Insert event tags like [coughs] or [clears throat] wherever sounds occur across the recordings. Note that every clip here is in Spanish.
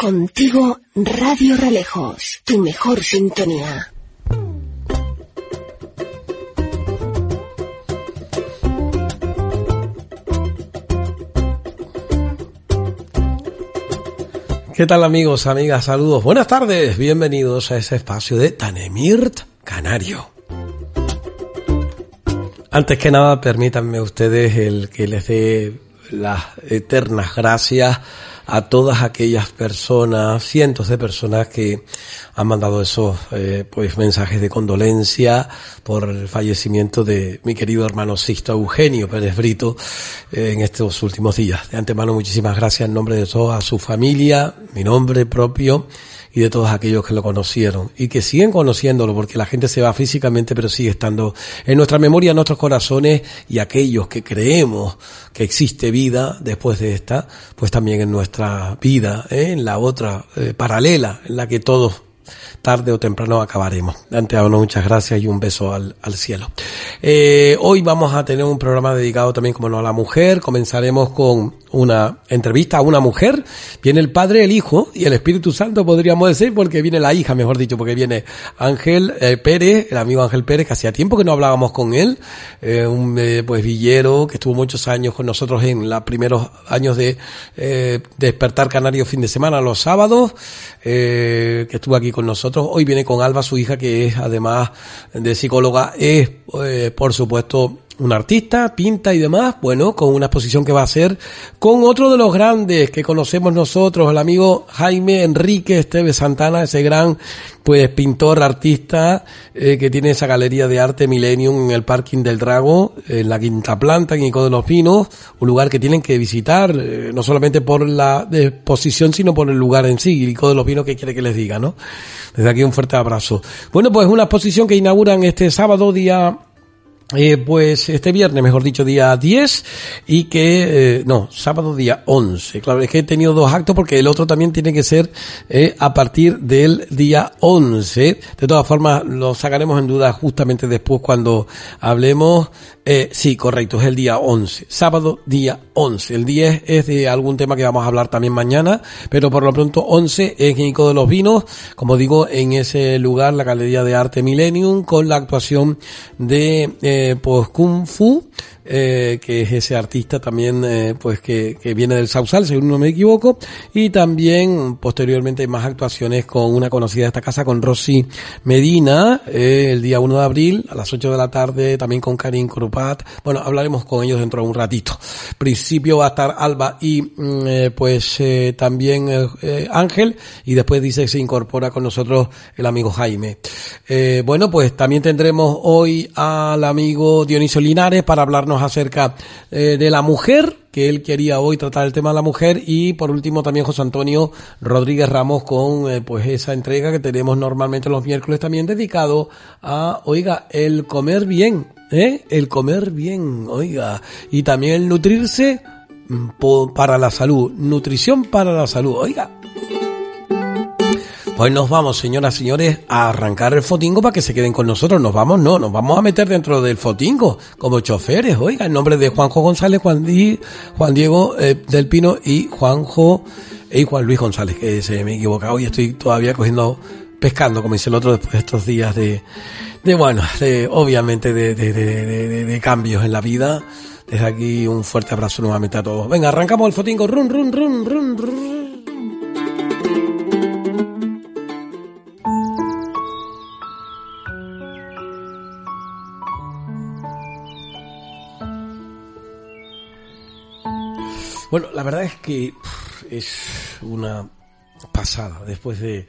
Contigo Radio Relejos, tu mejor sintonía. ¿Qué tal amigos, amigas? Saludos. Buenas tardes. Bienvenidos a ese espacio de Tanemirt Canario. Antes que nada, permítanme ustedes el que les dé las eternas gracias a todas aquellas personas, cientos de personas que han mandado esos eh, pues mensajes de condolencia por el fallecimiento de mi querido hermano Sisto Eugenio Pérez Brito eh, en estos últimos días. De antemano muchísimas gracias en nombre de toda su familia, mi nombre propio y de todos aquellos que lo conocieron y que siguen conociéndolo porque la gente se va físicamente pero sigue estando en nuestra memoria, en nuestros corazones y aquellos que creemos que existe vida después de esta, pues también en nuestra vida, ¿eh? en la otra eh, paralela en la que todos tarde o temprano acabaremos. Anteano, muchas gracias y un beso al, al cielo. Eh, hoy vamos a tener un programa dedicado también, como no, a la mujer. Comenzaremos con una entrevista a una mujer. Viene el Padre, el Hijo y el Espíritu Santo, podríamos decir, porque viene la hija, mejor dicho, porque viene Ángel eh, Pérez, el amigo Ángel Pérez, que hacía tiempo que no hablábamos con él, eh, un eh, pues villero que estuvo muchos años con nosotros en los primeros años de despertar canario fin de semana, los sábados, que estuvo aquí con nosotros. Hoy viene con Alba, su hija, que es además de psicóloga, es por supuesto un artista, pinta y demás, bueno, con una exposición que va a hacer con otro de los grandes que conocemos nosotros, el amigo Jaime Enrique Esteves Santana, ese gran pues pintor, artista, eh, que tiene esa galería de arte Millennium en el parking del Drago, en la quinta planta, en Ico de los Pinos, un lugar que tienen que visitar, eh, no solamente por la exposición, sino por el lugar en sí, Ico de los Pinos, que quiere que les diga, ¿no? Desde aquí un fuerte abrazo. Bueno, pues una exposición que inauguran este sábado, día eh, pues este viernes, mejor dicho, día 10 y que, eh, no, sábado día 11. Claro, es que he tenido dos actos porque el otro también tiene que ser eh, a partir del día 11. De todas formas, lo sacaremos en duda justamente después cuando hablemos. Eh, sí, correcto, es el día 11. Sábado día 11. El 10 es de algún tema que vamos a hablar también mañana, pero por lo pronto 11 es en Ico de los Vinos, como digo, en ese lugar, la Galería de Arte Millennium, con la actuación de eh, pues Kung Fu, eh, que es ese artista también eh, pues que, que viene del Sausal, según no me equivoco, y también posteriormente más actuaciones con una conocida de esta casa, con Rosy Medina, eh, el día 1 de abril a las 8 de la tarde, también con Karin Bueno, hablaremos con ellos dentro de un ratito. Principio va a estar Alba y mm, eh, pues eh, también eh, Ángel, y después dice que se incorpora con nosotros el amigo Jaime. Bueno, pues también tendremos hoy al amigo Dionisio Linares para hablarnos acerca de la mujer, que él quería hoy tratar el tema de la mujer, y por último también José Antonio Rodríguez Ramos con pues esa entrega que tenemos normalmente los miércoles también dedicado a, oiga, el comer bien, ¿eh? El comer bien, oiga, y también el nutrirse mm, para la salud, nutrición para la salud, oiga. Pues nos vamos, señoras y señores, a arrancar el fotingo para que se queden con nosotros. Nos vamos, no, nos vamos a meter dentro del fotingo como choferes. Oiga, en nombre de Juanjo González, Juan Diego eh, del Pino y Juanjo y Juan Luis González, que se me he equivocado y estoy todavía cogiendo, pescando, como dice el otro, después de estos días de, de bueno, de, obviamente de, de, cambios en la vida. Desde aquí un fuerte abrazo nuevamente a todos. Venga, arrancamos el fotingo. Run, run, run, run, run. Bueno, la verdad es que es una pasada después de,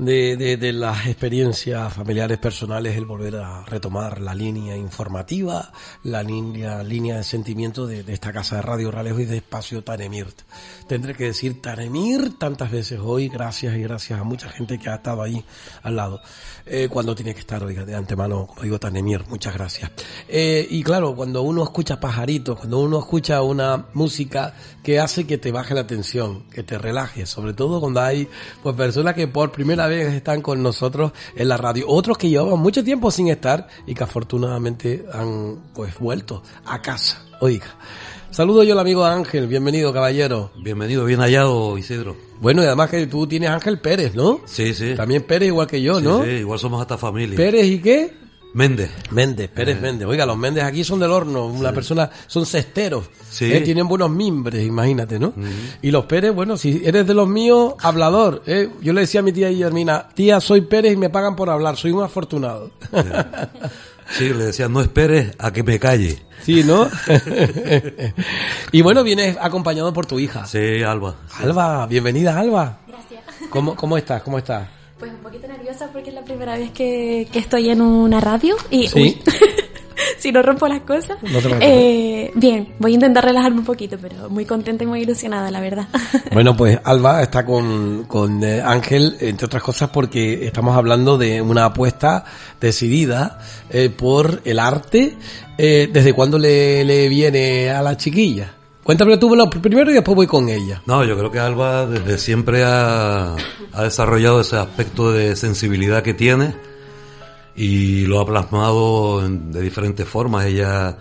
de, de, de las experiencias familiares personales el volver a retomar la línea informativa, la línea, línea de sentimiento de, de esta casa de Radio Ralejo y de Espacio Tanemirt. Tendré que decir Tanemirt tantas veces hoy, gracias y gracias a mucha gente que ha estado ahí al lado. Eh, cuando tiene que estar, oiga, de antemano, como digo, Tanemir, muchas gracias. Eh, y claro, cuando uno escucha pajaritos, cuando uno escucha una música que hace que te baje la tensión, que te relajes, sobre todo cuando hay pues personas que por primera vez están con nosotros en la radio, otros que llevaban mucho tiempo sin estar y que afortunadamente han pues vuelto a casa. Oiga, Saludo yo al amigo Ángel, bienvenido caballero. Bienvenido, bien hallado Isidro. Bueno, y además que tú tienes Ángel Pérez, ¿no? Sí, sí. También Pérez igual que yo, ¿no? Sí, igual somos hasta familia. Pérez y qué? Méndez. Méndez, Pérez Méndez. Oiga, los Méndez aquí son del horno, una persona, son cesteros. Sí. ¿eh? Tienen buenos mimbres, imagínate, ¿no? Y los Pérez, bueno, si eres de los míos, hablador. ¿eh? Yo le decía a mi tía Guillermina, tía, soy Pérez y me pagan por hablar, soy un afortunado. Sí, le decía, no esperes a que me calle. sí, ¿no? [laughs] y bueno, vienes acompañado por tu hija. Sí, Alba. Alba, bienvenida Alba. Gracias. ¿Cómo, cómo estás? ¿Cómo estás? Pues un poquito nerviosa porque es la primera vez que, que estoy en una radio y Sí. uy, [laughs] si no rompo las cosas. No te. Eh, bien, voy a intentar relajarme un poquito, pero muy contenta y muy ilusionada, la verdad. [laughs] Bueno, pues Alba está con, con eh, Ángel, entre otras cosas porque estamos hablando de una apuesta decidida eh, por el arte. Eh, ¿Desde cuándo le, le viene a la chiquilla? Cuéntame tú primero y después voy con ella. No, yo creo que Alba desde siempre ha, ha desarrollado ese aspecto de sensibilidad que tiene y lo ha plasmado de diferentes formas. Ella,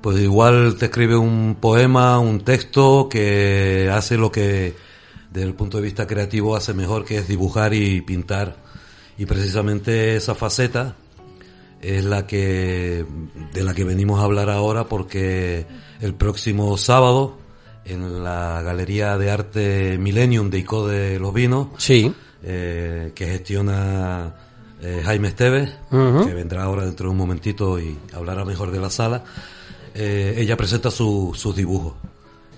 pues igual te escribe un poema, un texto que hace lo que desde el punto de vista creativo hace mejor, que es dibujar y pintar. Y precisamente esa faceta es la que de la que venimos a hablar ahora porque el próximo sábado en la Galería de Arte Millennium de ICO de Los Vinos Sí. eh, que gestiona eh, Jaime Esteves, que vendrá ahora dentro de un momentito y hablará mejor de la sala, eh, ella presenta su- sus dibujos.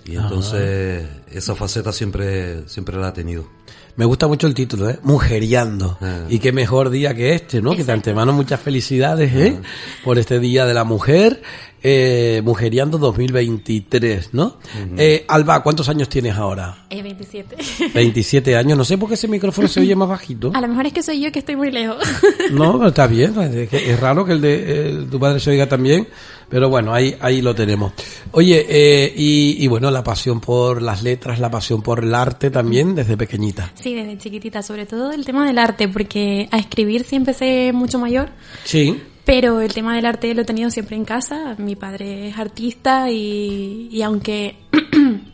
Y entonces esa faceta siempre, siempre la ha tenido. Me gusta mucho el título, ¿eh? Mujeriando. Ah. Y qué mejor día que este, ¿no? Que de antemano muchas felicidades, ¿eh? Por este Día de la Mujer, eh, Mujeriando 2023, ¿no? eh, Alba, ¿cuántos años tienes ahora? Eh, 27. 27 años. No sé por qué ese micrófono se oye más bajito. A lo mejor es que soy yo que estoy muy lejos. No, pero está bien. Es, raro que el de el- tu padre se oiga también. Pero bueno, ahí, ahí lo tenemos. Oye, eh, y, y bueno, la pasión por las letras, la pasión por el arte también desde pequeñita. Sí, desde chiquitita, sobre todo el tema del arte, porque a escribir sí empecé mucho mayor. Sí. Pero el tema del arte lo he tenido siempre en casa. Mi padre es artista y, y aunque [clears throat]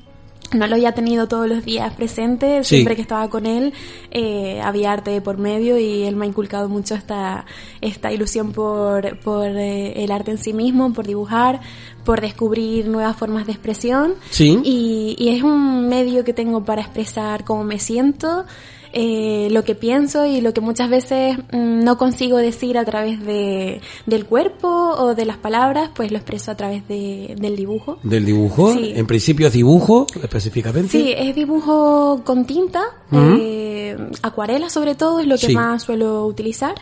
no lo haya tenido todos los días presente, Sí. siempre que estaba con él eh, había arte por medio y él me ha inculcado mucho esta, esta ilusión por, por eh, el arte en sí mismo, por dibujar, por descubrir nuevas formas de expresión. Sí. Y, y es un medio que tengo para expresar cómo me siento, eh, lo que pienso y lo que muchas veces mm, no consigo decir a través de, del cuerpo o de las palabras, pues lo expreso a través de, del dibujo. Del dibujo. Sí. En principio es dibujo, específicamente. Sí, es dibujo con tinta, eh, acuarela sobre todo es lo que Sí. más suelo utilizar.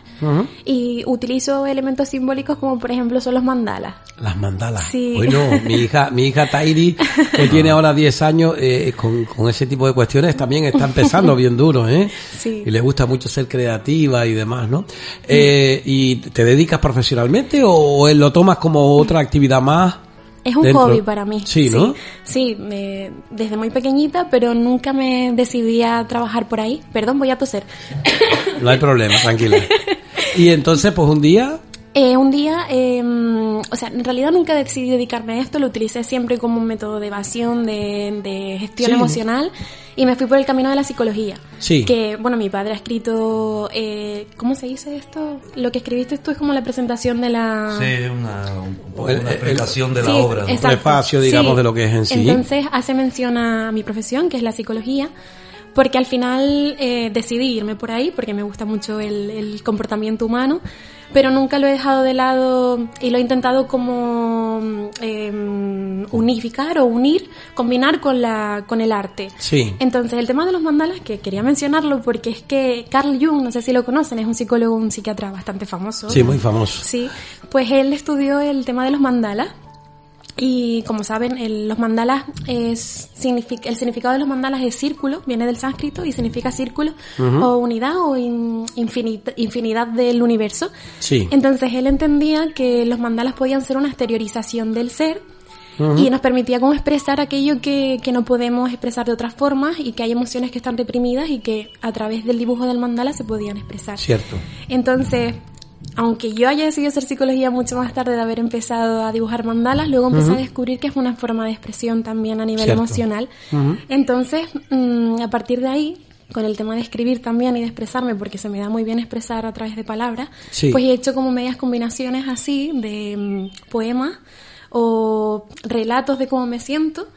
Y utilizo elementos simbólicos como por ejemplo son los mandalas. Las mandalas. Sí. Bueno, mi hija, mi hija Tairi, que [laughs] tiene ahora 10 años, eh, con, con ese tipo de cuestiones también está empezando bien duro, ¿eh? Sí. Y le gusta mucho ser creativa y demás, ¿no? Eh, ¿Y te dedicas profesionalmente o lo tomas como otra actividad más? Es un dentro? hobby para mí. Sí, ¿no? Sí, me- desde muy pequeñita, pero nunca me decidí a trabajar por ahí. Perdón, voy a toser. No hay problema, tranquila. [laughs] Y entonces, pues un día, Eh, un día, eh, o sea, en realidad nunca decidí dedicarme a esto, lo utilicé siempre como un método de evasión, de, de gestión Sí. emocional y me fui por el camino de la psicología. Sí. Que, bueno, mi padre ha escrito, eh, ¿cómo se dice esto? Lo que escribiste tú es como la presentación de la... Sí, una, un El- una el- explicación de la Sí, obra. ¿no? exacto. Prefacio, digamos, de lo que es en sí. Entonces hace mención a mi profesión, que es la psicología, porque al final eh, decidí irme por ahí, porque me gusta mucho el, el comportamiento humano, pero nunca lo he dejado de lado y lo he intentado como eh, unificar o unir, combinar con, la, con el arte. Sí. Entonces, el tema de los mandalas, que quería mencionarlo porque es que Carl Jung, no sé si lo conocen, es un psicólogo, un psiquiatra bastante famoso. sí, muy famoso. Sí, pues él estudió el tema de los mandalas y como saben, el- los mandalas es significa, el significado de los mandalas es círculo, viene del sánscrito y significa círculo o unidad o in- infinita- infinidad del universo. Sí. Entonces él entendía que los mandalas podían ser una exteriorización del ser y nos permitía como expresar aquello que, que no podemos expresar de otras formas y que hay emociones que están reprimidas y que a través del dibujo del mandala se podían expresar. Cierto. Entonces, aunque yo haya decidido hacer psicología mucho más tarde de haber empezado a dibujar mandalas, luego empecé a descubrir que es una forma de expresión también a nivel Cierto. emocional. Entonces, mm, a partir de ahí, con el tema de escribir también y de expresarme, porque se me da muy bien expresar a través de palabras, Sí. pues he hecho como medias combinaciones así de mm, poemas o relatos de cómo me siento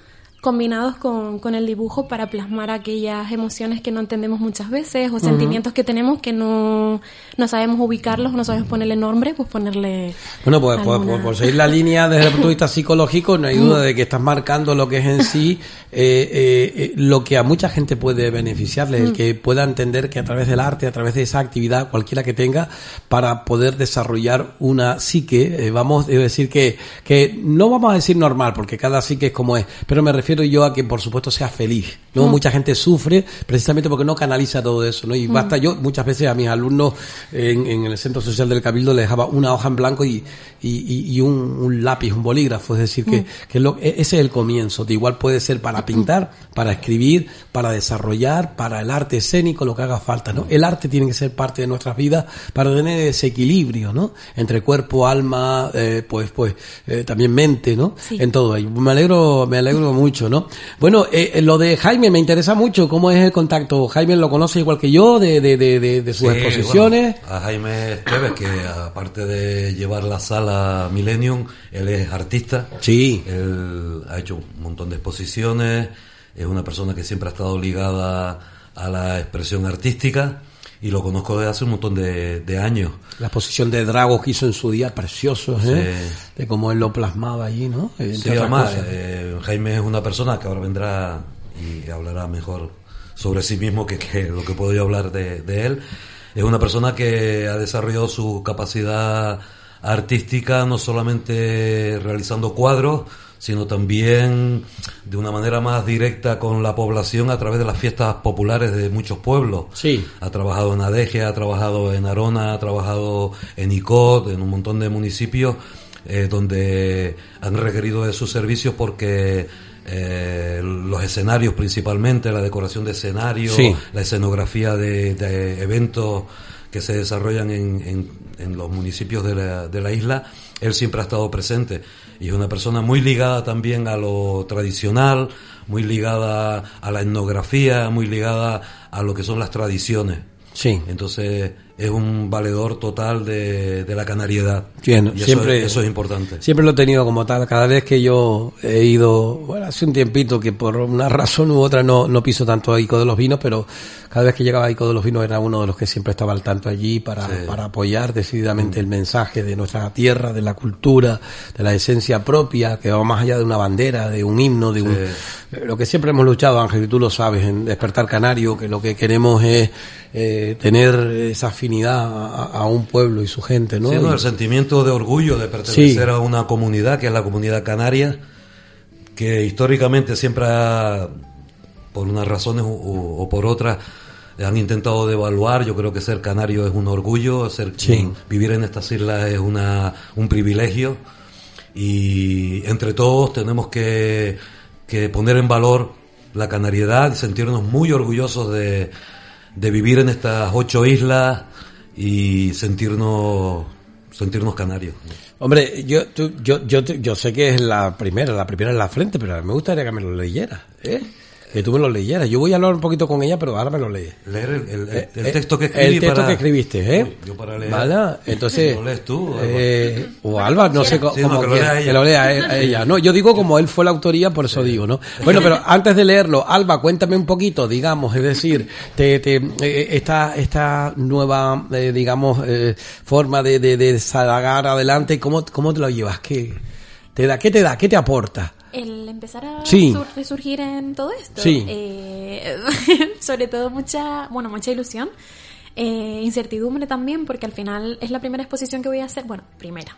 combinados con, con el dibujo para plasmar aquellas emociones que no entendemos muchas veces o sentimientos que tenemos que no, no sabemos ubicarlos o no sabemos ponerle nombre, pues ponerle... Bueno, pues por, alguna- por- por seguir la línea desde el punto de vista psicológico, no hay duda de que estás marcando lo que es en sí eh, eh, eh, lo que a mucha gente puede beneficiarle, el que pueda entender que a través del arte, a través de esa actividad, cualquiera que tenga, para poder desarrollar una psique, eh, vamos a decir que, que no vamos a decir normal, porque cada psique es como es, pero me refiero yo a que por supuesto sea feliz. ¿no? Mucha gente sufre precisamente porque no canaliza todo eso, ¿no? Y basta yo, muchas veces a mis alumnos en, en el centro social del Cabildo les dejaba una hoja en blanco y, y, un, un lápiz, un bolígrafo, es decir, que, que lo- e- ese es el comienzo. De igual puede ser para pintar, para escribir, para desarrollar, para el arte escénico, lo que haga falta, ¿no? El arte tiene que ser parte de nuestras vidas para tener ese equilibrio, ¿no? Entre cuerpo, alma, eh, pues, pues, eh, también mente, ¿no? Sí. En todo ello. Me alegro, me alegro mucho, ¿no? Bueno, eh, eh, lo de Jaime me interesa mucho. ¿Cómo es el contacto? Jaime lo conoce igual que yo de, de, de, de, de sus Sí, exposiciones. bueno, a Jaime Esteves, que aparte de llevar la sala Millennium, él es artista. Sí. Él ha hecho un montón de exposiciones, es una persona que siempre ha estado ligada a la expresión artística y lo conozco desde hace un montón de, de años. La exposición de Dragos que hizo en su día, preciosos, ¿eh? De cómo él lo plasmaba allí, ¿no? Sí, además, eh, Jaime es una persona que ahora vendrá y hablará mejor sobre sí mismo que, que lo que puedo yo hablar de, de él. Es una persona que ha desarrollado su capacidad artística no solamente realizando cuadros, sino también de una manera más directa con la población a través de las fiestas populares de muchos pueblos. Sí. Ha trabajado en Adeje, ha trabajado en Arona, ha trabajado en Icod, en un montón de municipios eh, donde han requerido de sus servicios porque eh, los escenarios principalmente, la decoración de escenarios, Sí. la escenografía de, de eventos que se desarrollan en, en- en los municipios de la, de la isla, él siempre ha estado presente y es una persona muy ligada también a lo tradicional, muy ligada a la etnografía, muy ligada a lo que son las tradiciones. Sí. Entonces es un valedor total de, de la canariedad. Bien, y eso, siempre- eso es importante. Siempre lo he tenido como tal. Cada vez que yo he ido, bueno, hace un tiempito que por una razón u otra no, no piso tanto a Ico de los Vinos, pero cada vez que llegaba a Ico de los Vinos era uno de los que siempre estaba al tanto allí para, Sí. para apoyar decididamente el mensaje de nuestra tierra, de la cultura, de la esencia propia, que va más allá de una bandera, de un himno, de un, lo que siempre hemos luchado, Ángel, y tú lo sabes, en Despertar Canario, que lo que queremos es eh, tener esa afinidad a, a un pueblo y su gente, ¿no? Sí, no, el sentimiento de orgullo de pertenecer Sí. a una comunidad que es la comunidad canaria, que históricamente siempre ha, por unas razones o, o por otras, han intentado devaluar. Yo creo que ser canario es un orgullo, ser Sí. vivir en estas islas es una, un privilegio y entre todos tenemos que, que poner en valor la canariedad sentirnos muy orgullosos de, de vivir en estas ocho islas y sentirnos sentirnos canarios. Hombre, yo, tú- yo, yo, yo sé que es la primera, la primera en la frente, pero me gustaría que me lo leyeras, ¿eh? Que tú me lo leyeras. Yo voy a hablar un poquito con ella, pero ahora me lo lees. Leer el, el- el- el Eh, texto que eh, escribí El texto para- que escribiste, ¿eh? Uy, yo para leer. ¿Vale? [laughs] Entonces... ¿Lo lees tú, eh, o Alba, no sé co- Sí, no, cómo que lo lea ella. que lo lea eh, [laughs] a ella. No, yo digo como él fue la autoría, por eso digo, ¿no? Bueno, pero antes de leerlo, Alba, cuéntame un poquito, digamos, es decir, te, te, eh, esta, esta nueva, eh, digamos, eh, forma de, de, de salagar adelante, ¿cómo, cómo te lo llevas? ¿Qué te da? ¿Qué te da? ¿Qué te aporta? El empezar a Sí. sur- resurgir en todo esto. Sí. Eh, [laughs] sobre todo mucha, bueno, mucha ilusión. Eh, incertidumbre también, porque al final es la primera exposición que voy a hacer. Bueno, primera.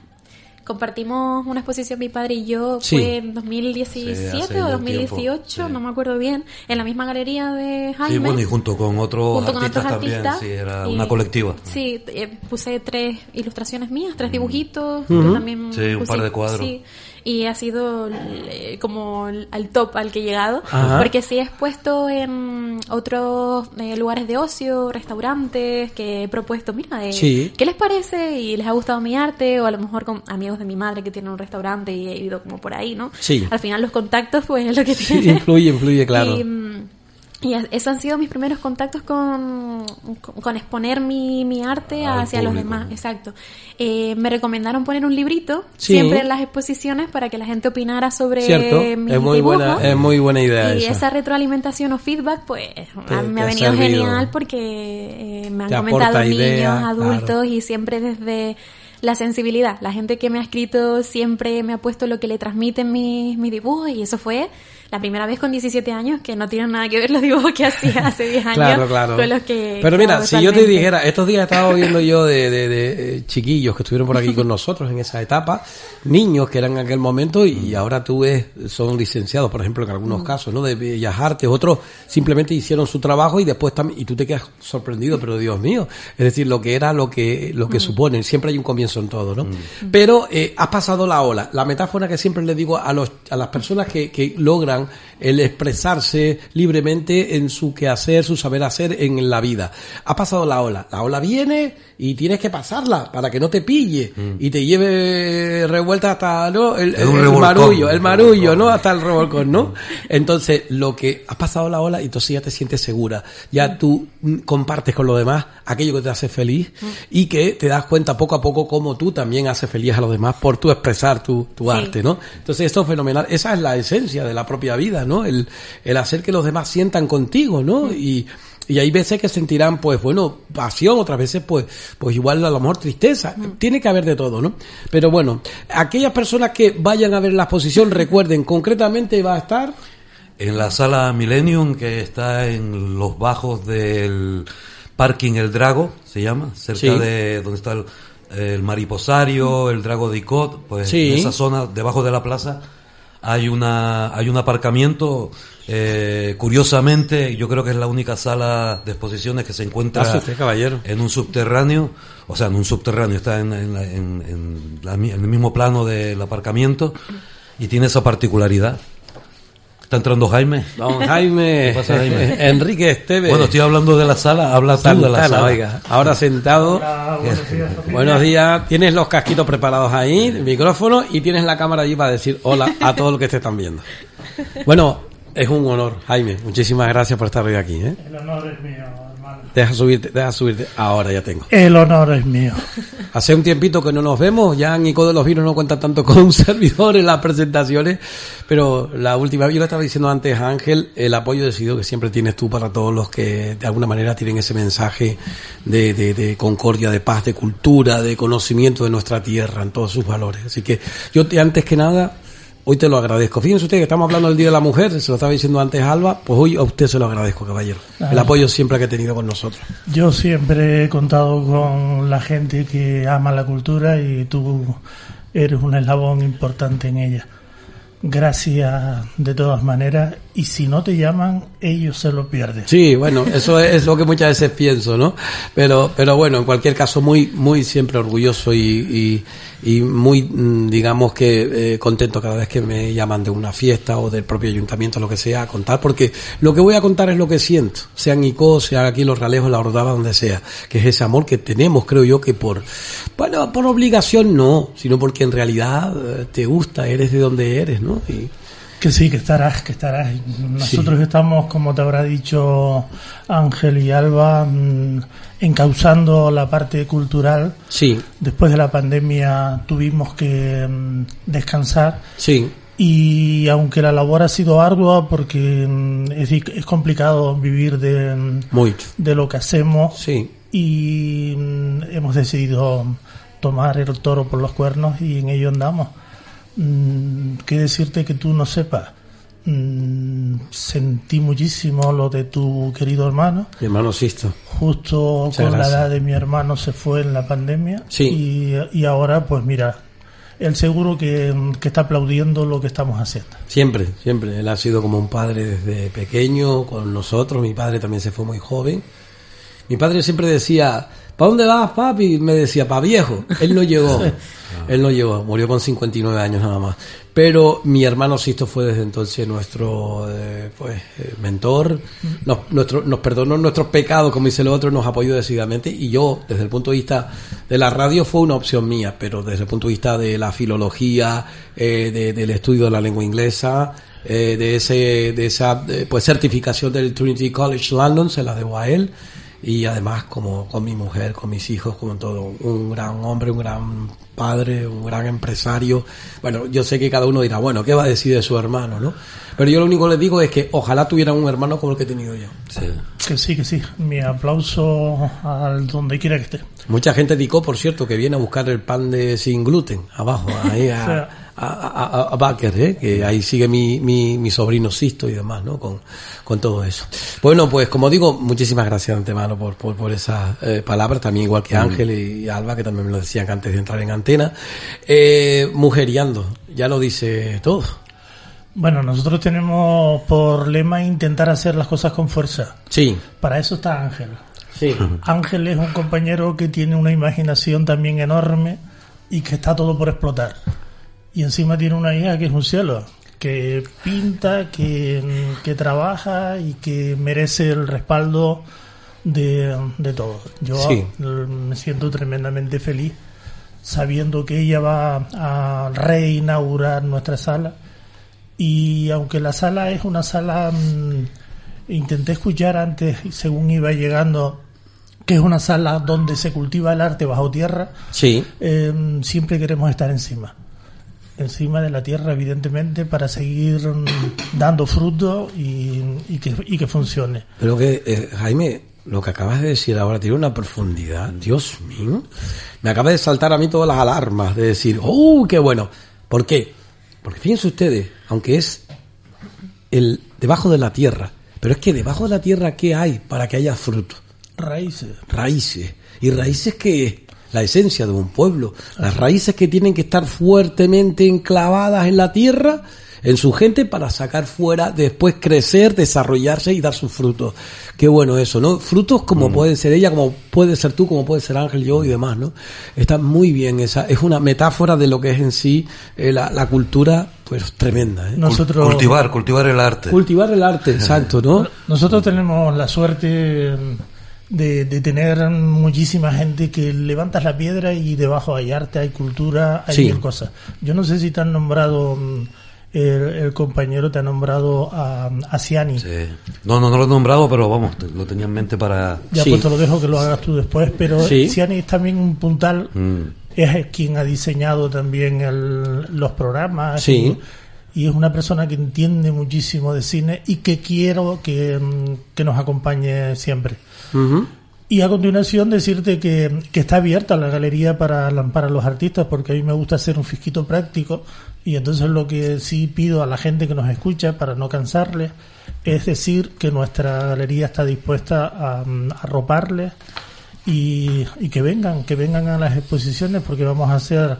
Compartimos una exposición mi padre y yo, Sí. fue en Sí, 2017 hace o ya 2018, tiempo, sí. no me acuerdo bien, en la misma galería de Jaime. Sí, bueno, y junto con otros junto con artistas otros también, artistas. sí, era y- una colectiva. Sí, eh, puse tres ilustraciones mías, tres dibujitos. yo también Sí, un puse- par de cuadros. Sí. y ha sido eh, como al top al que he llegado, Ajá. porque sí he expuesto en otros eh, lugares de ocio, restaurantes, que he propuesto, mira, eh, Sí. ¿qué les parece? Y les ha gustado mi arte, o a lo mejor con amigos de mi madre que tienen un restaurante y he ido como por ahí, ¿no? Sí. Al final los contactos, pues es lo que Sí, tiene. influye, influye, claro. Y, mm, y es- esos han sido mis primeros contactos con, con, con exponer mi, mi arte Al hacia los demás. Exacto. Eh, me recomendaron poner un librito Sí. siempre en las exposiciones para que la gente opinara sobre mis es muy buena, es muy buena idea Y esa. esa retroalimentación o feedback, pues, Te- me ha venido genial porque eh, me han Te comentado niños, adultos claro. y siempre desde la sensibilidad. La gente que me ha escrito siempre me ha puesto lo que le transmiten mis, mis dibujos y eso fue la primera vez con 17 años que no tienen nada que ver los dibujos que hacía [laughs] hace 10 años Claro, claro. con los que Pero mira, si yo te dijera, estos días he estado viendo yo de, de- de, eh, chiquillos que estuvieron por aquí [laughs] con nosotros en esa etapa, niños que eran en aquel momento y ahora tú ves, son licenciados, por ejemplo, en algunos Mm. casos, ¿no? De bellas artes, otros simplemente hicieron su trabajo y después también, y tú te quedas sorprendido, pero Dios mío, es decir, lo que era, lo que, lo Mm. que supone, siempre hay un comienzo en todo, ¿no? Pero eh, has pasado la ola, la metáfora que siempre le digo a los, a las personas que, que logran down el expresarse libremente en su quehacer, su saber hacer en la vida. Ha pasado la ola. La ola viene y tienes que pasarla para que no te pille y te lleve revuelta hasta ¿no? el, el revolcón. marullo, el marullo, revolcón. ¿no? Hasta el revolcón, ¿no? Entonces, lo que ha pasado la ola, y entonces ya te sientes segura. Ya tú mm, compartes con los demás aquello que te hace feliz y que te das cuenta poco a poco cómo tú también haces feliz a los demás por tu expresar tu, tu Sí. arte, ¿no? Entonces, esto es fenomenal. Esa es la esencia de la propia vida, ¿no? El, el hacer que los demás sientan contigo, ¿no? Y, y hay veces que sentirán, pues, bueno, pasión, otras veces, pues, pues igual a lo mejor tristeza. Tiene que haber de todo, ¿no? Pero bueno, aquellas personas que vayan a ver la exposición, recuerden, concretamente va a estar, En la sala Millennium, que está en los bajos del parking El Drago, se llama, cerca Sí. de donde está el, el mariposario, el Drago de Icot, pues Sí. en esa zona, debajo de la plaza, hay una hay un aparcamiento. eh, curiosamente, yo creo que es la única sala de exposiciones que se encuentra usted, caballero. en un subterráneo, o sea, en un subterráneo, está en, en la- en- en la mi- en el mismo plano del aparcamiento y tiene esa particularidad. Está entrando Jaime. don Jaime, ¿Qué pasa, Jaime? [laughs] Enrique Esteves. Bueno, estoy hablando de la sala, habla tú de la Santana, sala. oiga, ahora sentado. Buenos días, tienes los casquitos preparados ahí, el micrófono y tienes la cámara allí para decir hola a todos los que te están viendo. Bueno, es un honor, Jaime. Muchísimas gracias por estar hoy aquí. ¿eh? El honor es mío. Deja subirte, deja subirte. Ahora ya tengo. El honor es mío. [laughs] Hace un tiempito que no nos vemos, ya Nico de los Vinos no cuenta tanto con un [laughs] servidor en las presentaciones, pero la última yo le estaba diciendo antes a Ángel, el apoyo decidido que siempre tienes tú para todos los que de alguna manera tienen ese mensaje de, de, de concordia, de paz, de cultura, de conocimiento de nuestra tierra en todos sus valores. Así que yo te, antes que nada, hoy te lo agradezco. Fíjense ustedes que estamos hablando del Día de la Mujer, se lo estaba diciendo antes Alba, pues hoy a usted se lo agradezco, caballero. El apoyo siempre que ha tenido con nosotros. Yo siempre he contado con la gente que ama la cultura y tú eres un eslabón importante en ella. Gracias de todas maneras y si no te llaman ellos se lo pierden. Sí, bueno, eso es, es lo que muchas veces pienso, ¿no? Pero, pero bueno, en cualquier caso, muy, muy siempre orgulloso y, y, y muy, mm, digamos que eh, contento cada vez que me llaman de una fiesta o del propio ayuntamiento, lo que sea, a contar, porque lo que voy a contar es lo que siento, sea en ICO, sea aquí en Los Ralejos, La Ordaba, donde sea, que es ese amor que tenemos, creo yo, que por, bueno, por obligación no, sino porque en realidad eh, te gusta, eres de donde eres, ¿no? Y, Que sí, que estarás, que estarás. Nosotros estamos, como te habrá dicho Ángel y Alba, mm, encauzando la parte cultural. sí, Después de la pandemia tuvimos que mm, descansar sí, y aunque la labor ha sido ardua porque mm, es, complicado vivir de, mm, mucho, de lo que hacemos sí. y mm, hemos decidido tomar el toro por los cuernos y en ello andamos. ¿Qué decirte que tú no sepas? Mm, sentí muchísimo lo de tu querido hermano. Mi hermano Sisto. Justo Muchas con la edad de mi hermano se fue en la pandemia. Sí. Y, y ahora, pues mira, él seguro que, que está aplaudiendo lo que estamos haciendo. Siempre, siempre. Él ha sido como un padre desde pequeño con nosotros. Mi padre también se fue muy joven. Mi padre siempre decía, ¿para dónde vas, papi? Me decía, pa' viejo. Él no llegó. [laughs] Él no llegó, murió con 59 años nada más. Pero mi hermano Sisto fue desde entonces nuestro eh, pues eh, mentor, nos, nuestro, nos perdonó nuestros pecados, como dice el otro, nos apoyó decididamente y yo, desde el punto de vista de la radio, fue una opción mía, pero desde el punto de vista de la filología, eh, de- del estudio de la lengua inglesa, eh, de ese de esa eh, pues certificación del Trinity College London, se la debo a él y además como con mi mujer, con mis hijos, como todo, un gran hombre, un gran padre, un gran empresario. Bueno, yo sé que cada uno dirá, bueno, ¿qué va a decir de su hermano, no? Pero yo lo único que les digo es que ojalá tuvieran un hermano como el que he tenido yo. Sí. Que sí, que sí. Mi aplauso al donde quiera que esté. Mucha gente indicó, por cierto, que viene a buscar el pan de sin gluten abajo, ahí a, [laughs] O sea, a, a, Baker, ¿eh? que ahí sigue mi, mi, mi sobrino Sisto y demás, ¿no? Con, con todo eso. Bueno, pues como digo, muchísimas gracias de antemano por, por, por esas eh, palabras, también igual que Ángel y Alba, que también me lo decían antes de entrar en antena. Eh, mujeriando, ya lo dice todo. Bueno, nosotros tenemos por lema intentar hacer las cosas con fuerza. Sí, Para eso está Ángel. sí. Ángel es un compañero que tiene una imaginación también enorme y que está todo por explotar. Y encima tiene una hija que es un cielo, que pinta, que, que trabaja y que merece el respaldo de, de todos. Yo Sí. me siento tremendamente feliz sabiendo que ella va a reinaugurar nuestra sala. Y aunque la sala es una sala, mm, intenté escuchar antes, según iba llegando, que es una sala donde se cultiva el arte bajo tierra, Sí, eh, siempre queremos estar encima. Encima de la tierra, evidentemente, para seguir mm, dando fruto y, y que, y que funcione. Pero que, eh, Jaime, lo que acabas de decir ahora tiene una profundidad. Dios mío. Me acaba de saltar a mí todas las alarmas de decir, ¡oh, qué bueno! ¿Por qué? Porque fíjense ustedes, aunque es el debajo de la tierra, pero es que debajo de la tierra, ¿qué hay para que haya fruto? Raíces. Raíces. ¿Y raíces qué es? La esencia de un pueblo. Las raíces que tienen que estar fuertemente enclavadas en la tierra, en su gente, para sacar fuera, después crecer, desarrollarse y dar sus frutos. Qué bueno eso, ¿no? Frutos como pueden ser ella, como puede ser tú, como puede ser Ángel, yo y demás, ¿no? Está muy bien esa. Es una metáfora de lo que es en sí eh, la, la cultura, pues tremenda, ¿eh? Nosotros, Cultivar, cultivar el arte. Cultivar el arte, [laughs] exacto, ¿no? Nosotros tenemos la suerte de, de tener muchísima gente que levantas la piedra y debajo hay arte, hay cultura, hay Sí. mil cosas. Yo no sé si te han nombrado, mm, el, el compañero te ha nombrado a, a Ciani. Sí. No, no, no lo he nombrado, pero vamos, te- lo tenía en mente para... Ya Sí. pues te lo dejo que lo hagas tú después, pero Sí. Ciani es también un puntal, Mm. es quien ha diseñado también el- los programas. Sí. Y, y es una persona que entiende muchísimo de cine y que quiero que, mm, que nos acompañe siempre. Y a continuación decirte que, que está abierta la galería para, para los artistas porque a mí me gusta hacer un fisquito práctico y entonces lo que sí pido a la gente que nos escucha para no cansarles es decir que nuestra galería está dispuesta a, mm, a arroparles y, y que vengan, que vengan a las exposiciones porque vamos a hacer,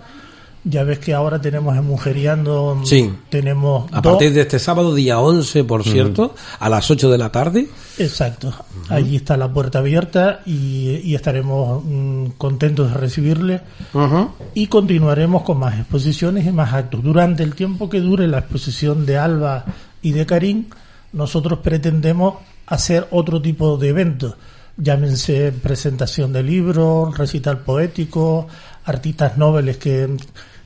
ya ves que ahora tenemos en Mujeriando, Sí. tenemos A dos- partir de este sábado, día 11, por cierto, a las 8 de la tarde. Exacto. Allí está la puerta abierta y, y estaremos mm, contentos de recibirle y continuaremos con más exposiciones y más actos. Durante el tiempo que dure la exposición de Alba y de Karim, nosotros pretendemos hacer otro tipo de eventos. Llámense presentación de libros, recital poético, artistas nobles que,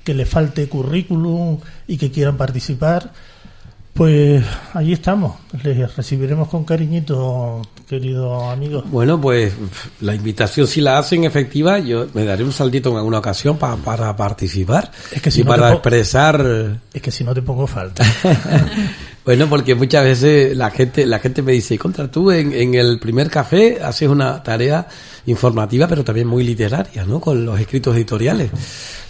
que les falte currículum y que quieran participar. Pues allí estamos. Les recibiremos con cariñito, querido amigo. Bueno, pues la invitación si la hacen efectiva, yo me daré un saltito en alguna ocasión pa- para participar Es que si y no para expresar. Es que si no te pongo falta. [laughs] bueno, porque muchas veces la gente la gente me dice, contra tú en, en el primer café haces una tarea informativa, pero también muy literaria, ¿no? Con los escritos editoriales.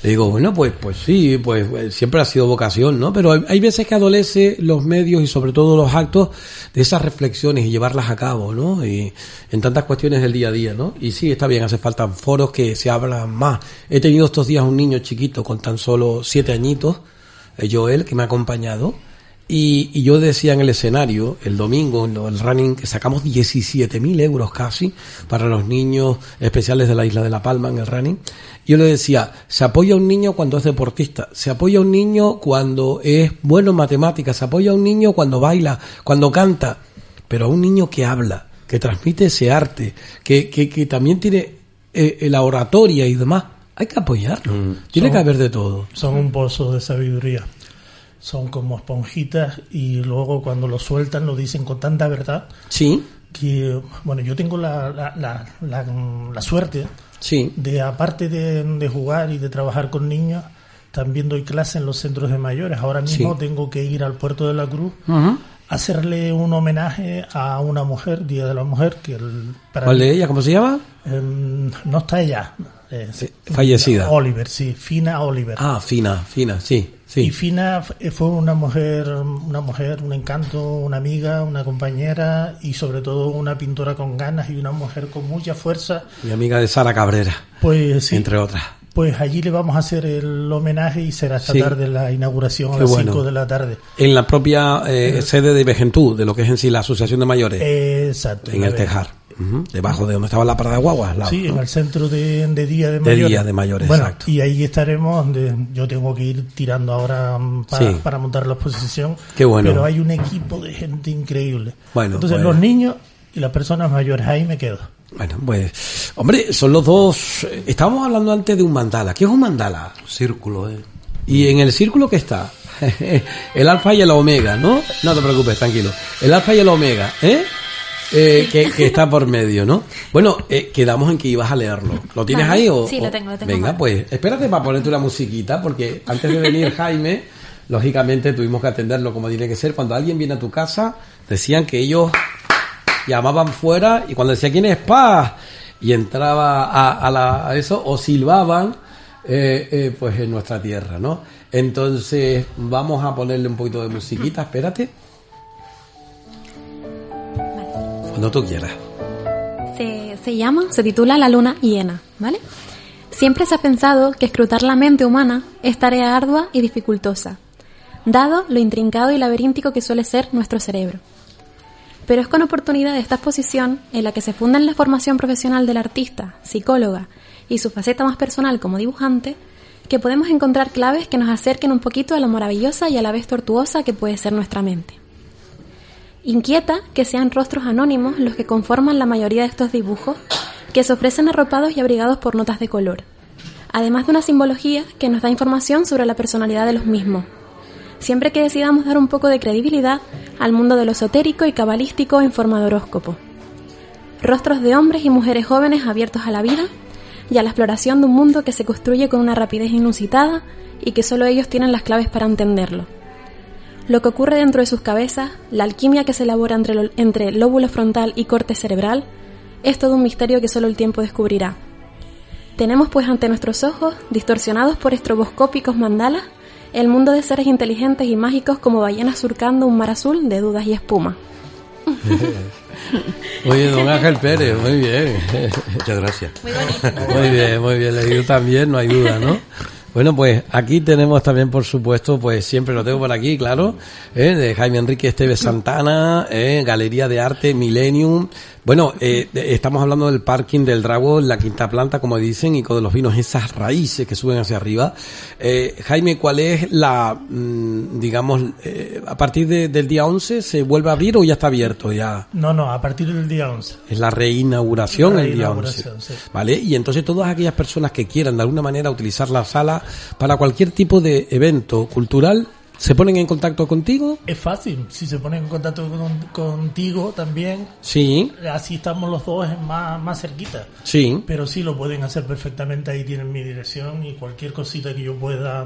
Le digo, bueno, pues pues sí, pues eh, siempre ha sido vocación, ¿no? Pero hay, hay veces que adolece los medios y sobre todo los actos de esas reflexiones y llevarlas a cabo, ¿no? Y en tantas cuestiones del día a día, ¿no? Y sí, está bien, hace falta foros que se hablan más. He tenido estos días un niño chiquito con tan solo siete añitos, eh, Joel, que me ha acompañado Y, y yo decía en el escenario, el domingo, en el running, que sacamos 17.000 euros casi para los niños especiales de la isla de La Palma en el running. Yo le decía, se apoya a un niño cuando es deportista, se apoya a un niño cuando es bueno en matemáticas, se apoya a un niño cuando baila, cuando canta, pero a un niño que habla, que transmite ese arte, que, que, que también tiene eh, la oratoria y demás, hay que apoyarlo. Tiene Son- que haber de todo. Son un pozo de sabiduría. Son como esponjitas y luego cuando lo sueltan lo dicen con tanta verdad Sí, que, bueno, yo tengo la, la, la, la- suerte sí. de, aparte de, de jugar y de trabajar con niños, también doy clase en los centros de mayores. Ahora mismo Sí. tengo que ir al puerto de la Cruz a hacerle un homenaje a una mujer, Día de la Mujer, que el, para ¿Cuál de ella? ¿Cómo se llama? Em, no está ella. eh, Sí, fallecida. Oliver, sí, Fina Oliver. Ah, Fina, Fina, sí, sí. Y Fina f- fue una mujer, una mujer, un encanto, una amiga, una compañera y sobre todo una pintora con ganas y una mujer con mucha fuerza. Mi amiga de Sara Cabrera, Pues sí, entre otras. pues allí le vamos a hacer el homenaje y será esta Sí. tarde la inauguración a las bueno. 5 de la tarde. En la propia eh, sede de Vejentú, de lo que es en sí la Asociación de Mayores, Exacto. en el Tejar, Debajo de donde estaba la parada de guaguas. Sí, ¿no? en el centro de, de Día de De Mayores. Día de Mayores, bueno, exacto. Y ahí estaremos, donde yo tengo que ir tirando ahora mm, para, Sí. para montar la exposición. Qué bueno. Pero hay un equipo de gente increíble. Bueno, Entonces pues- los niños y las personas mayores, ahí me quedo. Bueno, pues, hombre, son los dos. eh, Estábamos hablando antes de un mandala. ¿Qué es un mandala? Círculo, ¿eh? Y en el círculo que está, [laughs] el alfa y el omega, ¿no? No te preocupes, tranquilo. El alfa y el omega, ¿eh? Eh, que, que está por medio, ¿no? Bueno, eh, quedamos en que ibas a leerlo. ¿Lo tienes Vale. ahí o? Sí, lo tengo, lo tengo Venga, mal. pues espérate para ponerte una musiquita, porque antes de venir Jaime, lógicamente tuvimos que atenderlo como tiene que ser. Cuando alguien viene a tu casa, decían que ellos llamaban fuera y cuando decía quién es paz y entraba a, a la- a eso o silbaban eh, eh, pues en nuestra tierra no entonces vamos a ponerle un poquito de musiquita espérate cuando tú quieras Se, llama, se titula La luna hiena, ¿vale? Siempre se ha pensado que escrutar la mente humana es tarea ardua y dificultosa, dado lo intrincado y laberíntico que suele ser nuestro cerebro. Pero es con oportunidad de esta exposición, en la que se funda en la formación profesional del artista, psicóloga y su faceta más personal como dibujante, que podemos encontrar claves que nos acerquen un poquito a lo maravillosa y a la vez tortuosa que puede ser nuestra mente. Inquieta que sean rostros anónimos los que conforman la mayoría de estos dibujos, que se ofrecen arropados y abrigados por notas de color, además de una simbología que nos da información sobre la personalidad de los mismos. Siempre que decidamos dar un poco de credibilidad al mundo de lo esotérico y cabalístico en forma de horóscopo. Rostros de hombres y mujeres jóvenes abiertos a la vida y a la exploración de un mundo que se construye con una rapidez inusitada y que solo ellos tienen las claves para entenderlo. Lo que ocurre dentro de sus cabezas, la alquimia que se elabora entre, lo- entre lóbulo frontal y corte cerebral, es todo un misterio que solo el tiempo descubrirá. Tenemos pues ante nuestros ojos, distorsionados por estroboscópicos mandalas, el mundo de seres inteligentes y mágicos como ballenas surcando un mar azul de dudas y espuma. [laughs] oye don Ángel Pérez muy bien Muchas gracias. Muy bien, muy bien, leído también, no hay duda, ¿no? Bueno, pues aquí tenemos también, por supuesto, pues siempre lo tengo por aquí, claro, ¿eh? de Jaime Enrique Esteves Santana, ¿eh? Galería de Arte Millennium. Bueno, eh, estamos hablando del parking del Drago, la quinta planta, como dicen, y con los vinos, esas raíces que suben hacia arriba. Eh, Jaime, ¿cuál es la, mm, digamos, eh, a partir de- del día 11 se vuelve a abrir o ya está abierto ya? No, no, a partir del día 11. Es la reinauguración La el día reinauguración, 11. sí. ¿Vale? Y entonces todas aquellas personas que quieran de alguna manera utilizar la sala para cualquier tipo de evento cultural, ¿se ponen en contacto contigo? Es fácil, si se ponen en contacto con- contigo también, Sí, así estamos los dos más, más cerquita. sí. Pero sí lo pueden hacer perfectamente, ahí tienen mi dirección y cualquier cosita que yo pueda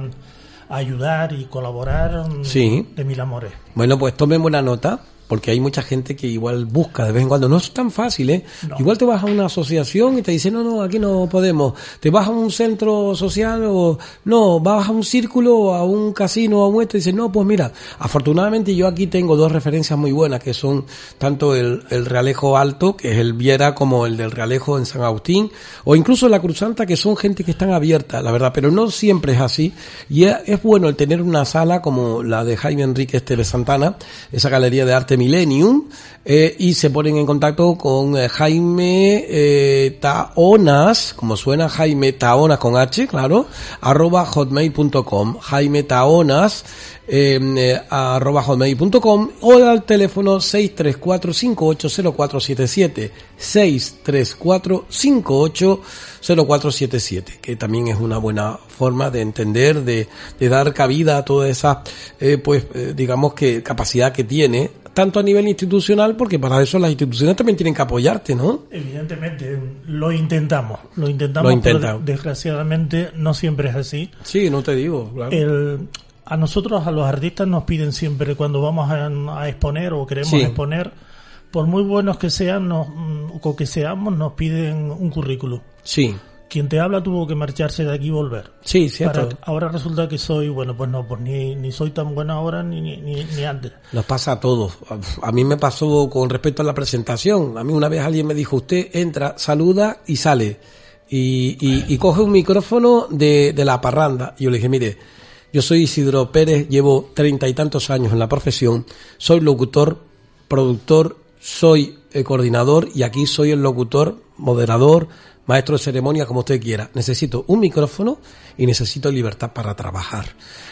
ayudar y colaborar, mm, Sí. de mil amores. Bueno, pues tomen buena nota, porque hay mucha gente que igual busca de vez en cuando. No es tan fácil, ¿eh? Igual te vas a una asociación y te dicen, no, no, aquí no podemos. Te vas a un centro social o no, vas a un círculo, a un casino, a un esto y dices, no, pues mira, afortunadamente yo aquí tengo dos referencias muy buenas que son tanto el, el Realejo Alto, que es el Viera, como el del Realejo en San Agustín, o incluso la Cruz Santa, que son gente que están abiertas, la verdad, pero no siempre es así. Y es, es bueno el tener una sala como la de Jaime Enríquez Tele Santana, esa galería de arte Millennium, eh, y se ponen en contacto con eh, Jaime eh, Taonas, como suena Jaime Taonas con H, claro, arroba hotmail.com, Jaime Taonas, eh, arroba hotmail.com o al teléfono 634-580477, 634-580477, que también es una buena forma de entender, de, dar cabida a toda esa, pues, digamos que capacidad que tiene tanto a nivel institucional, porque para eso las instituciones también tienen que apoyarte, ¿no? Evidentemente, lo intentamos, lo intentamos, Lo pero intentan. desgraciadamente no siempre es así. Sí, no te digo, claro. El, a nosotros, a los artistas, nos piden siempre cuando vamos a, a exponer o queremos Sí. exponer, por muy buenos que sean nos, o que seamos, nos piden un currículum. Sí, Quien te habla tuvo que marcharse de aquí y volver. sí, cierto. Para- ahora resulta que soy, bueno, pues no, pues ni, ni soy tan bueno ahora ni, ni, ni, antes. Nos pasa a todos. A mí me pasó con respecto a la presentación. A mí una vez alguien me dijo, usted entra, saluda y sale. Y, y, y coge un micrófono de, de la parranda. Y yo le dije, mire, yo soy Isidro Pérez, llevo treinta y tantos años en la profesión, soy locutor, productor, soy eh, coordinador y aquí soy el locutor, moderador, maestro de ceremonia, como usted quiera. Necesito un micrófono y necesito libertad para trabajar.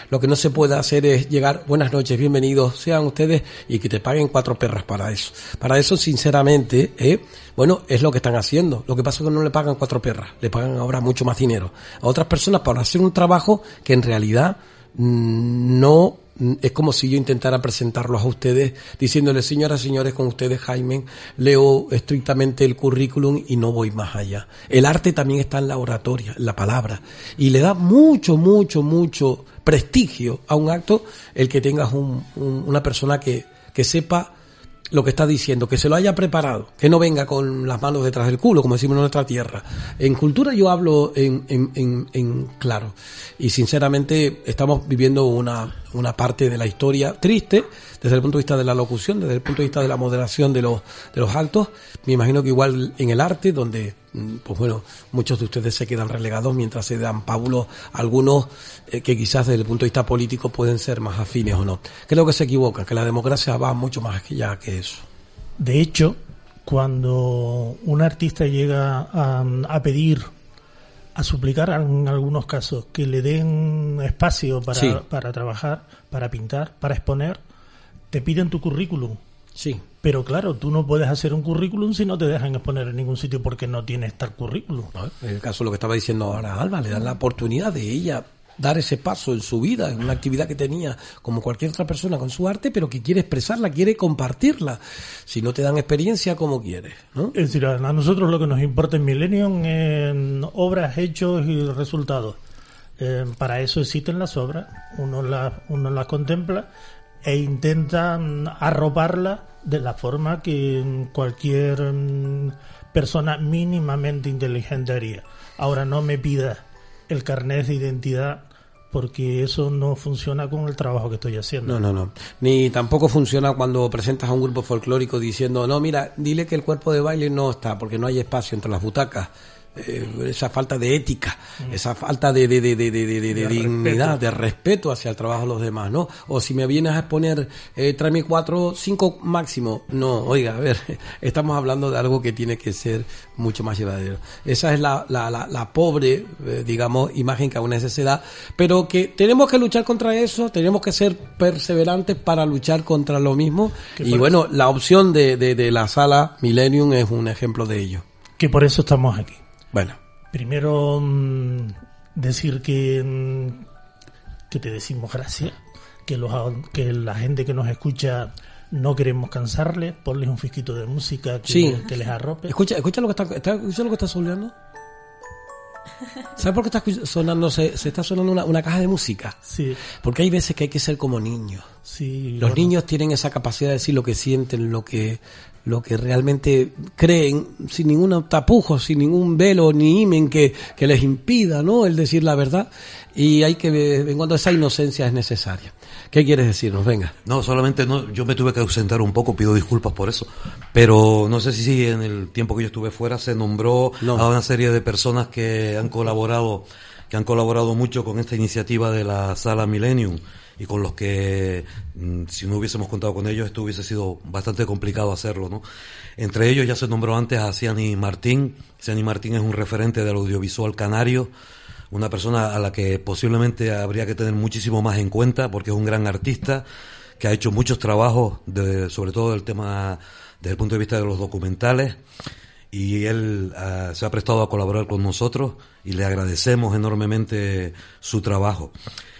Lo que no se puede hacer es llegar, buenas noches, bienvenidos sean ustedes y que te paguen cuatro perras para eso. Para eso, sinceramente, eh, bueno, es lo que están haciendo. Lo que pasa es que no le pagan cuatro perras, le pagan ahora mucho más dinero. A otras personas para hacer un trabajo que en realidad mm, no es como si yo intentara presentarlos a ustedes diciéndoles, señoras señores, con ustedes, Jaime, leo estrictamente el currículum y no voy más allá. El arte también está en la oratoria, en la palabra, y le da mucho, mucho, mucho prestigio a un acto el que tengas un- un- una persona que, que sepa lo que está diciendo, que se lo haya preparado, que no venga con las manos detrás del culo, como decimos en nuestra tierra. En cultura yo hablo en, en, en claro. Y sinceramente estamos viviendo una, una parte de la historia triste desde el punto de vista de la locución, desde el punto de vista de la moderación de los, de los actos. Me imagino que igual en el arte, donde, mm, pues bueno, muchos de ustedes se quedan relegados mientras se dan pábulos algunos eh, que quizás desde el punto de vista político pueden ser más afines o no. Creo que se equivocan, que la democracia va mucho más allá que eso. De hecho, cuando un artista llega a, a pedir, a suplicar en algunos casos que le den espacio para, Sí. para trabajar, para pintar, para exponer, te piden tu currículum. Sí. Pero claro, tú no puedes hacer un currículum si no te dejan exponer en ningún sitio porque no tienes tal currículum. ¿no? En el caso de lo que estaba diciendo ahora Alba, le dan la oportunidad de ella dar ese paso en su vida, en una actividad que tenía como cualquier otra persona con su arte, pero que quiere expresarla, quiere compartirla. Si no te dan experiencia, ¿cómo quieres? ¿no? Es decir, a nosotros lo que nos importa en Millennium es obras, hechos y resultados. Eh, para eso existen las obras. Uno las, uno las contempla e intenta mm, arroparlas de la forma que mm, cualquier mm, persona mínimamente inteligente haría. Ahora no me pidas el carnet de identidad porque eso no funciona con el trabajo que estoy haciendo. No, no, no. Ni tampoco funciona cuando presentas a un grupo folclórico diciendo, no, mira, dile que el cuerpo de baile no está, porque no hay espacio entre las butacas. Eh, esa falta de ética, esa falta de, dignidad, de respeto hacia el trabajo de los demás, ¿no? O si me vienes a exponer, eh, tráeme cuatro, cinco máximo. No, oiga, a ver, [laughs] estamos hablando de algo que tiene que ser mucho más llevadero. Esa es la, la, la, la pobre, eh, digamos, imagen que aún es se da, pero que tenemos que luchar contra eso, tenemos que ser perseverantes para luchar contra lo mismo. Y bueno, la opción de, de, de la sala Millennium es un ejemplo de ello. Que por eso estamos aquí. Bueno, Primero mm, decir que, mm, que te decimos gracias, que, los, que la gente que nos escucha no queremos cansarles, ponles un fisquito de música que, Sí. que les arrope. escucha, escucha lo que está, está- escucha lo que está soleando. ¿Sabes por qué está sonando, se, se está sonando una, una caja de música? Sí, Porque hay veces que hay que ser como niños. sí. Los bueno, niños tienen esa capacidad de decir lo que sienten, lo que, lo que realmente creen, sin ningún tapujo, sin ningún velo ni imen que, que les impida, ¿no? El decir la verdad. Y hay que, en cuando esa inocencia es necesaria. ¿Qué quieres decirnos? Venga. No, solamente no, yo me tuve que ausentar un poco, pido disculpas por eso, pero no sé si en el tiempo que yo estuve fuera se nombró No. a una serie de personas que han colaborado, que han colaborado mucho con esta iniciativa de la Sala Millennium y con los que mm, si no hubiésemos contado con ellos esto hubiese sido bastante complicado hacerlo, ¿no? Entre ellos ya se nombró antes a Ciani Martín. Ciani Martín es un referente del audiovisual canario, una persona a la que posiblemente habría que tener muchísimo más en cuenta porque es un gran artista que ha hecho muchos trabajos, de, sobre todo del tema desde el punto de vista de los documentales y él ah, se ha prestado a colaborar con nosotros y le agradecemos enormemente su trabajo.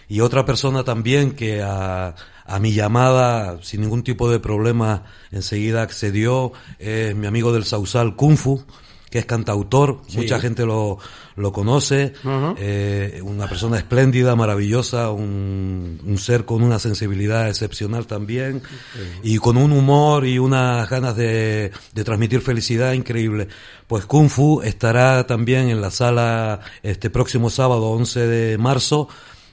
Y otra persona también que a, a mi llamada, sin ningún tipo de problema, enseguida accedió, es mi amigo del Sausal Kung Fu, que es cantautor, mucha gente lo, lo conoce, eh, una persona espléndida, maravillosa, un, un ser con una sensibilidad excepcional también, y con un humor y unas ganas de, de transmitir felicidad increíble. Pues Kung Fu estará también en la sala este próximo sábado 11 de marzo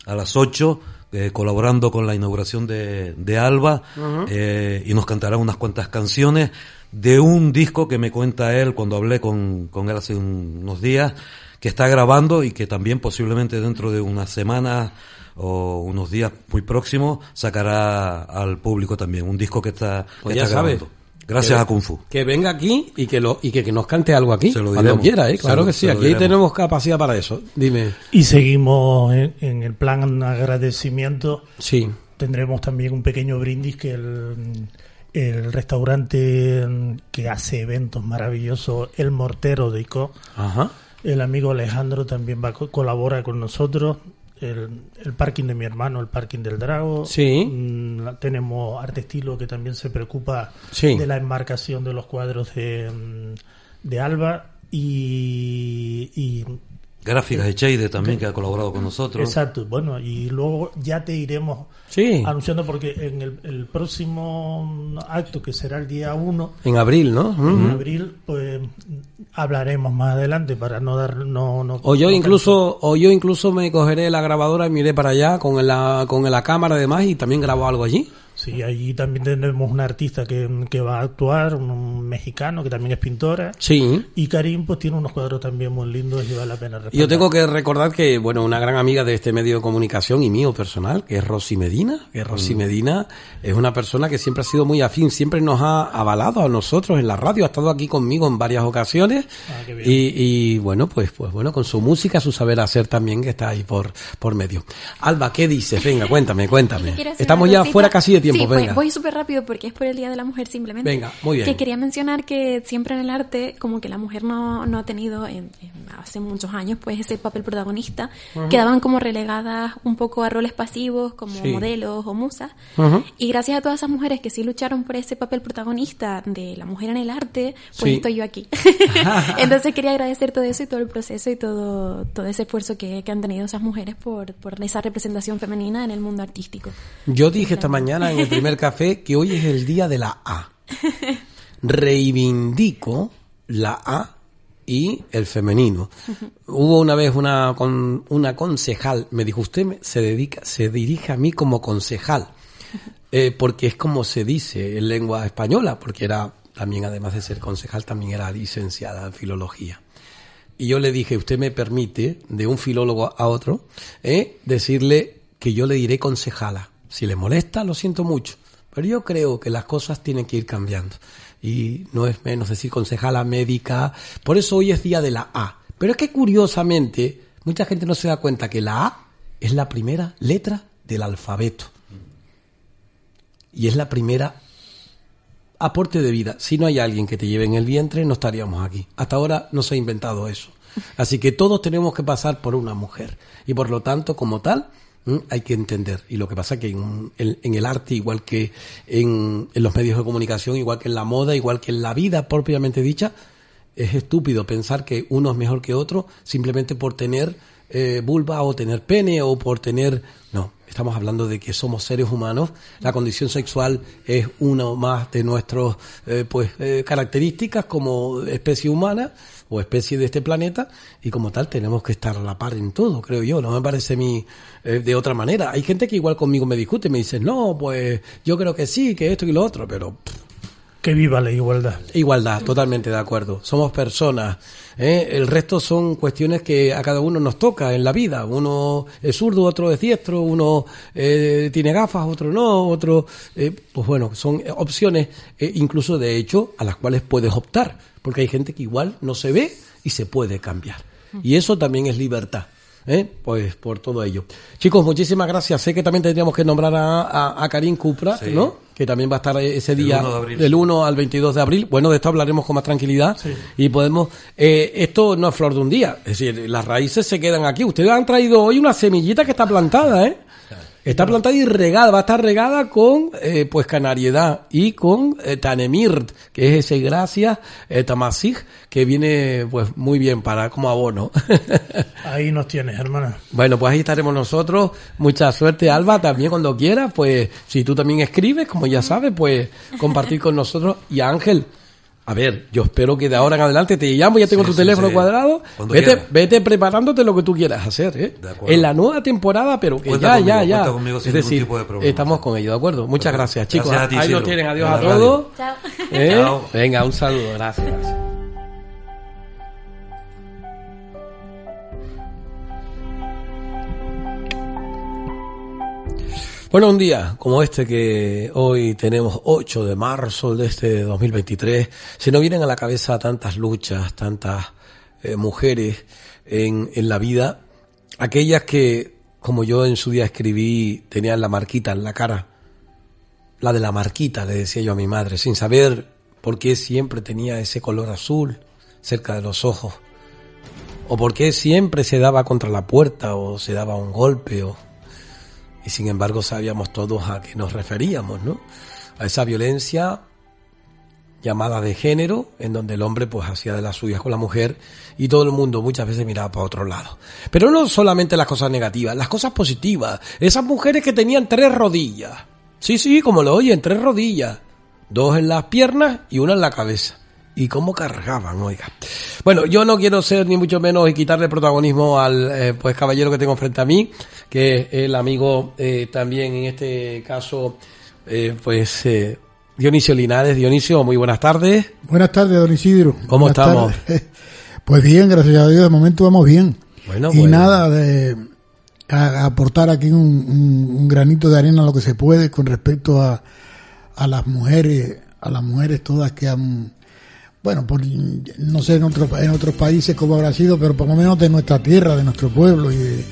a las 8 eh, colaborando con la inauguración de, de Alba eh, y nos cantará unas cuantas canciones de un disco que me cuenta él cuando hablé con, con él hace un- unos días que está grabando y que también posiblemente dentro de unas semanas o unos días muy próximos sacará al público también un disco que está, Pues que ya está sabes. Gracias Que- a Kung Fu. Que venga aquí y que, lo, y que, que nos cante algo aquí. Se lo cuando quiera, ¿eh? Se Claro lo- que sí. Aquí diremos. tenemos capacidad para eso. Dime. Y seguimos en, en el plan agradecimiento. Sí. Tendremos también un pequeño brindis que el, el restaurante que hace eventos maravillosos, El Mortero de Ico, Ajá. el amigo Alejandro también va colabora con nosotros. El, el parking de mi hermano, el parking del Drago. Sí. Mm, tenemos Arte Estilo que también se preocupa Sí. de la enmarcación de los cuadros de, mm, de Alba. Y, y Gráficas de Cheide también que ha colaborado con nosotros. Exacto, bueno, y luego ya te iremos Sí. anunciando porque en el, el próximo acto, que será el día 1 En abril, ¿no? en abril, pues hablaremos más adelante para no dar... No, no, O yo no incluso, o yo incluso me cogeré la grabadora y me iré para allá con la, con la cámara además y también grabo algo allí. Sí, allí también tenemos una artista que, que va a actuar, un mexicano que también es pintora. Sí. Y Karim pues tiene unos cuadros también muy lindos y vale la pena Y yo tengo que recordar que, bueno, una gran amiga de este medio de comunicación y mío personal, que es Rosy Medina, que Rosy Medina es una persona que siempre ha sido muy afín, siempre nos ha avalado a nosotros en la radio, ha estado aquí conmigo en varias ocasiones Ah, qué bien. y, y bueno, pues, pues bueno, con su música, su saber hacer también que está ahí por, por medio. Alba, ¿qué dices? Venga, [laughs] cuéntame, cuéntame. Estamos ya fuera casi de tiempo, Sí, voy- venga. Voy súper rápido porque es por el Día de la Mujer simplemente. Venga, muy bien. Que quería mencionar que siempre en el arte, como que la mujer no, no ha tenido en, en hace muchos años, pues ese papel protagonista. Quedaban como relegadas un poco a roles pasivos, como Sí. modelos o musas. Ujú. Y gracias a todas esas mujeres que sí lucharon por ese papel protagonista de la mujer en el arte, pues Sí. estoy yo aquí. [laughs] [laughs] Entonces quería agradecer todo eso y todo el proceso y todo, todo ese esfuerzo que, que han tenido esas mujeres por, por esa representación femenina en el mundo artístico. Yo dije esta mañana en el primer café que hoy es el día de la A. Reivindico la A y el femenino. Hubo una vez una con, una concejal, me dijo usted se dedica se dirige a mí como concejal. Eh, porque es como se dice en lengua española, porque era también además de ser concejal también era licenciada en filología. Y yo le dije, usted me permite, de un filólogo a otro, eh, decirle que yo le diré concejala. Si le molesta, lo siento mucho. Pero yo creo que las cosas tienen que ir cambiando. Y no es menos decir concejala médica. Por eso hoy es día de la A. Pero es que curiosamente, mucha gente no se da cuenta que la A es la primera letra del alfabeto. Y es la primera aporte de vida. Si no hay alguien que te lleve en el vientre, no estaríamos aquí. Hasta ahora no se ha inventado eso. Así que todos tenemos que pasar por una mujer. Y por lo tanto, como tal, hay que entender. Y lo que pasa es que en el arte, igual que en, en los medios de comunicación, igual que en la moda, igual que en la vida propiamente dicha, es estúpido pensar que uno es mejor que otro simplemente por tener eh, vulva o tener pene o por tener... No, estamos hablando de que somos seres humanos, la condición sexual es una más de nuestras eh, pues, eh, características como especie humana o especie de este planeta y como tal tenemos que estar a la par en todo, creo yo, no me parece mí eh, de otra manera. Hay gente que igual conmigo me discute, me dice, no, pues yo creo que sí, que esto y lo otro, pero... Que viva la igualdad. Igualdad, totalmente de acuerdo. Somos personas. ¿eh? El resto son cuestiones que a cada uno nos toca en la vida. Uno es zurdo, otro es diestro, uno eh, tiene gafas, otro no, otro... eh, pues bueno, son opciones eh, incluso de hecho a las cuales puedes optar. Porque hay gente que igual no se ve y se puede cambiar. Y eso también es libertad. ¿eh? Pues por todo ello. Chicos, muchísimas gracias. Sé que también tendríamos que nombrar a, a, a Karim Cupra, Sí. ¿no? Que también va a estar ese día 1 de abril, del sí. 1 al 22 de abril. Bueno, de esto hablaremos con más tranquilidad y podemos. Eh, esto no es flor de un día, es decir, las raíces se quedan aquí. Ustedes han traído hoy una semillita que está plantada, ¿eh? Está plantada y regada, va a estar regada con eh, pues canariedad y con eh, tanemirt, que es ese gracias eh, tamasig, que viene pues muy bien para como abono. [laughs] Ahí nos tienes, hermana. Bueno, pues ahí estaremos nosotros. Mucha suerte, Alba, también cuando quieras. Pues si tú también escribes, como ya sabes, pues compartir con nosotros. Y Ángel, a ver, yo espero que de ahora en adelante te llamo, ya tengo Sí, tu sí, teléfono sí. cuadrado. Cuando Vete, quieras. vete preparándote lo que tú quieras hacer, ¿eh? De acuerdo. En la nueva temporada, pero que Cuenta ya, conmigo, ya, ya. cuenta conmigo sin es decir, tipo de problema. estamos con ello, ¿de acuerdo? Muchas gracias, chicos. Gracias a ti, ahí Ciro, tienen. Adiós a todos. Chao. ¿Eh? Chao. Venga, un saludo, gracias. Bueno, un día como este que hoy tenemos 8 de marzo de este 2023, se nos vienen a la cabeza tantas luchas, tantas eh, mujeres en, en la vida, aquellas que, como yo en su día escribí, tenían la marquita en la cara, la de la marquita, le decía yo a mi madre, sin saber por qué siempre tenía ese color azul cerca de los ojos, o por qué siempre se daba contra la puerta o se daba un golpe, o... y sin embargo sabíamos todos a qué nos referíamos, ¿no? A esa violencia llamada de género, en donde el hombre pues hacía de las suyas con la mujer y todo el mundo muchas veces miraba para otro lado. Pero no solamente las cosas negativas, las cosas positivas. Esas mujeres que tenían tres rodillas. Sí, sí, como lo oyen, tres rodillas. Dos en las piernas y una en la cabeza. Y cómo cargaban, oiga. Bueno, yo no quiero ser ni mucho menos y quitarle protagonismo al eh, pues caballero que tengo frente a mí, que es el amigo eh, también en este caso, eh, pues eh, Dionisio Linares. Dionisio, muy buenas tardes. Buenas tardes, don Isidro. ¿Cómo Buenas estamos? tardes. [laughs] Pues bien, gracias a Dios, de momento vamos bien. Bueno, y pues- nada, de a aportar aquí un, un- un granito de arena lo que se puede con respecto a, a las mujeres, a las mujeres todas que han, bueno, por, no sé en, otros en otros países cómo habrá sido, pero por lo menos de nuestra tierra, de nuestro pueblo y de,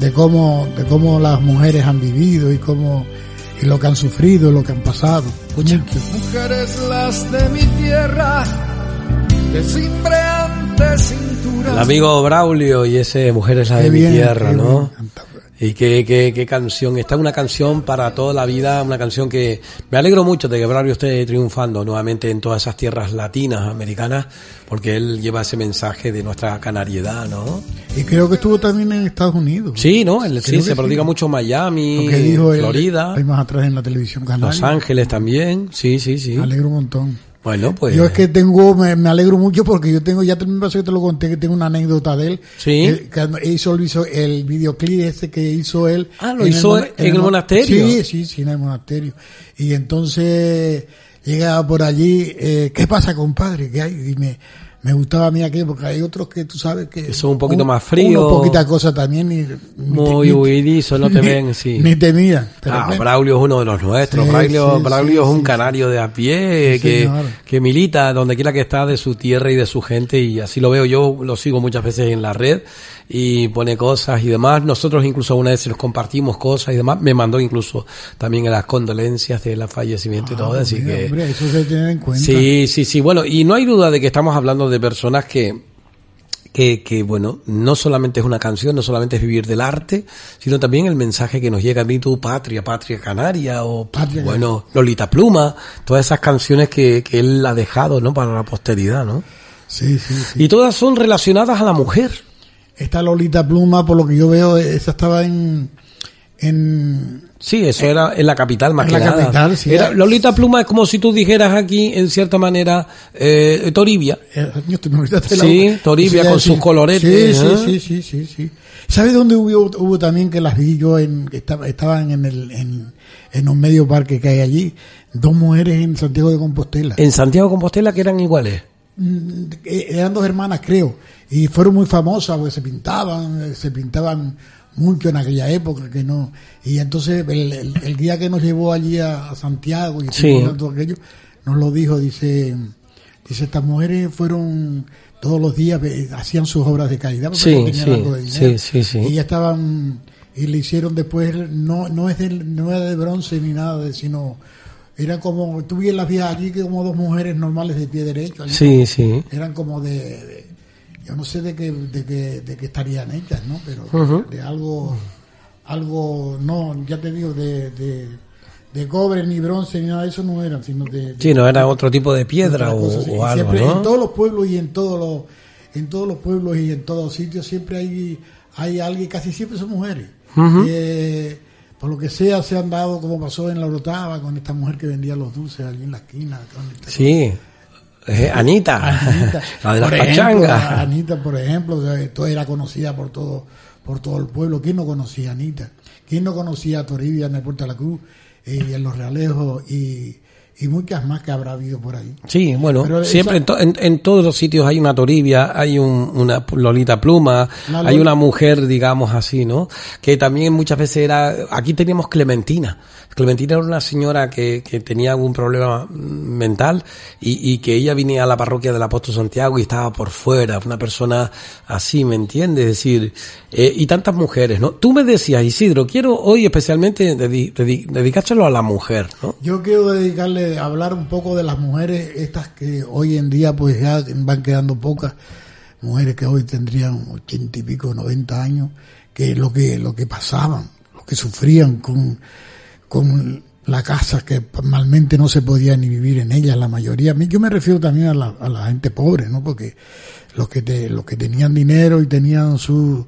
de cómo, de cómo las mujeres han vivido y cómo, y lo que han sufrido, lo que han pasado. Mucho. Mujeres las de mi tierra, de cimbreante cintura. El amigo Braulio y ese Mujeres la de mi tierra, ¿no? bien. Y qué, qué, qué canción. Está una canción para toda la vida, una canción que me alegro mucho de que Braulio esté triunfando nuevamente en todas esas tierras latinas, americanas, porque él lleva ese mensaje de nuestra canariedad, ¿no? Y creo que estuvo también en Estados Unidos. Sí, ¿no? Él, sí, se prodiga sí. mucho Miami, dijo él, Florida, Hay más atrás en la televisión canaria. Los Ángeles también. Sí, sí, sí. Me alegro un montón. Bueno, pues. Yo es que tengo, me, me alegro mucho porque yo tengo, ya te, me pasó que te lo conté, que tengo una anécdota de él. Sí. Él- que hizo, hizo el videoclip ese que hizo él. Ah, lo hizo mon- en el mon- monasterio. Sí, sí, sí, en el monasterio. Y entonces llega por allí, eh, ¿qué pasa, compadre? ¿Qué hay? Y me, gustaba a mí aquello porque hay otros que tú sabes que... Que son un poquito más fríos. Una poquita cosa también. Muy huidizo, no te ven, sí. Ni te miran. Ah, bueno. Braulio es uno de los nuestros. Sí, Braulio, sí, Braulio sí, es un canario de a pie que, señor. que milita donde quiera que está de su tierra y de su gente y así lo veo yo, lo sigo muchas veces en la red y pone cosas y demás. Nosotros incluso una vez nos compartimos cosas y demás. Me mandó incluso también las condolencias del fallecimiento y todo, así Ah, que... hombre, eso se tiene en cuenta. Sí, sí, sí. Bueno, y no hay duda de que estamos hablando de personas que, que, que, bueno, no solamente es una canción, no solamente es vivir del arte, sino también el mensaje que nos llega a mí, tu patria, patria canaria, o, Patria bueno, Lolita Pluma, todas esas canciones que, que él ha dejado, ¿no? Para la posteridad, ¿no? Sí, sí, sí. Y todas son relacionadas a la mujer. Esta Lolita Pluma, por lo que yo veo, esa estaba en... en Sí, eso era en la capital más en que la nada. capital, sí. Era, Lolita Pluma es como si tú dijeras aquí, en cierta manera, eh, Toribia. eh, yo me Sí, Toribia con sus coloretes, Sí, sí, sí, sí, sí. ¿Sabes dónde hubo, hubo también que las vi yo en, estaban en el, en, en un medio parque que hay allí? Dos mujeres en Santiago de Compostela. En Santiago de Compostela que eran iguales. Mm, eran dos hermanas, creo, y fueron muy famosas porque se pintaban, se pintaban mucho en aquella época que no y entonces el, el- el guía que nos llevó allí a, a Santiago y Sí. todo aquello nos lo dijo dice dice estas mujeres fueron todos los días eh, hacían sus obras de caridad porque Sí, no tenían sí, algo de dinero. sí, sí, sí. y ya estaban y le hicieron después no no es de, no era de bronce ni nada de sino era como tú las vías allí que como dos mujeres normales de pie derecho allí Sí, sí. eran como de, de- yo no sé de qué de qué, de qué estarían hechas no pero de algo algo no ya te digo de, de, de cobre ni bronce ni nada de eso no eran sino de, Sí, no era otro tipo de piedra o, sí. algo, siempre en ¿no? todos los pueblos y en todos los en todos los pueblos y en todos sitios siempre hay hay alguien casi siempre son mujeres. Eh, por lo que sea se han dado como pasó en la Orotava con esta mujer que vendía los dulces allí en la esquina con Sí. Eh, Anita, Anita, [laughs] la de las por ejemplo, pachangas. Anita, por ejemplo, o sea, todo era conocida por todo, por todo el pueblo. ¿Quién no conocía a Anita? ¿Quién no conocía a Toribia en el Puerto de la Cruz eh, y en Los Realejos y, y muchas más que habrá habido por ahí? Sí, bueno, Pero siempre en, esa- to- en, en todos los sitios hay una Toribia, hay un- una Lolita Pluma, La hay una mujer, digamos así, ¿no? Que también muchas veces era, aquí teníamos Clementina. Clementina era una señora que, que tenía algún problema mental y, y que ella venía a la parroquia del apóstol Santiago y estaba por fuera, una persona así, ¿me entiendes? Es decir, eh, y tantas mujeres, ¿no? Tú me decías, Isidro, quiero hoy especialmente dedi- dedi- dedicárselo a la mujer, ¿no? Yo quiero dedicarle hablar un poco de las mujeres, estas que hoy en día pues ya van quedando pocas, mujeres que hoy tendrían ochenta y pico, noventa años, que lo que, lo que pasaban, lo que sufrían con, con la casa que normalmente no se podía ni vivir en ella, la mayoría. Yo me refiero también a la, a la gente pobre, ¿no? Porque los que te, los que tenían dinero y tenían su,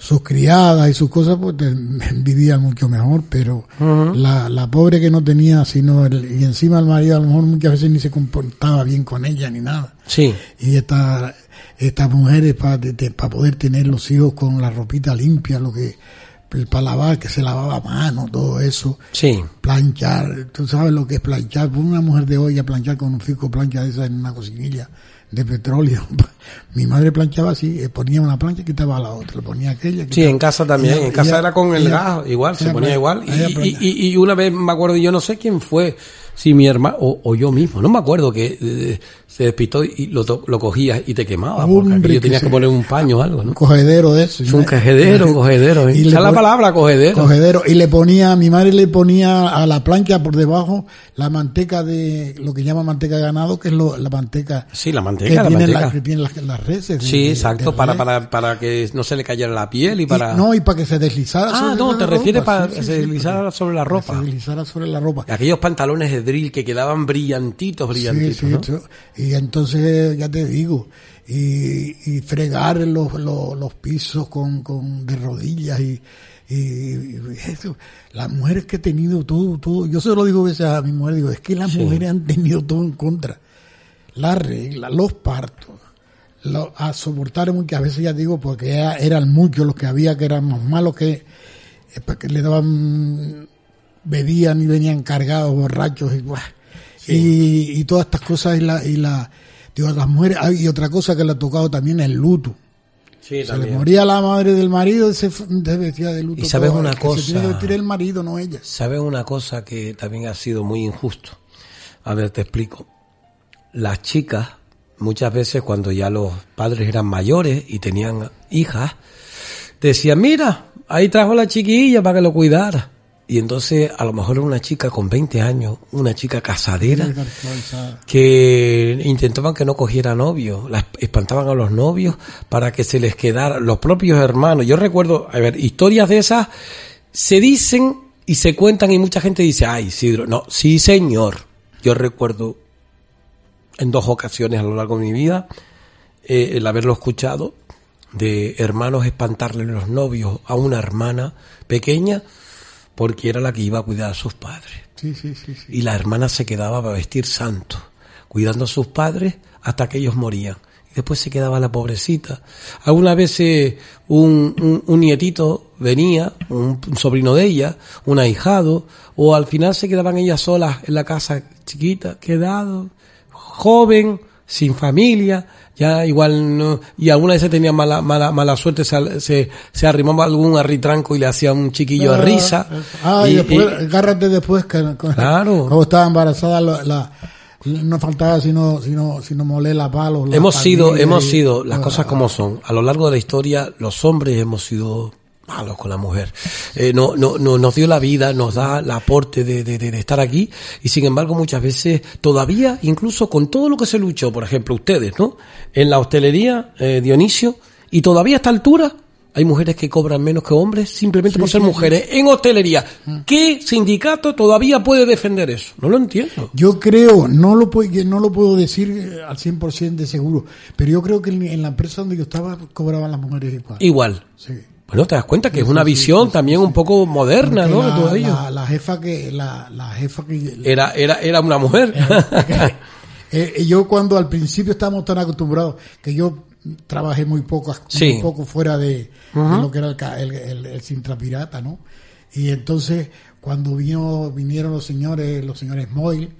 sus criadas y sus cosas, pues [laughs] vivían mucho mejor, pero la, la pobre que no tenía, sino el, y encima el marido a lo mejor muchas veces ni se comportaba bien con ella ni nada. Sí, Y esta, estas mujeres para poder tener los hijos con la ropita limpia, lo que, para lavar, que se lavaba a mano, todo eso. Sí. planchar, tú sabes lo que es planchar, por una mujer de hoy a planchar con un fico plancha de esa en una cocinilla de petróleo. [laughs] Mi madre planchaba así, eh, ponía una plancha y quitaba la otra, ponía aquella. Sí, quitaba- en casa también. Ella- en casa ella- era con el ella- gas, igual, se ponía igual. Y, y- y una vez me acuerdo, yo no sé quién fue, si mi hermano o, o yo mismo, no me acuerdo que eh, se despistó y lo, lo cogías y te quemaba. Porque Hombre, aquello que tenías que poner un paño o algo, ¿no? cogedero de eso. Es un cogedero, un cogedero. ¿eh? Y Esa le es la palabra, cogedero. Cogedero. Y le ponía, mi madre le ponía a la plancha por debajo la manteca de, lo que llama manteca de ganado, que es lo, la manteca Sí, la que manteca, la tiene, manteca. la- que tiene las, las reses. de- Sí, de- exacto, de para, para, para que no se le cayera la piel y para... Y- no, y para que se deslizara. ah, sobre no, la te refieres para sí, que se deslizara sobre la que ropa. Se deslizara sobre la ropa. Aquellos pantalones de drill que quedaban brillantitos, brillantitos, Sí, sí, ¿no? Y entonces, ya te digo, y, y fregar los, los, los pisos con, con de rodillas y, eso. Las mujeres que he tenido todo, todo, yo se lo digo a veces a mi mujer, digo, es que las Sí. mujeres han tenido todo en contra. La regla, los partos, lo- a soportar muchas veces, ya digo, porque era- eran muchos los que había que eran más malos que, eh, porque le daban, bebían y venían cargados, borrachos y, buah. Y, y todas estas cosas y la, y la, digo, las mujeres, y otra cosa que le ha tocado también el luto. Sí, Se le moría la madre del marido, se, vestía de luto. Y sabes una el que Se tiene que cosa. vestir el marido, no ella. ¿Sabes una cosa que también ha sido muy injusto? A ver, te explico. Las chicas, muchas veces cuando ya los padres eran mayores y tenían hijas, decían, mira, ahí trajo la chiquilla para que lo cuidara. Y entonces a lo mejor era una chica con 20 años, una chica casadera, que intentaban que no cogiera novio, las espantaban a los novios para que se les quedara los propios hermanos. Yo recuerdo, a ver, historias de esas se dicen y se cuentan y mucha gente dice, ay, Isidro, no, sí señor. Yo recuerdo en dos ocasiones a lo largo de mi vida eh, el haberlo escuchado, de hermanos espantarle los novios a una hermana pequeña porque era la que iba a cuidar a sus padres. Sí, sí, sí, sí. Y la hermana se quedaba para vestir santo, cuidando a sus padres hasta que ellos morían. Y después se quedaba la pobrecita. Algunas veces un, un, un nietito venía, un, un sobrino de ella, un ahijado, o al final se quedaban ellas solas en la casa chiquita, quedado, joven, sin familia, ya igual no, y alguna vez tenía mala, mala, mala suerte, se, se, se arrimaba algún arritranco y le hacía un chiquillo de risa. Ah, y, Y- después, y- agárrate después que Claro. [laughs] cuando estaba embarazada la, la- no faltaba sino sino sino moler la palos. la hemos sido, hemos sido, las ah, cosas como son. A lo largo de la historia, los hombres hemos sido malos con la mujer. Eh, no, no, no, nos dio la vida, nos da el aporte de, de, de estar aquí y sin embargo muchas veces todavía, incluso con todo lo que se luchó, por ejemplo, ustedes, ¿no? En la hostelería, eh, Dionisio, y todavía a esta altura hay mujeres que cobran menos que hombres simplemente por ser mujeres en hostelería. ¿Qué sindicato todavía puede defender eso? No lo entiendo. Yo creo, no lo, no lo puedo decir eh, al 100% de seguro, pero yo creo que en, en la empresa donde yo estaba cobraban las mujeres igual. Igual. Sí. Bueno, te das cuenta que es una visión también un poco moderna, Porque ¿no? De la, todo ello. la- la jefa que la, la jefa que Era, era, era una mujer. [laughs] Eh, yo cuando al principio estábamos tan acostumbrados que yo trabajé muy poco, muy poco fuera de, de lo que era el, el, el, el Sintra Pirata, ¿no? Y entonces cuando vino, vinieron los señores, los señores Moyle,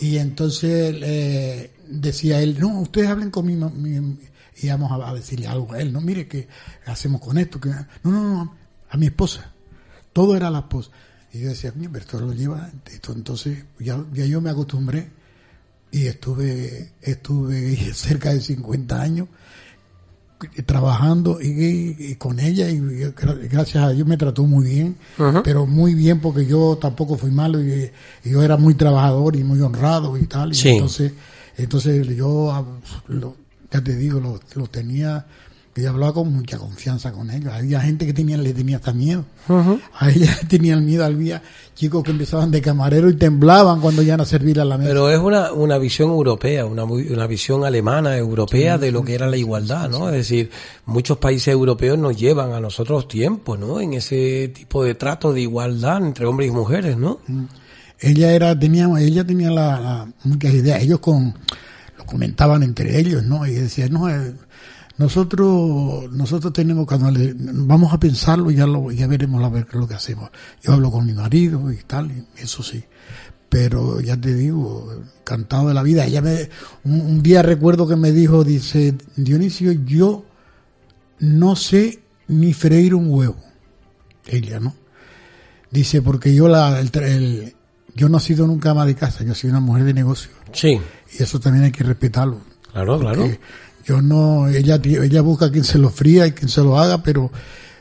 y entonces eh, decía él, no, ustedes hablen con mi, íbamos a, a decirle algo a él, no, mire que hacemos con esto, que no, no, no, a mi esposa, todo era la esposa. Y yo decía, mira, pero esto lo lleva, esto, entonces ya, ya yo me acostumbré y estuve estuve [laughs] cerca de 50 años trabajando y, y con ella y gra- gracias a Dios me trató muy bien pero muy bien porque yo tampoco fui malo y, y yo era muy trabajador y muy honrado y tal. Y Sí. entonces entonces yo ah, lo- ya te digo lo, lo tenía yo hablaba con mucha confianza con ellos. Había gente que tenía le tenía hasta miedo. A ella [laughs] tenía el miedo había chicos que empezaban de camarero y temblaban cuando ya a servir a la mesa. Pero es una, una visión europea, una, una visión alemana, europea de lo que era la igualdad, ¿no? Es decir, muchos países europeos nos llevan a nosotros tiempo, ¿no? En ese tipo de trato de igualdad entre hombres y mujeres, ¿no? ella era tenía ella tenía la, la- muchas ideas. Ellos con comentaban entre ellos no y decían no eh, nosotros nosotros tenemos cuando le- vamos a pensarlo y ya lo ya veremos a ver lo que hacemos yo hablo con mi marido y tal y eso sí. Pero ya te digo encantado de la vida. Ella me un, día recuerdo que me dijo dice Dionisio yo no sé ni freír un huevo ella no Dice, porque yo la, yo no he sido nunca ama de casa, yo soy una mujer de negocio. Sí, Y eso también hay que respetarlo. claro, claro. Yo no, ella, ella busca quien se lo fría y quien se lo haga, pero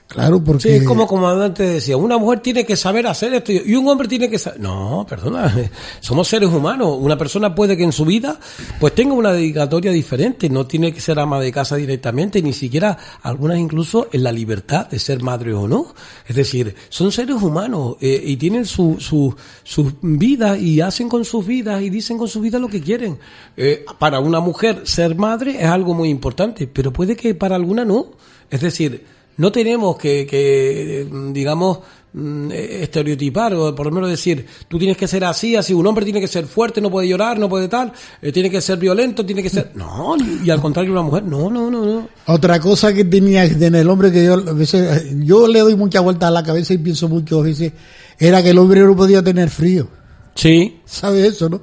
claro, porque... Sí, es como comandante decía, una mujer tiene que saber hacer esto y un hombre tiene que saber... No, perdona, [laughs] somos seres humanos. Una persona puede que en su vida pues tenga una dedicatoria diferente, no tiene que ser ama de casa directamente, ni siquiera algunas incluso en la libertad de ser madre o no. Es decir, son seres humanos eh, y tienen su, su, sus vidas y hacen con sus vidas y dicen con sus vidas lo que quieren. Eh, para una mujer ser madre es algo muy importante, pero puede que para alguna no. Es decir, no tenemos que, que eh, digamos, mm, eh, estereotipar o por lo menos decir, tú tienes que ser así, así, un hombre tiene que ser fuerte, no puede llorar, no puede tal, eh, tiene que ser violento, tiene que ser... No, y al contrario una mujer, no, no, no, no. Otra cosa que tenía que tener el hombre que yo a veces, yo le doy mucha vuelta a la cabeza y pienso muchas veces, era que el hombre no podía tener frío. Sí, ¿Sabe eso, no?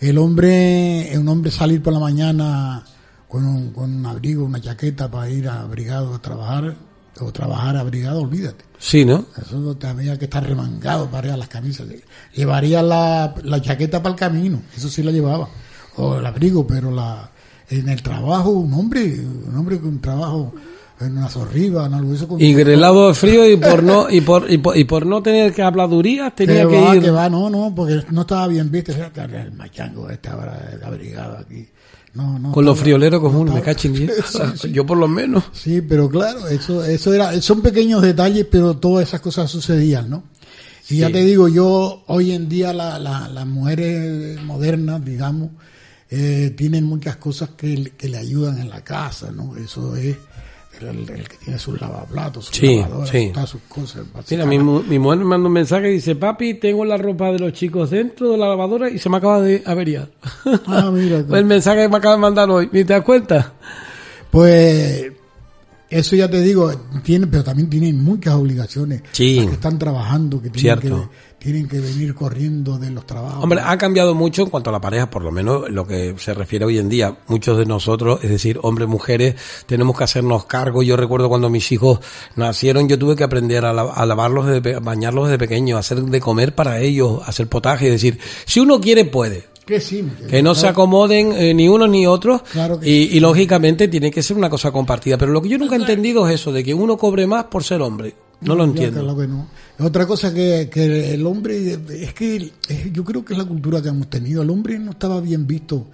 El hombre, un hombre salir por la mañana con un, con un abrigo, una chaqueta para ir abrigado a trabajar, o trabajar abrigado, olvídate. sí, ¿no? Eso tenía que estar remangado para las camisas. Llevaría la, la chaqueta para el camino, eso sí la llevaba. O el abrigo, pero la en el trabajo, un hombre, un hombre con trabajo en una zorriba, en algo eso. Con, Y grelado de frío y por no, y por, y por, y por no tener que habladurías tenía que que va, ir... que va, no, no, porque no estaba bien visto. El machango ahora abrigado aquí. No, no Con los frioleros uno, me. [laughs] Sí, sí. Yo por lo menos. Sí, pero claro, eso, eso era, son pequeños detalles, pero todas esas cosas sucedían, ¿no? Y ya te digo, yo hoy en día la, la- las mujeres modernas, digamos, eh, tienen muchas cosas que, le- que le ayudan en la casa, ¿no? Eso es el, el que tiene sus lavaplatos, sus Sí, lavadoras, sí. sus cosas. Mira, mi, mu- mi mujer me manda un mensaje y dice, papi, tengo la ropa de los chicos dentro de la lavadora y se me acaba de averiar. Ah, mira. [laughs] el mensaje que me acaba de mandar hoy, ¿me te das cuenta? Pues eso ya te digo, tiene, pero también tienen muchas obligaciones. Sí. las que están trabajando, que tienen, Cierto. que tienen que venir corriendo de los trabajos. Hombre, ha cambiado mucho en cuanto a la pareja, por lo menos lo que se refiere hoy en día. Muchos de nosotros, es decir, hombres, mujeres, tenemos que hacernos cargo. Yo recuerdo cuando mis hijos nacieron, yo tuve que aprender a, la- a lavarlos, a bañarlos desde pequeño, a hacer de comer para ellos, a hacer potaje. Es decir, si uno quiere, puede. Que sí, Que no se acomoden eh, ni unos ni otros. Claro que y, y lógicamente tiene que ser una cosa compartida. Pero lo que yo nunca he entendido es eso, de que uno cobre más por ser hombre. No lo entiendo. claro que no. Otra cosa que, que el hombre, es que yo creo que es la cultura que hemos tenido. El hombre no estaba bien visto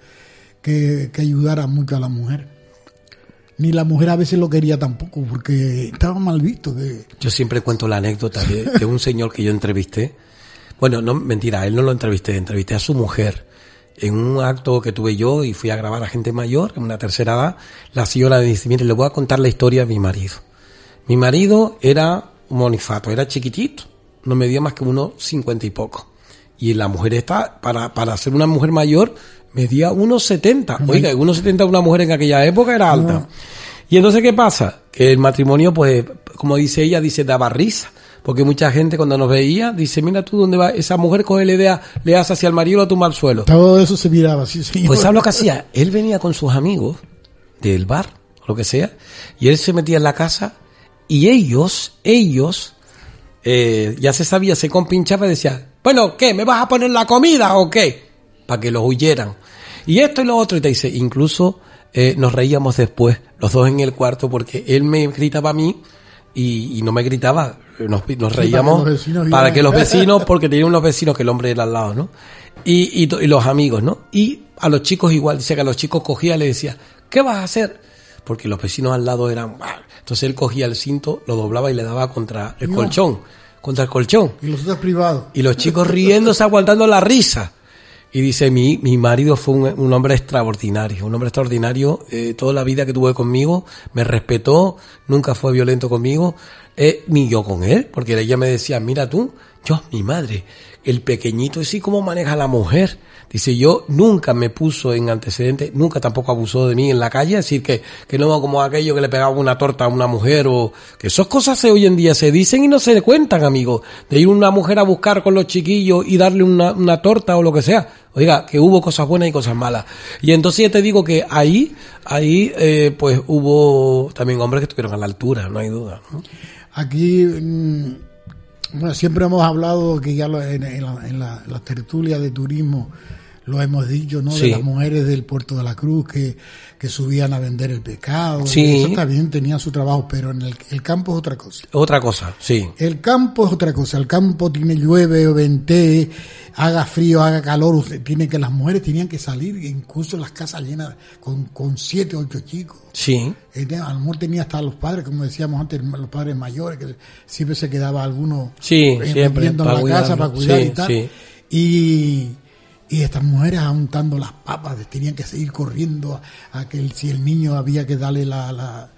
que, que ayudara mucho a la mujer. Ni la mujer a veces lo quería tampoco, porque estaba mal visto. Que, Yo siempre cuento la anécdota de, de un señor que yo entrevisté. Bueno, no, mentira, él no lo entrevisté, entrevisté a su mujer. En un acto que tuve yo y fui a grabar a gente mayor, en una tercera edad, la señora me dice, mire, le voy a contar la historia de mi marido. Mi marido era un monifato, era chiquitito, no medía más que unos cincuenta y poco. Y la mujer está, para, para ser una mujer mayor, medía unos setenta. Oiga, unos setenta una mujer en aquella época era alta. Y entonces, ¿qué pasa? Que el matrimonio, pues, como dice ella, dice, daba risa. Porque mucha gente cuando nos veía, dice, mira tú dónde va, esa mujer coge la idea, le hace hacia el marido lo tumba al suelo. todo eso se miraba, sí, señor. Pues ¿sabes lo que hacía? Él venía con sus amigos del bar, lo que sea, y él se metía en la casa y ellos, ellos, eh, ya se sabía, se compinchaba y decía, bueno, ¿qué? ¿Me vas a poner la comida o qué? Para que los huyeran. Y esto y lo otro, y te dice, incluso eh, nos reíamos después, los dos en el cuarto, porque él me gritaba a mí y, y no me gritaba, nos, nos reíamos para que los vecinos, porque tenía unos vecinos que el hombre era al lado, ¿no? Y, y, los amigos, ¿no? Y a los chicos igual, dice que a los chicos cogía y le decía, ¿qué vas a hacer? Porque los vecinos al lado eran, "Bah". entonces él cogía el cinto, lo doblaba y le daba contra el No. colchón, contra el colchón. Y los otros privados. Y los chicos riéndose, aguantando la risa. Y dice, mi, mi marido fue un, un hombre extraordinario, un hombre extraordinario, eh, toda la vida que tuve conmigo, me respetó, nunca fue violento conmigo, eh, ni yo con él, porque ella me decía, mira tú, yo, mi madre, el pequeñito, así como maneja la mujer. Dice, yo nunca me puso en antecedentes, nunca tampoco abusó de mí en la calle, decir que, que no como aquello que le pegaba una torta a una mujer o que esas cosas se, hoy en día se dicen y no se cuentan, amigo. De ir una mujer a buscar con los chiquillos y darle una, una torta o lo que sea. Oiga, que hubo cosas buenas y cosas malas. Y entonces ya te digo que ahí, ahí, eh, pues hubo también hombres que estuvieron a la altura, no hay duda. Aquí, mm, bueno, siempre hemos hablado que ya en, en la, en la- la tertulia de turismo lo hemos dicho, ¿no? Sí. De las mujeres del Puerto de la Cruz que, que subían a vender el pescado. Sí. Eso también tenían su trabajo, pero en el, el campo es otra cosa. Otra cosa, sí. El campo es otra cosa. El campo tiene llueve o ventee, haga frío, haga calor. Usted tiene que las mujeres tenían que salir, incluso las casas llenas con, con siete, ocho chicos. Sí. Eh, A lo mejor tenía hasta los padres, como decíamos antes, los padres mayores, que siempre se quedaba alguno Sí, eh, siempre, en la cuidarlo. casa para cuidar Sí, y tal. sí. Y, y estas mujeres untando las papas, tenían que seguir corriendo a, a que si el niño había que darle la, la-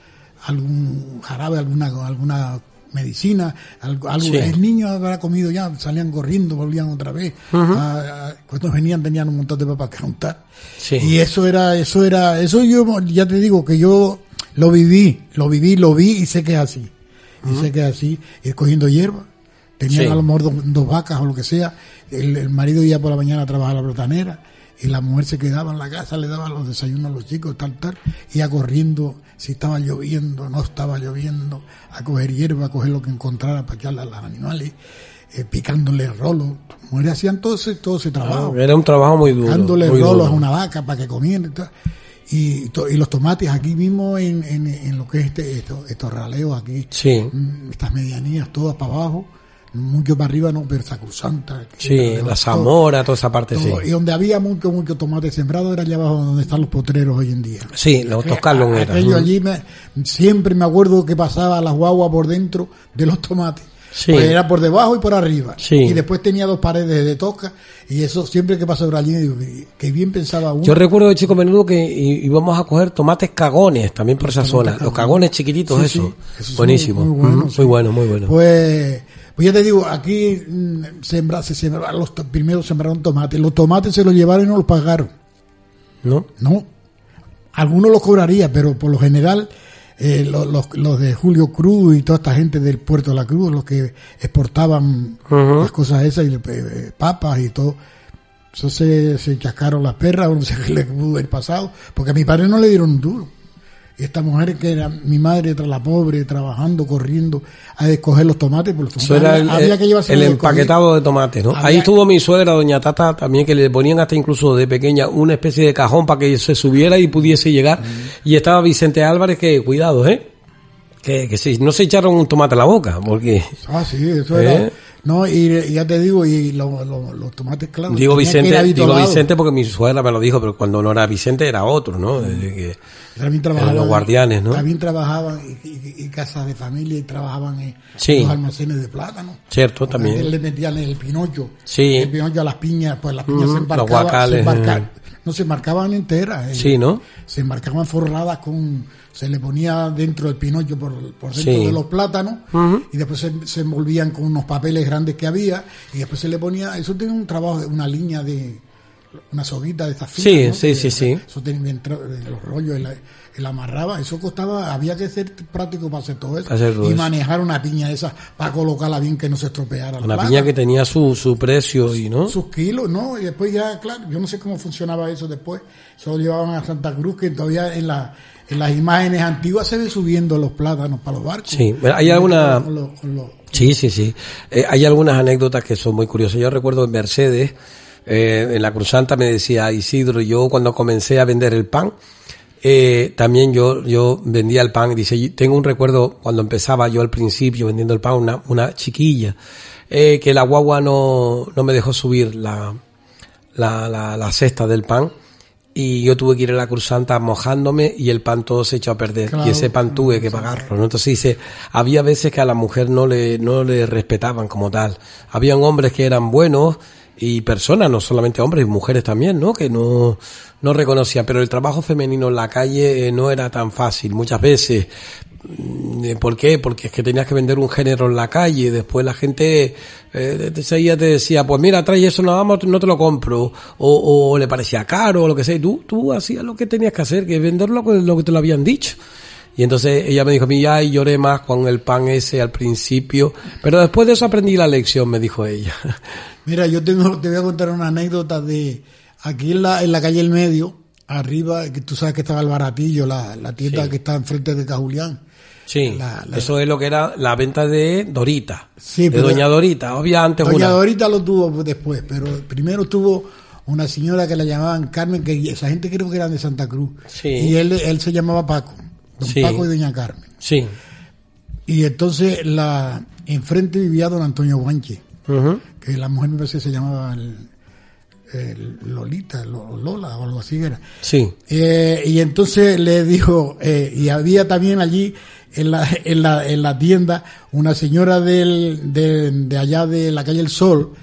algún jarabe, alguna, alguna medicina, algo, algo- Sí. el niño habrá comido ya, salían corriendo, volvían otra vez. Ah, ah, cuando venían tenían un montón de papas que untar. Sí. Y eso era, eso era, eso yo ya te digo que yo lo viví, lo viví, lo vi y sé que es así. Y sé que es así, ir cogiendo hierba. Tenían Sí. a lo mejor dos, dos vacas o lo que sea. El, el marido iba por la mañana a trabajar a la platanera y la mujer se quedaba en la casa, le daba los desayunos a los chicos, tal, tal. Iba corriendo, si estaba lloviendo, no estaba lloviendo, a coger hierba, a coger lo que encontrara para echarle a los animales, eh, picándole rolos. Mujeres hacían todo ese, todo ese trabajo Era un trabajo muy duro. dándole rolos duro. a una vaca para que comieran y tal. Y, y los tomates aquí mismo en, en, en lo que es este, esto- estos raleos aquí, Sí. mm, estas medianías todas para abajo, mucho para arriba no, pero Sacrosanta. Sí, la Zamora, toda esa parte, sí. Y donde había mucho, mucho tomate sembrado era allá abajo donde están los potreros hoy en día. Sí, los Toscarlon era. Aquello Ujú. allí me- siempre me acuerdo que pasaba las guaguas por dentro de los tomates. Sí. Pues era por debajo y por arriba. Sí. Y después tenía dos paredes de toca. Y eso siempre que pasa por allí, que bien pensaba uno. Yo recuerdo de chico menudo que íbamos a coger tomates cagones también por esa zona. Los cagones chiquititos, Sí, eso. Buenísimo. Muy, bueno, muy bueno, muy bueno. Pues, pues ya te digo, aquí mm, sembra, se sembra, los primeros sembraron tomates. Los tomates se los llevaron y no los pagaron. ¿No? No. Algunos los cobraría, pero por lo general eh, lo- los, los de Julio Cruz y toda esta gente del puerto de la Cruz, los que exportaban las cosas esas, y eh, papas y todo, eso se, se chascaron las perras, o no sé qué le pudo haber pasado, porque a mi padre no le dieron un duro. Esta mujer que era mi madre, tra- la pobre, trabajando, corriendo, a escoger los tomates, porque los tomates era el, había el- que llevarse el empaquetado de tomates, ¿no? Había- Ahí estuvo mi suegra, doña Tata, también que le ponían hasta incluso de pequeña una especie de cajón para que se subiera y pudiese llegar. Y estaba Vicente Álvarez que, cuidado, ¿eh? Que, que si no se echaron un tomate a la boca, porque... Ah, sí, eso ¿Eh? era. No, y, y ya te digo, y lo- lo- los tomates, claro. Digo Vicente, digo. Vicente porque mi suegra me lo dijo, pero cuando no era Vicente era otro, ¿no? Desde que- También trabajaban. los guardianes, ¿no? También trabajaban y, y- y casas de familia y trabajaban en Sí. los almacenes de plátano. Cierto, También le metían el pinocho. Sí. El pinocho a las piñas, pues las piñas se los embarcaban. guacales, se embarca- eh. No se marcaban enteras. eh. Sí, ¿no? Se embarcaban forradas con. Se le ponía dentro el pinocho por, por dentro Sí. de los plátanos y después se, se envolvían con unos papeles grandes que había y después se le ponía. Eso tenía un trabajo, una línea de. Una soguita de estas Sí, finas, ¿no? sí, Que- sí, sí. Eso tenía entra- los rollos, él, él amarraba. Eso costaba. Había que ser práctico para hacer todo eso. Para hacer todo y eso. manejar una piña esa para colocarla bien que no se estropeara. Una piña que tenía su, su precio y, ¿no? sus kilos, ¿no? Y después ya, claro, yo no sé cómo funcionaba eso después. Se lo llevaban a Santa Cruz, que todavía en, la, en las imágenes antiguas se ve subiendo los plátanos para los barcos. Sí, hay alguna- Con los- con los- Sí, sí, sí. Eh, hay algunas anécdotas que son muy curiosas. Yo recuerdo en Mercedes, eh, en la Cruz Santa me decía Isidro, yo cuando comencé a vender el pan, eh, también yo, yo vendía el pan. Dice, tengo un recuerdo cuando empezaba yo al principio vendiendo el pan, una, una chiquilla, que la guagua no, no me dejó subir la, la, la, la cesta del pan. Y yo tuve que ir a la Cruz Santa mojándome y el pan todo se echó a perder. Claro. y ese pan tuve que pagarlo, ¿no? Entonces dice, había veces que a la mujer no le, no le respetaban como tal. Habían hombres que eran buenos y personas, no solamente hombres, y mujeres también, ¿no? Que no, no reconocían. Pero el trabajo femenino en la calle eh, no era tan fácil. Muchas veces, ¿Por qué? Porque es que tenías que vender un género en la calle, después la gente eh, te, decía, pues mira, trae eso nada más, no te lo compro, o, o le parecía caro, o lo que sea, y tú, tú hacías lo que tenías que hacer, que venderlo con lo que te lo habían dicho. Y entonces ella me dijo a mí, ya, y lloré más con el pan ese al principio, pero después de eso aprendí la lección, me dijo ella. [laughs] Mira, yo tengo, te voy a contar una anécdota de aquí en la, en la calle El Medio, arriba, que tú sabes que estaba el baratillo, la, la tienda Sí. que está enfrente de Cajulián. Sí, La- la- eso es lo que era la venta de Dorita, Sí, de Doña Dorita, antes Doña una. Dorita lo tuvo después, pero primero tuvo una señora que la llamaban Carmen, que esa gente creo que eran de Santa Cruz. Sí. Y él, él se llamaba Paco, don Sí. Paco y doña Carmen. Sí. Y entonces la enfrente vivía don Antonio Guanche, Ujú. que la mujer me parece que se llamaba el- el Lolita, Lo- Lola o algo así era. Sí. Eh, y entonces le dijo, eh, y había también allí en la, en la, en la tienda una señora del, de, de allá de la calle El Sol,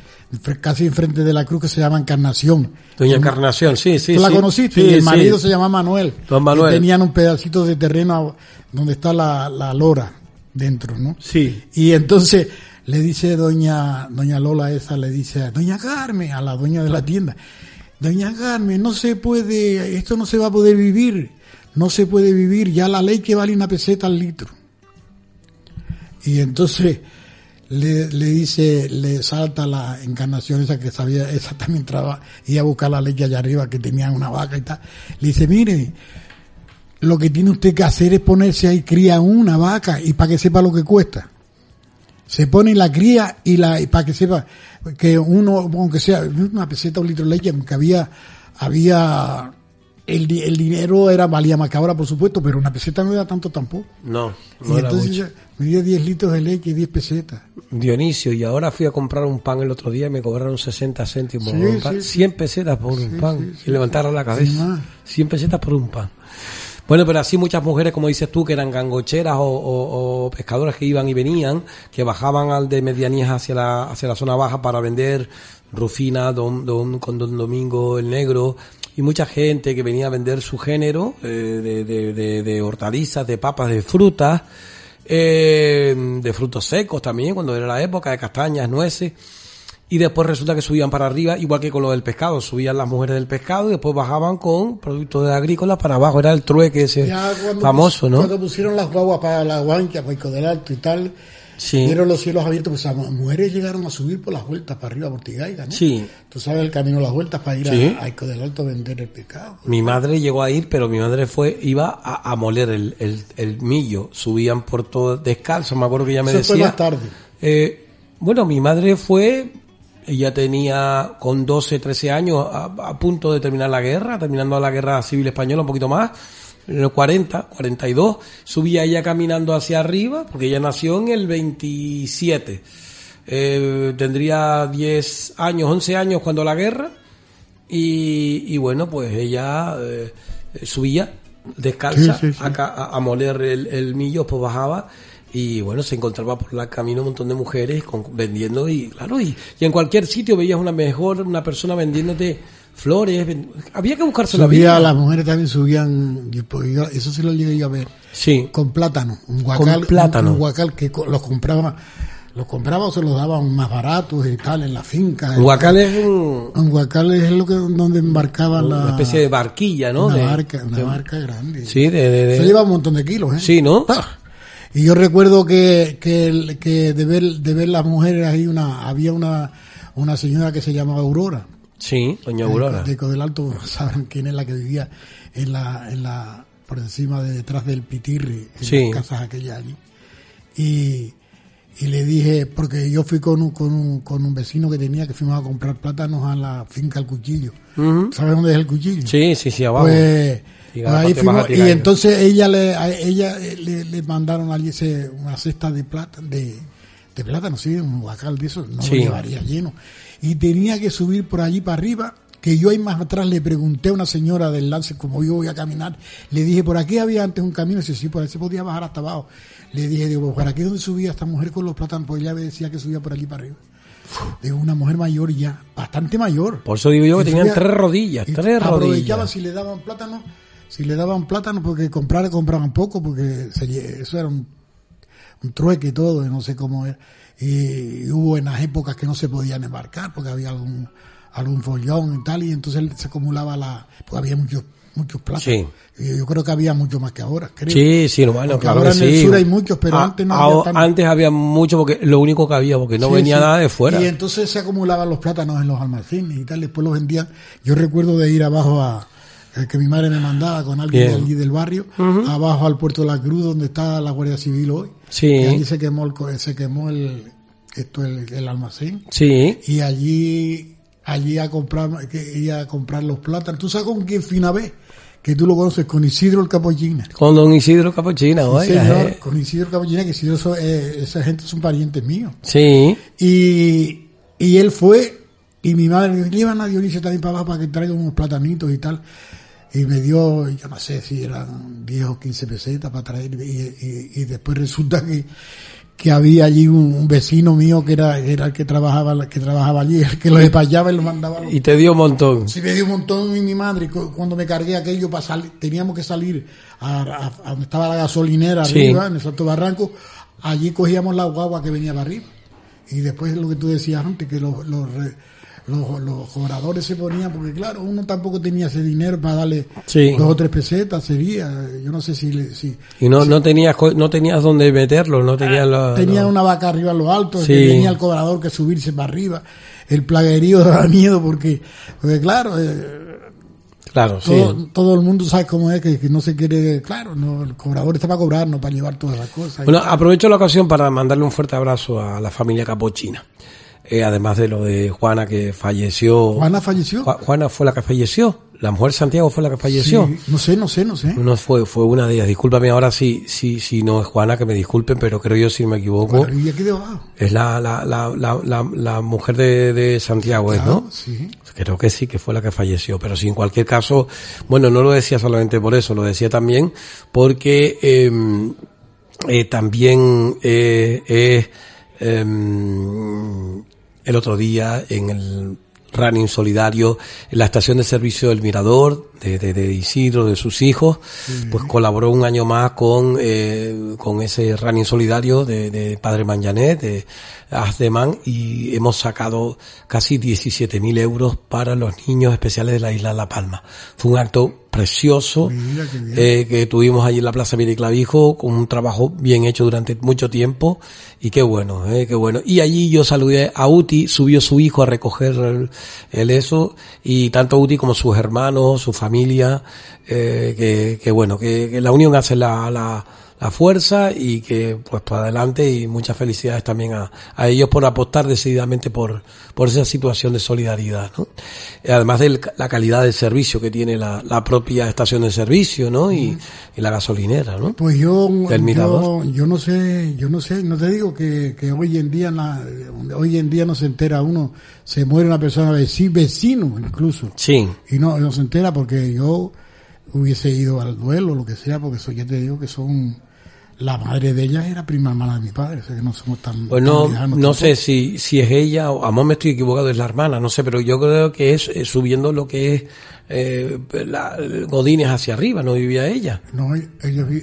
casi enfrente de la cruz que se llama Encarnación. Doña Encarnación, sí, sí. ¿Tú la sí. conociste? Sí, y el sí. marido se llama Manuel. Don Manuel. Y tenían un pedacito de terreno donde está la, la lora dentro, ¿no? Sí. Y entonces le dice doña, doña Lola esa, le dice a doña Carmen, a la dueña de la tienda, doña Carmen, no se puede, esto no se va a poder vivir, no se puede vivir, ya la ley que vale una peseta al litro. Y entonces le, le dice, le salta la encarnación esa que sabía, esa también traba, iba a buscar la leche allá arriba que tenían una vaca y tal. Le dice, mire, lo que tiene usted que hacer es ponerse ahí, cría una vaca y para que sepa lo que cuesta. Se pone la cría y la y para que sepa que uno, aunque sea una peseta, un litro de leche, aunque había, había el, di- el dinero era valía más que ahora, por supuesto, pero una peseta no era tanto tampoco. No, y era entonces mucho. me dio 10 litros de leche y 10 pesetas. Dionisio, y ahora fui a comprar un pan el otro día y me cobraron 60 céntimos Sí, por un pan. sí, sí. 100 pesetas por un pan. Y levantaron la cabeza. más. 100 pesetas por un pan. Bueno, pero así muchas mujeres, como dices tú, que eran gangocheras o, o- o pescadoras que iban y venían, que bajaban al de medianías hacia la, hacia la zona baja para vender Rufina, don, don, con Don Domingo el Negro, y mucha gente que venía a vender su género eh, de, de, de, de hortalizas, de papas, de frutas, eh, de frutos secos también, cuando era la época, de castañas, nueces. Y después resulta que subían para arriba, igual que con lo del pescado. Subían las mujeres del pescado y después bajaban con productos agrícolas para abajo. Era el trueque ese Ya cuando famoso, pus- ¿no? Cuando pusieron las guaguas para la guancha, Paico del Alto y tal, Sí. vieron los cielos abiertos, pues las mujeres llegaron a subir por las vueltas para arriba, por Tigaiga, ¿no? Sí. Tú sabes el camino las vueltas para ir Sí. a, del Alto a vender el pescado. Mi madre llegó a ir, pero mi madre fue, iba a, a moler el, el, el millo. Subían por todo descalzo, me acuerdo que ella me Eso decía. fue más tarde. Eh, bueno, mi madre fue, ella tenía con 12, 13 años a, a punto de terminar la guerra, terminando la guerra civil española un poquito más, en los 40, 42, subía ella caminando hacia arriba, porque ella nació en el 27. Eh, tendría 10 años, 11 años cuando la guerra, y, y bueno, pues ella eh, subía descalza Sí, sí, sí. A, ca- a- a moler el, el millo, pues bajaba y bueno, se encontraba por la camino un montón de mujeres con- vendiendo y claro, y, y en cualquier sitio veías una mejor, una persona vendiéndote flores, había que buscarse la vida. las mujeres también subían, eso sí lo llegué yo a ver, Sí, con plátano, un guacal, Con plátano. un, un guacal que los compraba, los compraba o se los daban más baratos y tal en la finca. el huacal es un- Un guacal es lo que donde embarcaban la una especie de barquilla, ¿no? una De- barca, una de- barca grande. Sí, de, Se lleva un montón de kilos, ¿eh? Sí, ¿no? Ah. Y yo recuerdo que, que, que de ver, de ver las mujeres ahí una, había una, una señora que se llamaba Aurora. Sí, doña Aurora. De, de del Alto, [laughs] saben quién es la que vivía en la, en la, por encima de detrás del Pitirri, en Sí. las casas aquellas allí. Y, y le dije, porque yo fui con un, con un, con un vecino que tenía que fuimos a comprar plátanos a la finca El Cuchillo. Ujú. ¿Sabes dónde es el cuchillo? Sí, sí, sí, abajo. Pues, Y pues ahí fuimos, entonces ella le, a ella eh, le, le mandaron allí una cesta de plata, de, de plátano, sí, un guacal de eso, no Sí. lo llevaría lleno. Y tenía que subir por allí para arriba, que yo ahí más atrás le pregunté a una señora del lance, como yo voy a caminar, le dije, por aquí había antes un camino, y dice, sí, por ahí se podía bajar hasta abajo. Le dije, digo, ¿por aquí donde subía esta mujer con los plátanos? Pues ella me decía que subía por allí para arriba. Digo, una mujer mayor ya, bastante mayor. Por eso digo yo que tenían subía- tres rodillas, tres rodillas. si le daban plátano, si le daban plátano porque comprar compraban poco porque se eso era un, un trueque y todo, y no sé cómo era. Y, hubo en las épocas que no se podían embarcar porque había algún algún follón y tal y entonces se acumulaba la pues había muchos muchos plátanos. Y yo creo que había mucho más que ahora, creo. Sí, sí, no, bueno, claro ahora que en el sí. sur hay muchos, pero Ah, antes no ah, había tanto. Antes había mucho porque lo único que había, porque no Sí, venía sí. nada de fuera. Y entonces se acumulaban los plátanos en los almacenes y tal, después los vendían. Yo recuerdo de ir abajo a, que mi madre me mandaba con alguien Bien. de allí del barrio, abajo al puerto de la Cruz, donde está la Guardia Civil hoy. Sí. Y allí se quemó el, se quemó el, esto, el, el almacén. Sí, Y allí, allí a comprar, que iba a comprar los plátanos. ¿Tú sabes con quién fina ve? Que tú lo conoces, con Isidro el Capochina. con don Isidro Capuchina, Sí, oiga, señor, eh. con Isidro Capochina, que Isidro, so- eh, esa gente son parientes míos. Sí, Y, y él fue, y mi madre me dijo, llevan a Dionisio también para abajo para que traiga unos platanitos y tal. Y me dio, yo no sé si eran 10 o 15 pesetas para traer. Y, y- y después resulta que, que había allí un, un vecino mío que era, era el que trabajaba, que trabajaba allí, el que lo despachaba y lo mandaba. los- y te dio un montón. Sí, me dio un montón y mi madre, cu- cuando me cargué aquello para salir, teníamos que salir a, a- a donde estaba la gasolinera Sí. arriba, en el Salto Barranco, allí cogíamos la guagua que venía para arriba. Y después lo que tú decías antes, que los, los, los cobradores se ponían, porque claro, uno tampoco tenía ese dinero para darle Sí. dos o tres pesetas, sería, yo no sé si, le- si Y no, no tenías, no tenías dónde meterlo, no tenías la- tenía una vaca arriba en los altos, Sí. que tenía el cobrador que subirse para arriba, el plaguerío [laughs] daba miedo porque, porque claro, eh, Claro, sí. todo, todo el mundo sabe cómo es que, que no se quiere, claro, no, el cobrador está para cobrar, no para llevar todas las cosas. Bueno, aprovecho la ocasión para mandarle un fuerte abrazo a la familia Capochina. Eh, además de lo de Juana que falleció. ¿Juana falleció? Ju- Juana fue la que falleció. La mujer de Santiago fue la que falleció. Sí, no sé, no sé, no sé. No fue, fue una de ellas. Discúlpame ahora si, si, si no es Juana, que me disculpen, pero creo yo si me equivoco. Bueno, y aquí debajo. Es la, la, la, la, mujer de, de Santiago, ¿es, Claro, ¿no? sí. Creo que sí, que fue la que falleció, pero sí, en cualquier caso, bueno, no lo decía solamente por eso, lo decía también porque eh, eh, también eh, eh, em, el otro día en el running solidario en la estación de servicio del Mirador de, de, de Isidro, de sus hijos, pues colaboró un año más con, eh, con ese running solidario de, de Padre Manjanet, de Azdeman, y hemos sacado casi 17.000 euros para los niños especiales de la isla de La Palma. Fue un acto precioso eh, que tuvimos allí en la Plaza Miriclavijo con un trabajo bien hecho durante mucho tiempo y qué bueno, eh, qué bueno. Y allí yo saludé a Uti, subió su hijo a recoger el, el eso y tanto Uti como sus hermanos, su familia, eh, que, que bueno, que, que la unión hace la, la, la fuerza y que pues para adelante y muchas felicidades también a, a ellos por apostar decididamente por, por esa situación de solidaridad, ¿no? Eh, Además de la calidad del servicio que tiene la, la propia estación de servicio, ¿no? Y, y la gasolinera, ¿no? Pues yo, yo, yo no sé, yo no sé, no te digo que, que hoy en día na- hoy en día no se entera uno, se muere una persona veci- vecino incluso, Sí, y no, no se entera porque yo hubiese ido al duelo, lo que sea, porque eso ya te digo que son, la madre de ella era prima hermana de mi padre, o sea que no somos tan, pues no, sé si, si es ella o a lo me estoy equivocado, es la hermana, no sé, pero yo creo que es eh, subiendo lo que es eh, la, Godines hacia arriba, no vivía ella. No, ellos vi-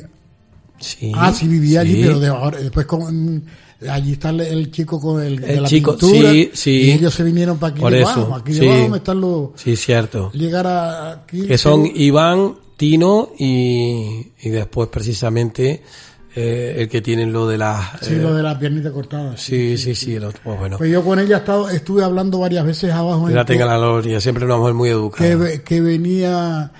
Sí. ah, sí vivía allí, pero de ahora, después con, allí está el, el chico con el, de El la chico, pintura, sí, sí. y ellos se vinieron para aquí Por debajo, eso, aquí sí. debajo están los, Sí, cierto. llegar a aquí Que son Iván, Tino y, y después precisamente eh, el que tienen lo de las... sí, eh, lo de la piernita cortada sí, sí, sí, el otro, pues bueno. pues yo con ella he estado, estuve hablando varias veces abajo en la tenga la gloria, siempre una mujer muy educada. que, que venía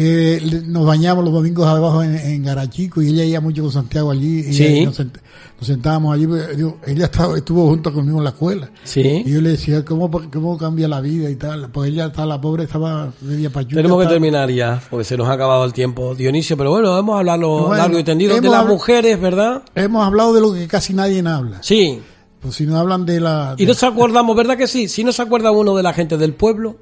que le- nos bañábamos los domingos abajo en, en Garachico y ella iba mucho con Santiago allí y Sí. nos, sent- nos sentábamos allí pues, digo, ella estaba, estuvo junto conmigo en la escuela Sí. y yo le decía cómo, cómo cambia la vida y tal pues ella está la pobre estaba media pachuca Tenemos que estaba- terminar ya, porque se nos ha acabado el tiempo, Dionisio, pero bueno, vamos a hablarlo Bueno, largo y tendido de las mujeres, ¿verdad? hemos hablado de lo que casi nadie habla Sí. pues si no hablan de la Y de- nos acordamos, ¿verdad que sí? Si no se acuerda uno de la gente del pueblo,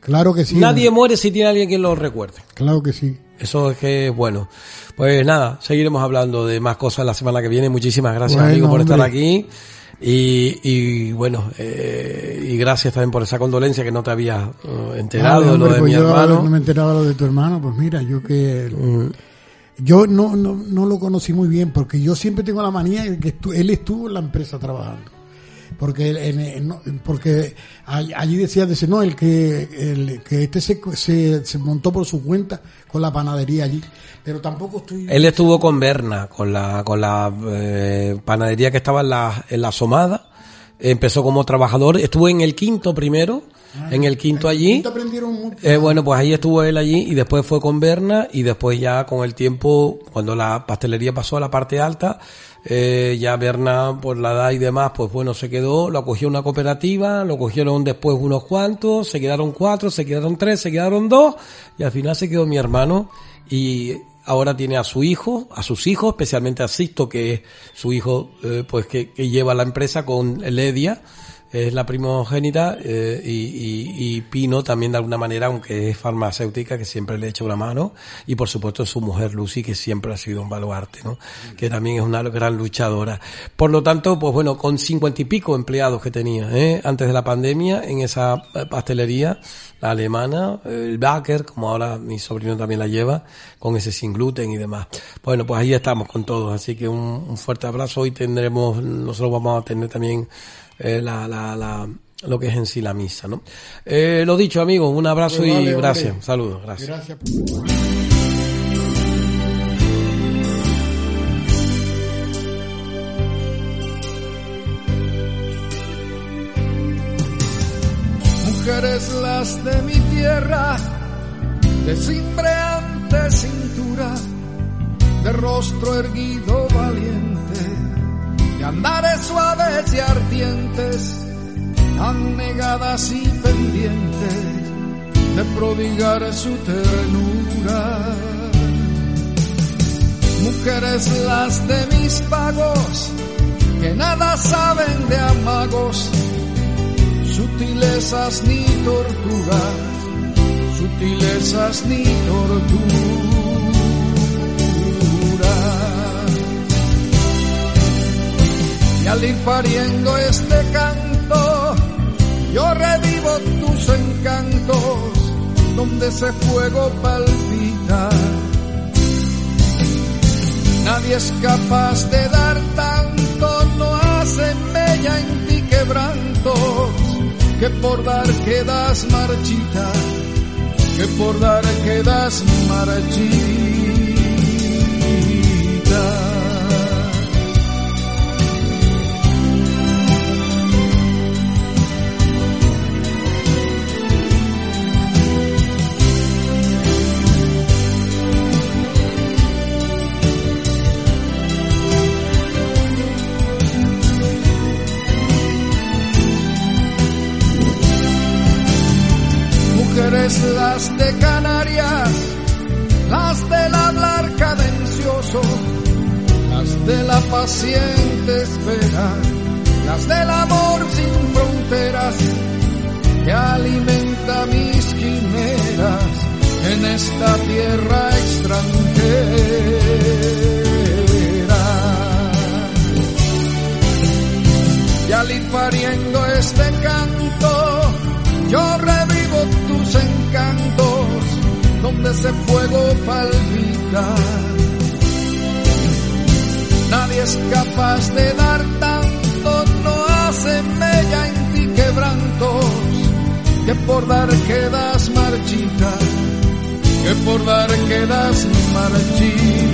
claro que sí nadie muere si tiene alguien que lo recuerde. claro que sí Eso es que es bueno. Pues nada, seguiremos hablando de más cosas la semana que viene. Muchísimas gracias, Bueno, amigo, por estar aquí. Y, y bueno, eh, y gracias también por esa condolencia que no te había eh, enterado Vale, lo de pues mi yo hermano. no me enteraba lo de tu hermano, pues mira, yo que Mm, yo no, no, no lo conocí muy bien porque yo siempre tengo la manía de que él estuvo en la empresa trabajando. Porque en- en- no, porque all- allí decía dice, no el que el que este se, se, se montó por su cuenta con la panadería allí, pero tampoco estoy Él estuvo con Berna, con la, con la eh, panadería que estaba en la, en la Somada. Empezó como trabajador, estuvo en el quinto primero, en el quinto allí. ¿Te aprendieron mucho? Eh, bueno, pues ahí estuvo él allí y después fue con Berna y después ya con el tiempo, cuando la pastelería pasó a la parte alta, eh, ya Berna por la edad y demás, pues bueno, se quedó, lo acogió una cooperativa, lo cogieron después unos cuantos, se quedaron cuatro, se quedaron tres, se quedaron dos y al final se quedó mi hermano. Y ahora tiene a su hijo, a sus hijos, especialmente a Sisto, que es su hijo, eh, pues que lleva la empresa con Ledia, es la primogénita eh, y, y- y Pino también de alguna manera, aunque es farmacéutica, que siempre le echa una mano, y por supuesto su mujer Lucy, que siempre ha sido un baluarte, ¿no? que también es una gran luchadora. Por lo tanto, pues bueno, con cincuenta y pico empleados que tenía ¿eh? antes de la pandemia en esa eh, pastelería, la alemana, el Baker, como ahora mi sobrino también la lleva, con ese sin gluten y demás. Bueno, pues ahí estamos con todos, así que un, un fuerte abrazo. Hoy tendremos, nosotros vamos a tener también eh, la, la, la, lo que es en sí la misa, ¿no? Eh, lo dicho, amigos, un abrazo Pues y vale, gracias. hombre. Saludos, gracias. Gracias. mujeres las de mi tierra, de cimbreante cintura, de rostro erguido valiente, de andares suaves y ardientes, anegadas y pendientes de prodigar su ternura. Mujeres las de mis pagos, que nada saben de amagos, sutilezas ni torturas, sutilezas ni torturas. al ir pariendo este canto, yo revivo tus encantos, donde ese fuego palpita. Nadie es capaz de dar tanto, no hace mella en ti quebrantos, que por dar quedas marchita, que por dar quedas marchita. Paciente espera, las del amor sin fronteras, que alimenta mis quimeras en esta tierra extranjera. Y al ir pariendo este canto, yo revivo tus encantos, donde ese fuego palpita. Es capaz de dar tanto, no hace mella en ti quebrantos, que por dar quedas marchita, que por dar quedas marchita.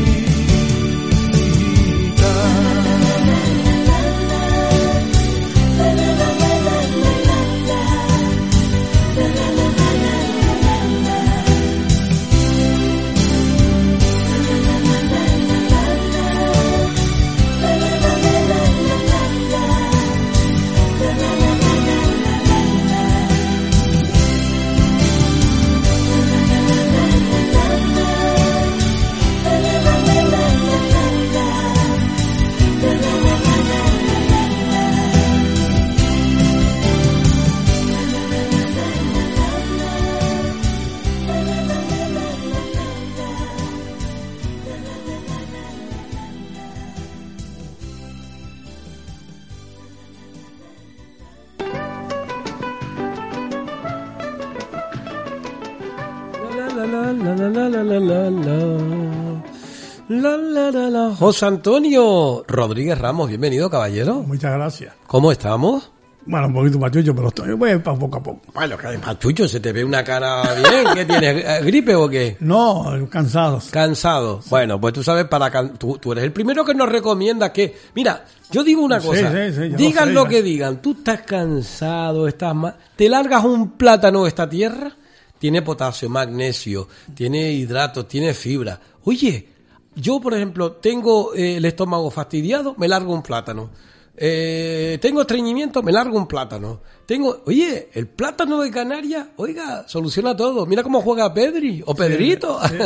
José Antonio Rodríguez Ramos, bienvenido, caballero. Muchas gracias. ¿Cómo estamos? Bueno, un poquito pachucho, pero estoy pa- poco a poco. Bueno, que pachucho, se te ve una cara bien. ¿Qué tienes? eh, ¿Gripe o qué? No, cansados. Cansado. Bueno, pues tú sabes, para can- tú, tú eres el primero que nos recomienda que, mira, yo digo una Sí, cosa, sí, sí, digan lo lo, que digan, tú estás cansado, estás mal, te largas un plátano esta tierra, tiene potasio, magnesio, tiene hidratos, tiene fibra. Oye, yo por ejemplo tengo eh, el estómago fastidiado, me largo un plátano. Eh, tengo estreñimiento, me largo un plátano. Tengo, oye, el plátano de Canarias, oiga, soluciona todo. Mira cómo juega Pedri o Pedrito, sí,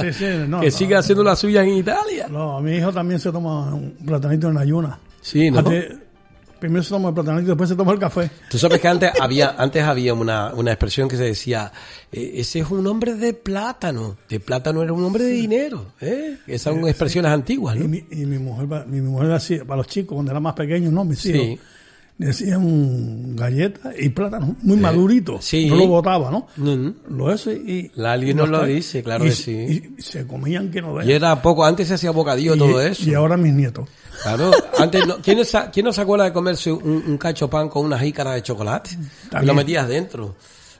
sí, sí, [laughs] no, que no. sigue haciendo la suya en Italia. No, mi hijo también se toma un platanito en ayuna. Sí, ¿no? Primero se toma el platanito, después se toma el café. Tú sabes que antes había, antes había una, una expresión que se decía, eh, ese es un hombre de plátano, de plátano era un hombre de dinero, ¿eh? Esas son expresiones antiguas, Y ¿no? mi, y mi mujer, mi mujer hacía, para los chicos, cuando eran más pequeños, no, mis Sí. Decían galletas y plátano muy madurito. sí. No lo botaba, ¿no? Lo eso y... Nos los lo dice, claro y- que sí. Y se comían que no vean. Y era poco, antes se hacía bocadillo todo Y- eso. Y ahora mis nietos. Claro, antes no, ¿quién, es- ¿quién no se acuerda de comerse un, un cacho pan con una jícara de chocolate? Y lo metías dentro.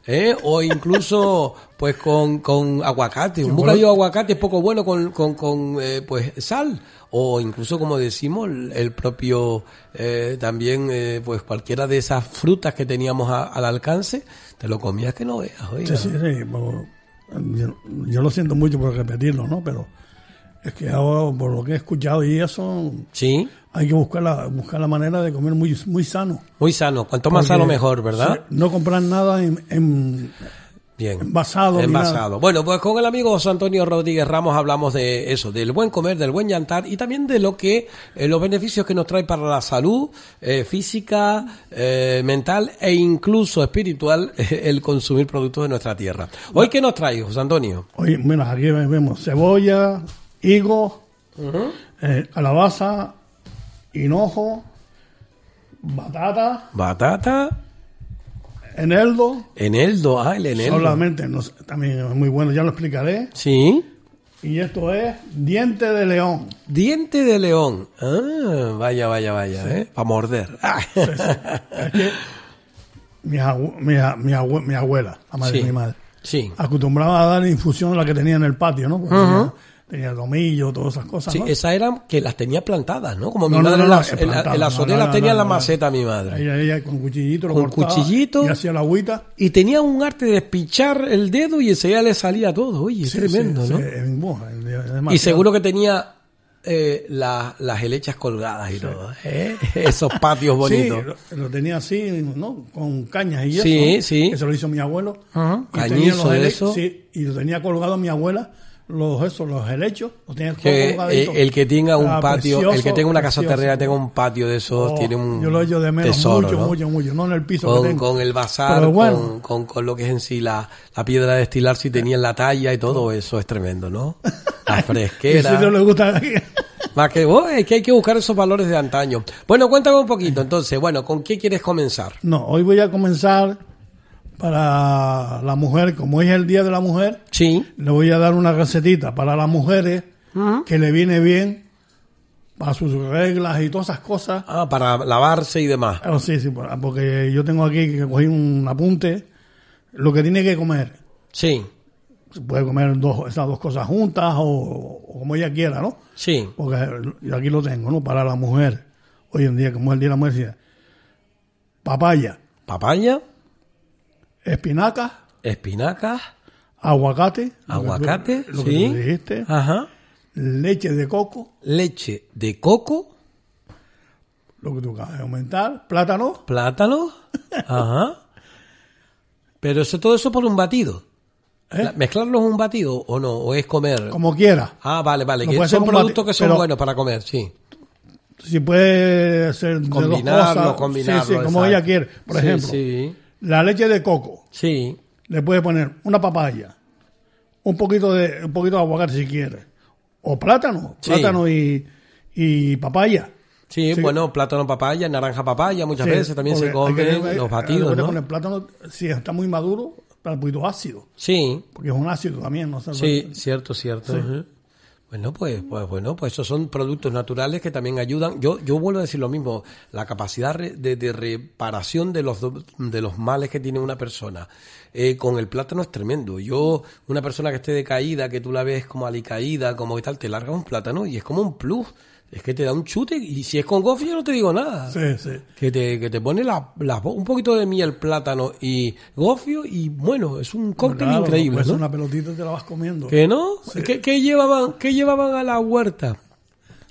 ¿Eh? O incluso, pues con, con aguacate. Un bocadillo de aguacate es poco bueno con, con, con eh, pues sal. O incluso, como decimos, el, el propio, eh, también, eh, pues cualquiera de esas frutas que teníamos a- al alcance, te lo comías que no veas, oiga. Sí, sí, sí. yo, yo lo siento mucho por repetirlo, ¿no? Pero Es que ahora, por lo que he escuchado y eso, Sí, hay que buscar la, buscar la manera de comer muy, muy sano. muy sano. Cuanto más Porque, sano mejor, ¿verdad? no comprar nada en, en- Bien. envasado. Envasado. Bueno, pues con el amigo José Antonio Rodríguez Ramos hablamos de eso, del buen comer, del buen llantar y también de lo que, eh, los beneficios que nos trae para la salud eh, física, eh, mental e incluso espiritual [laughs] el consumir productos de nuestra tierra. Hoy, ¿qué nos trae, José Antonio? Oye, mira, aquí vemos cebolla, higo, eh, calabaza, hinojo, batata, Batata, eneldo. eneldo, ah, el eneldo. Solamente, no también es muy bueno, ya lo explicaré. Sí. Y esto es diente de león. Diente de león. Ah, vaya, vaya, vaya, ¿eh? Para morder. Ah. Es que mi, abu- mi, a- mi abue- mi abuela, la madre Sí. de mi madre, Sí. acostumbraba a dar infusión la que tenía en el patio, ¿no? Porque tenía, tenía tomillo, todas esas cosas, Sí, ¿no? esas eran que las tenía plantadas, ¿no? Como mi No, madre no, las- es no, azotea no, las tenía en la maceta mi madre. Ella, ella con cuchillito lo Con cortaba cuchillito. y hacía la agüita. Y tenía un arte de despichar el dedo y enseguida le salía todo. Oye, Sí, tremendo, sí, ¿no? sí, es es y seguro que tenía eh, la- las helechas colgadas y todo. ¿eh? [laughs] Esos patios bonitos. Sí, lo, lo tenía así, ¿no? Con cañas y eso. Sí, sí. Eso lo hizo mi abuelo. Y tenía Cañizo los eso. Sí, y lo tenía colgado mi abuela, los esos, los helechos, los todo Que, eh, el que tenga un Ah, patio, el que tenga una casa terrena, tenga un patio de esos, Oh, tiene un Yo lo echo de menos tesoro, mucho, ¿no? mucho, mucho. No en el piso que con, tengo. con el bazar, bueno. con, con, con lo que es en sí la, la piedra de destilar, si tenían la talla y todo eso es tremendo, ¿no? La [laughs] fresquera. si no le gusta Más que, oh, es que hay que buscar esos valores de antaño. Bueno, cuéntame un poquito, entonces, bueno, ¿con qué quieres comenzar? No, hoy voy a comenzar para la mujer, como es el Día de la Mujer, Sí. le voy a dar una recetita para las mujeres que le viene bien para sus reglas y todas esas cosas. Ah, para lavarse y demás. Ah, sí, sí, por- porque yo tengo aquí que cogí un apunte, lo que tiene que comer. Sí, Se puede comer dos, esas dos cosas juntas o, o como ella quiera, ¿no? sí. Porque yo aquí lo tengo, ¿no? Para la mujer. Hoy en día, como es el Día de la Mujer, papaya, Papaya, espinacas, espinacas, aguacate, lo que tú- aguacate, que sí. tú dijiste, Ajá. leche de coco, Leche de coco, lo que tú acabas de aumentar, plátano, plátano, ajá. Pero eso todo eso por un batido. ¿eh? La- ¿Mezclarlo en un batido o no? ¿O es comer? como quiera. Ah, vale, vale. Que son productos que son pero- buenos para comer, sí. Si puede ser de dos Combinarlo, cosas, combinarlo, sí, sí, como exacto. ella quiere. Por Sí, ejemplo, Sí, la leche de coco, sí. le puede poner una papaya, un poquito de un poquito de aguacate si quiere, o plátano, Sí. plátano y, y papaya. Sí, Sí. bueno, plátano papaya, naranja papaya, muchas Sí, veces también se que- comen los batidos, le ¿no? poner plátano, si está muy maduro, está un poquito ácido, Sí, porque es un ácido también, ¿no? sí, cierto, cierto. Ujú. Bueno, pues, pues bueno, pues esos son productos naturales que también ayudan. Yo, yo vuelvo a decir lo mismo, la capacidad de, de reparación de los de los males que tiene una persona eh, con el plátano es tremendo. Yo, una persona que esté decaída, que tú la ves como alicaída, como y tal, te larga un plátano y es como un plus. Es que te da un chute y si es con gofio yo no te digo nada. Sí, sí. Que te, que te pone la, la- un poquito de miel, plátano y gofio y bueno, es un cóctel Claro, increíble, pues ¿no? una pelotita y te la vas comiendo. ¿Que no? ¿Qué, qué llevaban, ¿Qué llevaban a la huerta?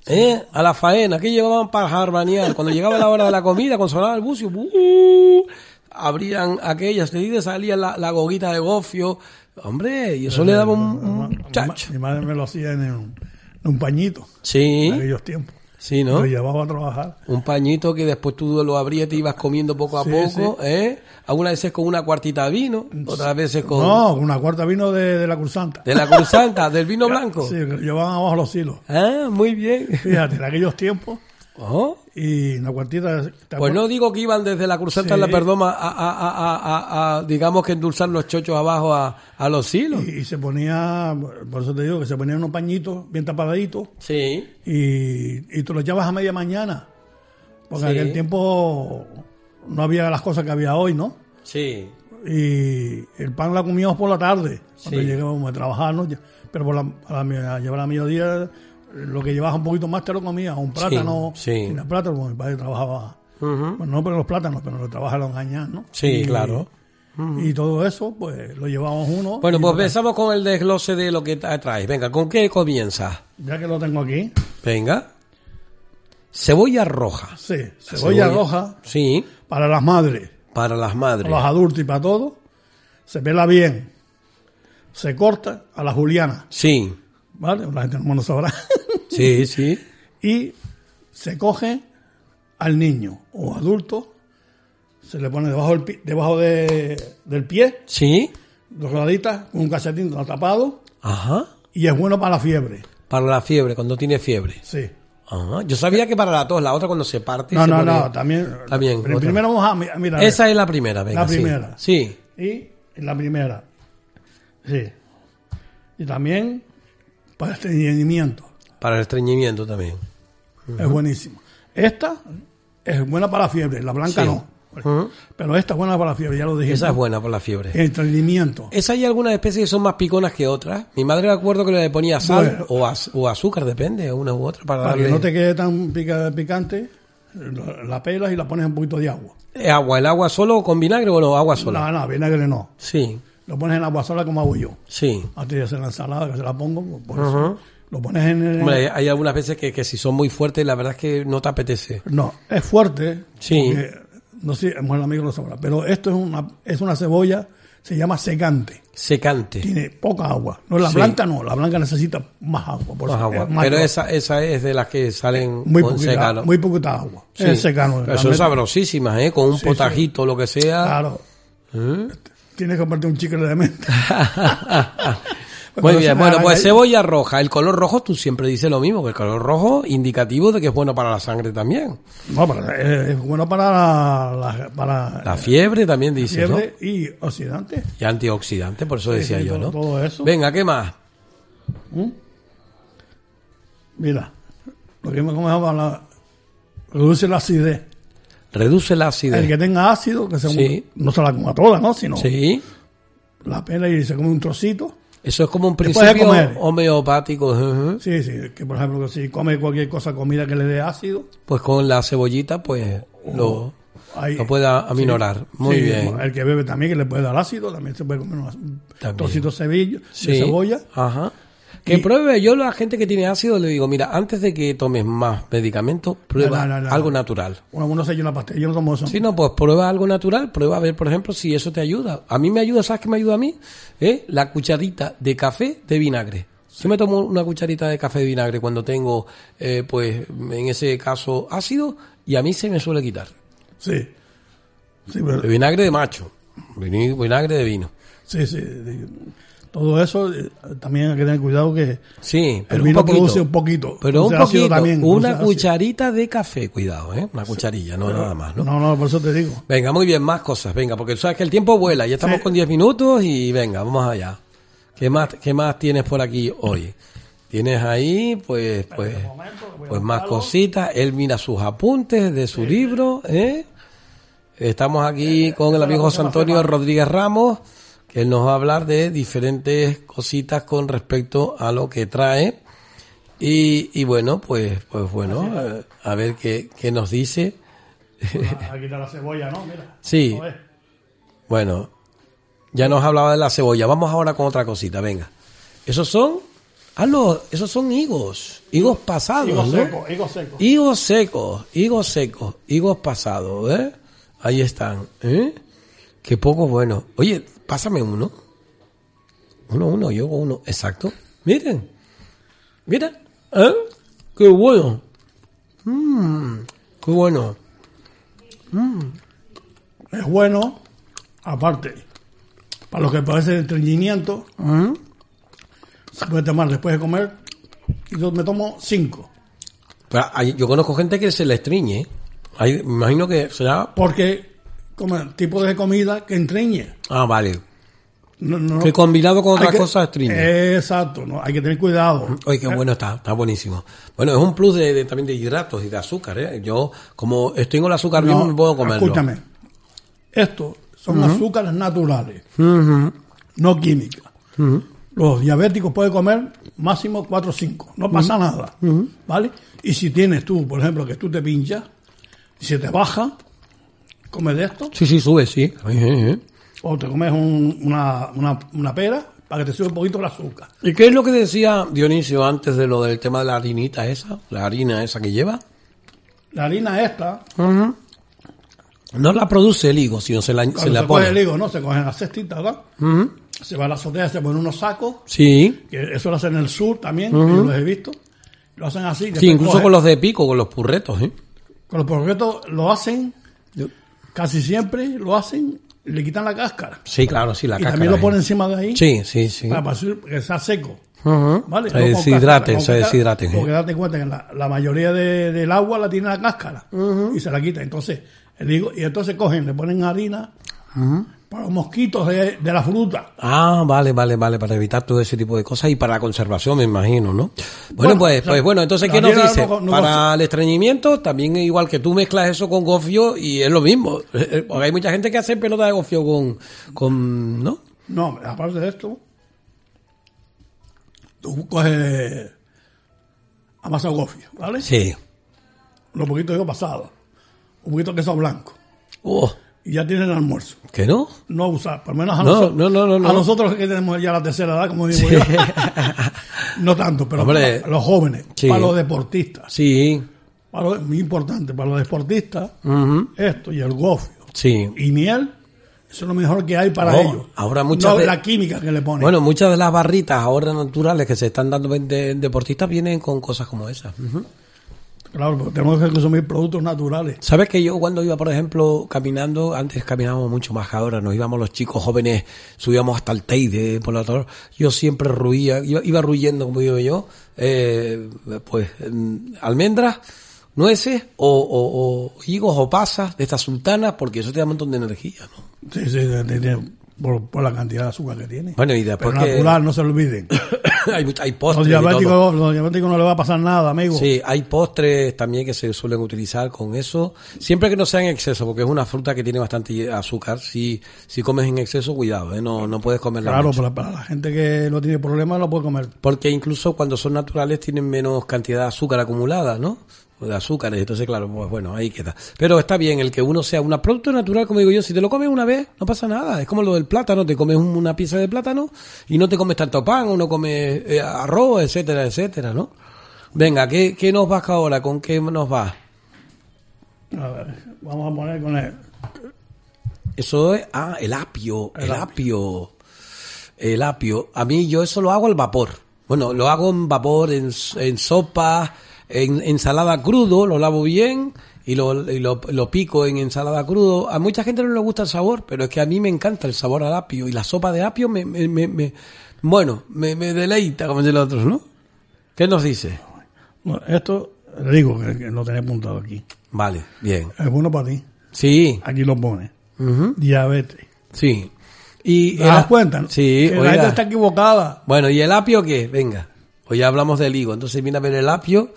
¿Eh? A la faena, ¿qué llevaban para jarbanear? Cuando [laughs] llegaba la hora de la comida, cuando sonaba el bucio, ¡uh! abrían aquellas, y salía la, la goguita de gofio. Hombre, y eso le daba un, un chacho. Mi madre me lo hacía en un, un pañito Sí, en aquellos tiempos. sí, ¿no? Lo llevaba a trabajar. Un pañito que después tú lo abrías y te ibas comiendo poco a Sí, poco, ¿eh? Algunas veces con una cuartita de vino, otras veces con... No, una cuarta vino de, de la Cruzanta. De la Cruz Santa, del vino [laughs] blanco. Sí, que lo llevaban abajo los hilos. Ah, muy bien. Fíjate, en aquellos tiempos. Oh. Y una cuartita. ¿te Pues no digo que iban desde la Cruz Santa Sí. en la Perdoma a, a, a, a- digamos que endulzar los chochos abajo a, a los hilos. Y, y se ponía, por eso te digo, que se ponían unos pañitos bien tapaditos Sí. y, y tú los llevas a media mañana. Porque Sí. en aquel tiempo no había las cosas que había hoy, ¿no? Sí. Y el pan la comíamos por la tarde, cuando Sí. llegábamos a trabajar, ¿no? Pero por la, a la- a llevar a mediodía, lo que llevabas un poquito más te lo comías, un plátano, sí. el plátano, porque mi padre trabajaba, bueno, no pero los plátanos, pero lo trabaja los ¿no? Sí, Y- claro. Y todo eso, pues lo llevábamos uno. Bueno, pues empezamos con el desglose de lo que tra- traes. Venga, ¿con qué comienzas? ya que lo tengo aquí, Venga. Cebolla roja. sí, cebolla, roja Sí, para las madres, para las madres. para los adultos y para todos, se pela bien, se corta a la juliana, Sí, ¿vale? La gente no lo sabrá. [laughs] sí, [laughs] sí. y se coge al niño o adulto, se le pone debajo del, debajo de- del pie, Sí. dos rodaditas, con un cachetín tapado, Ajá. y es bueno para la fiebre. Para la fiebre, cuando tiene fiebre. Sí. Ajá. Yo sabía que para la tos, la otra cuando se parte. No, se no, pone- no, también. También, Pero primero vamos a mi- a mirar. Esa es la primera, venga. La primera. Sí. Y la primera. Sí. Y también para estreñimiento. Para el estreñimiento también. Es buenísimo. Esta es buena para la fiebre, la blanca Sí. no. Pero esta es buena para la fiebre, ya lo dije. Esa es buena por la fiebre. El estreñimiento. Esa hay algunas especies que son más piconas que otras. Mi madre me acuerdo que le ponía sal Bueno. o, az- o azúcar, depende, una u otra, para, Para darle que no te quede tan pica- picante, la la pelas y la pones un poquito de agua. Eh, agua. ¿El agua solo con vinagre o no? Agua sola. No, no, vinagre no. Sí, Lo pones en agua sola como hago yo. sí. Antes de hacer la ensalada, que se la pongo, pues, por eso. Lo pones en el... Hombre, hay algunas veces que, que si son muy fuertes, la verdad es que no te apetece. No, es fuerte. Sí. porque, no sé, el amigo lo sabrá. Pero esto es una, es una cebolla, se llama secante. Secante. Tiene poca agua. No, la Sí. blanca no. La blanca necesita más agua. por Más eso agua. es más Pero agua. esa, esa es de las que salen muy con poquita, secano. muy poquita agua. Sí. Es secano. Pero son sabrosísimas, ¿eh? Con un Sí, potajito, lo que sea. Claro. ¿Eh? Tienes que comerte un chicle de menta. [laughs] Muy bien, bueno, pues cebolla roja. El color rojo, tú siempre dices lo mismo, que el color rojo indicativo de que es bueno para la sangre también. No, pero es, es bueno para la, para fiebre también dices, ¿no? fiebre y oxidante. Y antioxidante, por eso decía sí, yo, todo- ¿no? todo eso. Venga, ¿qué más? Mira, lo que me comemos la, reduce la acidez. Reduce la El acidez. que tenga ácido, que se Sí. no se la coma toda, ¿no? Sino Sí. la pela y se come un trocito. Eso es como un principio homeopático. ujú. Sí, sí, que por ejemplo, si come cualquier cosa, comida que le dé ácido, Pues con la cebollita, pues lo, ahí, lo pueda aminorar. Muy Sí, bien. El que bebe también, que le puede dar ácido, también se puede comer un trocito de, cebillo, de cebolla. Ajá. Que Y- pruebe, yo a la gente que tiene ácido le digo, mira, antes de que tomes más medicamentos, prueba No, no, no, no. algo natural. Uno, uno se echa una pastilla, yo no tomo eso. Si no, pues prueba algo natural, prueba a ver, por ejemplo, si eso te ayuda. A mí me ayuda, ¿sabes qué me ayuda a mí? ¿Eh? La cucharita de café de vinagre. Yo me tomo una cucharita de café de vinagre cuando tengo, eh, pues, en ese caso, ácido, y a mí se me suele quitar. Sí. Sí, pero- De vinagre de macho, vinagre de vino. sí, sí, Todo eso eh, también hay que tener cuidado que Sí, el pero vino un poquito. produce un poquito. Pero un poquito, también, una cucharita de café, cuidado, ¿eh? Una cucharilla, no nada más, ¿no? No, no, por eso te digo. Venga, muy bien, más cosas, venga, porque tú sabes que el tiempo vuela, ya estamos Sí. con 10 minutos y venga, vamos allá. ¿Qué más, qué más tienes por aquí hoy? Tienes ahí, pues, pues, pues más cositas. Él mira sus apuntes de su libro, ¿eh? Estamos aquí con el amigo José Antonio Rodríguez Ramos, que él nos va a hablar de diferentes cositas con respecto a lo que trae. Y, y bueno, pues, pues bueno, a ver qué, qué nos dice. Aquí está la cebolla, ¿no? Mira. Sí. Bueno, ya nos hablaba de la cebolla. Vamos ahora con otra cosita, venga. Esos son, ah, no, esos son higos, higos pasados, Higo ¿no? seco, higo seco. Higos secos, higos secos, higos pasados, ¿eh? Ahí están, ¿eh? Qué poco bueno. Oye, pásame uno. Uno, uno, yo uno, exacto. Miren, mira, ¿eh? Qué bueno. Mmm, qué bueno. Es bueno, aparte, para los que padecen estreñimiento, Mm. se puede tomar después de comer. Y yo me tomo cinco. Pero hay- yo conozco gente que se le estriñe. Hay- me imagino que será. Porque como tipo de comida que entreñe. Ah, vale. No, no- Que combinado con otras que- cosas estriñe. Exacto, ¿no? hay que tener cuidado. Oye, qué bueno está, está buenísimo. Bueno, es un plus de, de- también de hidratos y de azúcar, ¿eh? Yo, como estoy con el azúcar bien, me puedo comerlo. Escúchame. Estos son azúcares naturales, no químicas. Los diabéticos pueden comer máximo 4 o 5, no pasa nada. ¿Vale? Y si tienes tú, por ejemplo, que tú te pinchas, y se te baja, comes de esto, Sí, sí, sube, sí. Ay, ay, ay. o te comes un- una, una, una pera, para que te suba un poquito el azúcar. ¿Y qué es lo que decía Dionisio antes de lo del tema de la harinita esa? La harina esa que lleva. La harina esta, No la produce el higo, sino se la, se la coge el pone. higo, ¿no? Se cogen las cestitas, ¿verdad? Se va a la azotea, se ponen unos sacos, Sí. que eso lo hacen en el sur también, que yo los he visto. Lo hacen así. Sí, incluso con los de pico, con los purretos, ¿eh? Con los porquetos lo hacen, casi siempre lo hacen, y le quitan la cáscara. Sí, claro, sí, la y cáscara. también lo ponen encima de ahí Sí, sí, sí. para, que sea seco. Ujú. ¿Vale? Se deshidraten, se deshidraten. Porque date cuenta que la, la mayoría de- del agua la tiene la cáscara y se la quita. Entonces, el higo- y entonces cogen, le ponen harina para los mosquitos de, de la fruta. Ah, vale, vale, vale, para evitar todo ese tipo de cosas y para la conservación, me imagino, ¿no? Bueno, Bueno, pues, o sea, pues bueno, entonces, ¿qué nos dice? no- no para el estreñimiento, también igual que tú mezclas eso con gofio y es lo mismo. [laughs] Porque hay mucha gente que hace pelota de gofio con, con, ¿no? No, aparte de esto, tú coges amasa gofio, ¿vale? Sí. Un poquito de pasado, un poquito de queso blanco Oh, ya tienen el almuerzo. ¿que no? No usar, por lo menos a, No, nosotros, no, no, a nosotros que tenemos ya la tercera edad, como digo yo. [laughs] no tanto, pero Hombre. para los jóvenes, Sí. para los deportistas. Sí. Para los- muy importante, para los deportistas, esto y el gofio. Sí. Y miel, eso es lo mejor que hay para Oh, ellos. ahora muchas no de- la química que le ponen. Bueno, muchas de las barritas ahora naturales que se están dando en de- deportistas vienen con cosas como esas. Ujú. Claro, porque tenemos que consumir productos naturales. ¿Sabes que yo cuando iba, por ejemplo, caminando, antes caminábamos mucho más que ahora, nos íbamos los chicos jóvenes, subíamos hasta el Teide, por la torre, yo siempre ruía, iba, iba ruyendo, como digo yo, eh, pues almendras, nueces o, o- o higos o pasas de estas sultanas, porque eso te da un montón de energía, ¿no? Sí, sí, de- por, por la cantidad de azúcar que tiene. Bueno, y después Pero que- natural, no se lo olviden. [coughs] hay, postres diabéticos, los diabéticos no le va a pasar nada, amigo. Sí, hay postres también que se suelen utilizar con eso, siempre que no sea en exceso, porque es una fruta que tiene bastante azúcar. Si, si comes en exceso, cuidado, ¿eh? no, no puedes comerla Claro, mucho. para, para la gente que no tiene problemas lo puede comer. Porque incluso cuando son naturales tienen menos cantidad de azúcar acumulada, ¿no? De azúcares, entonces claro, pues bueno, ahí queda. Pero está bien el que uno sea un producto natural, como digo yo, si te lo comes una vez, no pasa nada. Es como lo del plátano, te comes un- una pieza de plátano y no te comes tanto pan, o no comes eh, arroz, etcétera, etcétera, ¿no? Venga, ¿qué, ¿qué nos vas ahora? ¿Con qué nos va? A ver, vamos a poner con el... Eso es, ah, el apio, el, apio. El apio. A mí yo eso lo hago al vapor. Bueno, lo hago en vapor, en, en sopa, en ensalada crudo, lo lavo bien y lo, y lo, lo pico en ensalada crudo. A mucha gente no le gusta el sabor, pero es que a mí me encanta el sabor al apio y la sopa de apio me, me, me, me- bueno, me, me deleita, como dicen los otros, ¿no? ¿Qué nos dice? Esto, le digo que, que lo tenía apuntado aquí. Vale, bien. Es bueno para ti. Sí, Aquí lo pone. ujú, Diabetes. sí. Y ¿Te das cuenta? Sí, Que la gente está equivocada. Bueno, ¿y el apio qué? Venga. Hoy ya hablamos del higo, entonces viene a ver el apio.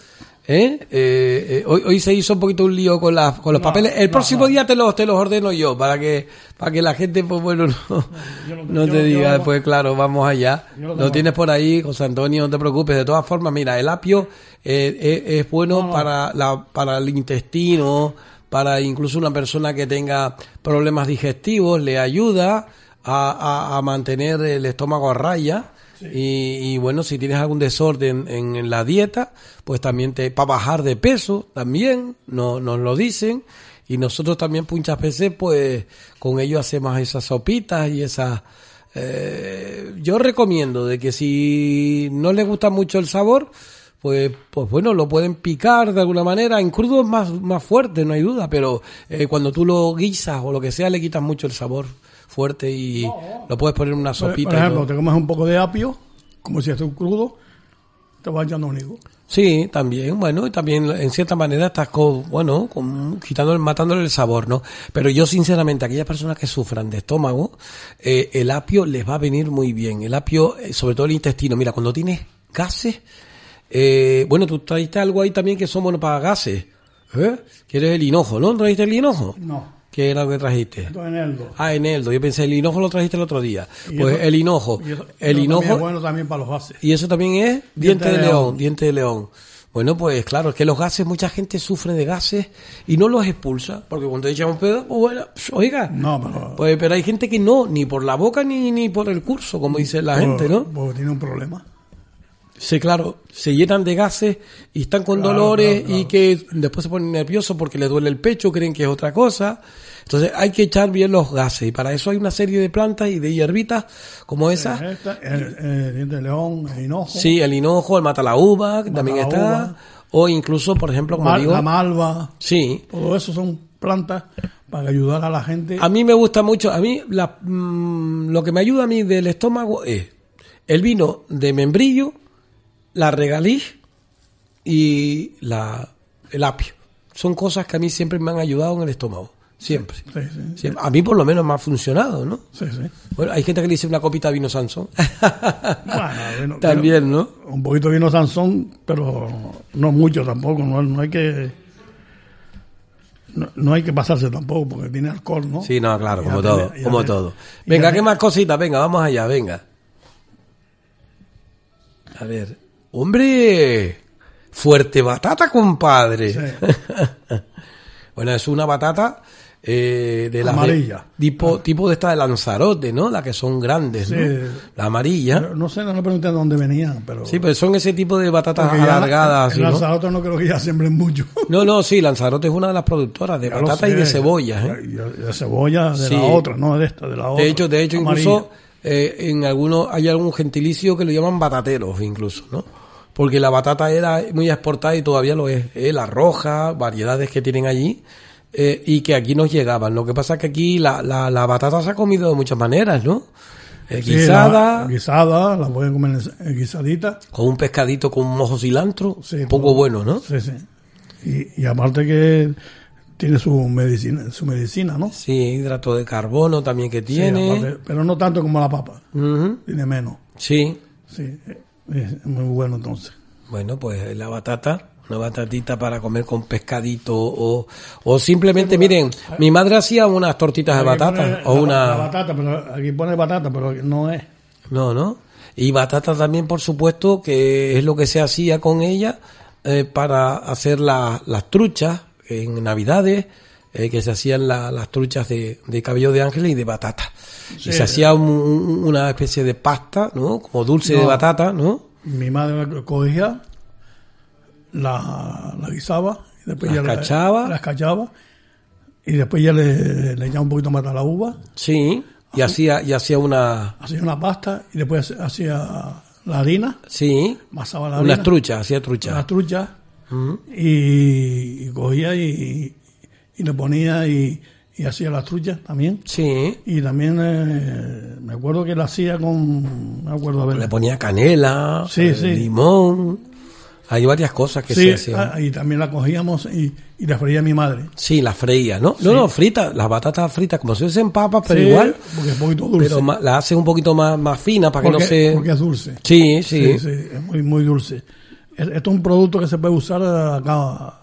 ¿eh? Eh, eh, hoy, hoy se hizo un poquito un lío con, las con los No, papeles. El no, próximo no. día te los, te los ordeno yo para que para que la gente, pues bueno, no, yo yo te diga después, claro, vamos allá. lo tienes por ahí, José Antonio, no te preocupes. De todas formas, mira, el apio eh, eh, es bueno No, no. para la para el intestino, para incluso una persona que tenga problemas digestivos, le ayuda a, a- a mantener el estómago a raya. Y, y bueno, si tienes algún desorden en, la dieta, pues también te, para bajar de peso, también, no, nos lo dicen. Y nosotros también muchas veces, pues, con ello hacemos esas sopitas y esas, eh, yo recomiendo de que si no les gusta mucho el sabor, pues, pues bueno, lo pueden picar de alguna manera. En crudo es más, más fuerte, no hay duda, pero eh, cuando tú lo guisas o lo que sea, le quitas mucho el sabor fuerte y lo puedes poner en una sopita. por y ejemplo, todo. te comes un poco de apio, como si estuviera crudo, te vas echando un higo. Sí, también, bueno, y también en cierta manera estás con, bueno, con, quitándole, matándole el sabor, ¿no? Pero yo sinceramente, aquellas personas que sufran de estómago, eh, el apio les va a venir muy bien. El apio, eh, sobre todo el intestino, mira, cuando tienes gases, eh, bueno, tú trajiste algo ahí también que son buenos para gases, ¿eh? ¿Quieres el hinojo, no? ¿Trajiste el hinojo? No, ¿Qué era lo que trajiste? eneldo. Ah, eneldo. Yo pensé, el hinojo lo trajiste el otro día. Y Pues eso- el hinojo. Eso- El también hinojo. es bueno también para los gases. Y eso también es diente, de, león. diente de león. Bueno, pues claro, es que los gases, mucha gente sufre de gases y no los expulsa, porque cuando echan un pedo, pues bueno, oiga, No, pero. pues, pero hay gente que no, ni por la boca ni, ni por el curso, como dice la gente, ¿no? Porque tiene un problema. Sí, claro, se llenan de gases y están con Claro, dolores claro, claro. y que después se ponen nerviosos porque les duele el pecho, creen que es otra cosa. Entonces hay que echar bien los gases y para eso hay una serie de plantas y de hierbitas como esas. Esta, el, el diente de león, el hinojo, Sí, el hinojo, el mata la uva, que Mata también está. uva. O incluso, por ejemplo, como mal- digo, la malva. sí. Todo eso son plantas para ayudar a la gente. A mí me gusta mucho, a mí la- mm, lo que me ayuda a mí del estómago es el vino de membrillo, la regaliz y la, el apio. Son cosas que a mí siempre me han ayudado en el estómago. Siempre. Sí, sí, Siempre. A mí por lo menos me ha funcionado, ¿no? sí, sí. Bueno, hay gente que le dice una copita de vino Sansón. [laughs] Bueno, vino- También, ¿no? un poquito de vino Sansón, pero no mucho tampoco, no, no hay que no, no hay que pasarse tampoco porque tiene alcohol, ¿no? Sí, no, claro, como todo, como tiene- todo. Venga, ¿qué más cositas? Venga, vamos allá, venga. A ver, hombre, fuerte batata, compadre. [laughs] bueno, es una batata eh, de las de- Amarilla. tipo, tipo de esta de Lanzarote, ¿no? La que son grandes. La amarilla. No, no sé, no le pregunté de dónde venían, pero Sí, pero son ese tipo de batatas alargadas. en así, ¿no? Lanzarote no creo que ya siembren mucho. No, no, sí, Lanzarote es una de las productoras de Ya lo batata y de cebollas, ¿eh? de- de cebolla de Sí. la otra, no de esta, de la otra. De hecho, de hecho, amarilla. incluso eh, en algunos hay algún gentilicio que lo llaman batateros, incluso, ¿no? Porque la batata era muy exportada y todavía lo es. ¿eh? La roja, variedades que tienen allí eh, y que aquí nos llegaban. Lo que pasa es que aquí la, la, la batata se ha comido de muchas maneras, ¿no? Eh, Sí, guisada, la, guisada, la pueden comer guisadita. con un pescadito con un mojo cilantro, Sí, un poco bueno, ¿no? Sí, sí. Y, y aparte que tiene su medicina, su medicina, ¿no? Sí, hidrato de carbono también que Sí, tiene. aparte, pero no tanto como la papa, tiene menos. Sí, Sí, es muy bueno entonces. Bueno, pues la batata, una batatita para comer con pescadito o, o simplemente, miren, mi madre hacía unas tortitas de batata pone o la- una... la batata, pero aquí pone batata, pero no es. No, no. Y batata también, por supuesto, que es lo que se hacía con ella eh, para hacer la- las truchas en Navidades, eh, que se hacían la- las truchas de, de cabello de ángel y de batata. Sí. y se hacía un- un- una especie de pasta, ¿no? Como dulce de batata, ¿no? Mi madre cogía, la, la guisaba, y después Las ya la- cachaba. las cachaba, y después ya le, le echaba un poquito más a la uva, Sí. Y hacía, y hacía una, hacía una pasta, y después hacía la harina, sí, masaba la unas harina, truchas, hacía truchas. las truchas, y, y cogía y, y le ponía y, y hacía las truchas también. Sí. Y también eh, me acuerdo que la hacía con, me acuerdo a ver, Le ponía canela, Sí, eh, sí. limón. Hay varias cosas que sí, se hacían. ah, y también la cogíamos y, y la freía mi madre. Sí, la freía, ¿no? No, Sí. no, frita, las batatas fritas, como si fuesen papas, pero Sí, igual. Porque es un poquito dulce. Pero la hacen un poquito más, más fina para que no se. porque es dulce. Sí, sí. Sí, sí, es muy, muy dulce. Es- Esto es un producto que se puede usar acá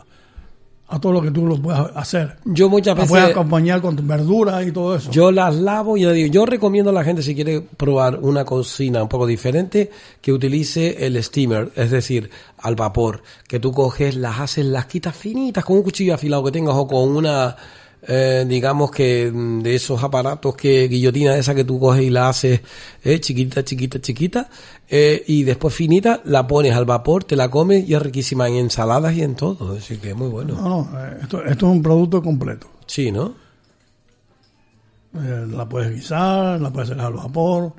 a todo lo que tú lo puedas hacer. Yo muchas La puedes veces. acompañar con verduras y todo eso. Yo las lavo y yo digo, yo recomiendo a la gente si quiere probar una cocina un poco diferente que utilice el steamer, es decir, al vapor, que tú coges, las haces, las quitas finitas con un cuchillo afilado que tengas o con una, eh, digamos que mm, de esos aparatos que guillotina esa que tú coges y la haces eh, chiquita, chiquita, chiquita, eh, y después finita, la pones al vapor, te la comes y es riquísima en ensaladas y en todo, así que es muy bueno. No, no, esto, esto es un producto completo. Sí, ¿no? La puedes guisar, la puedes hacer al vapor,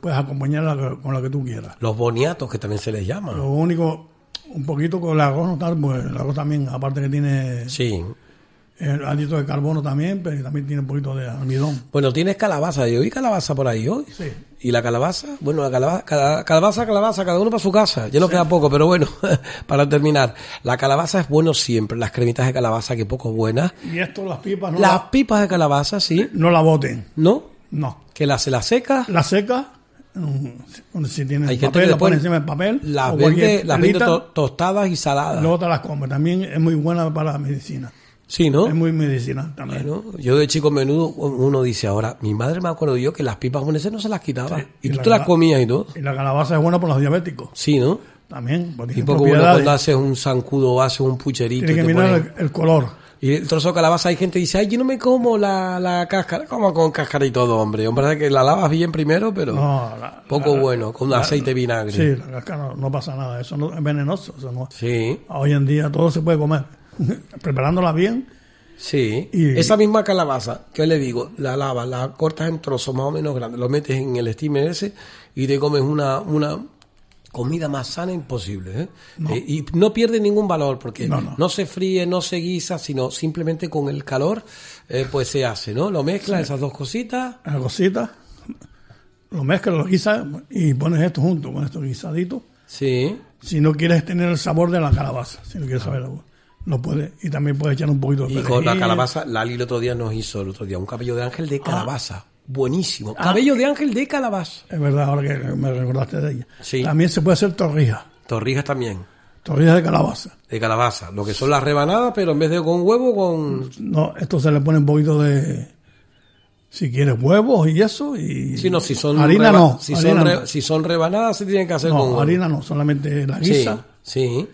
puedes acompañarla con la que tú quieras. Los boniatos que también se les llama. Lo único, un poquito con el arroz, no tal, pues el arroz también, aparte que tiene Sí. El de carbono también, pero también tiene un poquito de almidón. Bueno, tienes calabaza. Yo vi calabaza por ahí hoy. Sí. Y la calabaza, bueno, la calabaza, cada- calabaza, calabaza, cada uno para su casa. Ya no queda poco, pero bueno, [laughs] para terminar. La calabaza es bueno siempre, las cremitas de calabaza, que poco buenas. Y esto, las pipas, no, Las la, pipas de calabaza, sí. no la boten, ¿No? no. Que la se la seca, La seca, si tienes Hay gente papel, que la pone- encima del papel. las vende, las vende to- tostadas y saladas. luego te las comes. También es muy buena para la medicina. Sí, ¿no? Es muy medicinal también. Bueno, yo de chico menudo, uno dice ahora, mi madre me acuerdo yo que las pipas japonesas no se las quitaba. Sí, y y tú la te las comías y todo. Y la calabaza es buena para los diabéticos. Sí, ¿no? también. Y poco bueno cuando haces un zancudo o haces un pucherito. Tiene y que mirar pones- el, color. Y el trozo de calabaza, hay gente que dice, ay, yo no me como la, la cáscara. Como con cáscara y todo, hombre. Hombre, que la lavas bien primero, pero No, la- poco la- bueno, con aceite de vinagre. Sí, la cáscara no, no pasa nada. Eso no, es venenoso. Eso no. Sí, Hoy en día todo se puede comer. [laughs] Preparándola bien. sí. Y- Esa misma calabaza, ¿qué le digo? La lavas, la cortas en trozos más o menos grandes, lo metes en el steamer ese y te comes una, una comida más sana imposible. ¿eh? Eh, y no pierde ningún valor porque No, no, no. se fríe, no se guisa, sino simplemente con el calor eh, pues se hace, ¿no? Lo mezclas, esas dos cositas. La cosita. Lo mezclas, lo guisas y pones esto junto con estos guisaditos. Sí. Si no quieres tener el sabor de la calabaza. Si no quieres saber algo. No puedes. Y también puedes echar un poquito de Y con la calabaza, Lali el otro día nos hizo el otro día un cabello de ángel Ah. de calabaza. Buenísimo. Cabello de ángel de calabaza. Es verdad, ahora que me recordaste de ella. Sí. También se puede hacer torrijas. Torrijas también. Torrijas de calabaza. De calabaza. Lo que son las rebanadas, pero en vez de con huevo, con. No, esto se le pone un poquito de. Si quieres huevos y eso. Y Si no, si son. harina no. Si, harina son, no. si son rebanadas, se tienen que hacer con No, huevo. harina no, solamente la Sí, guisa. sí. Y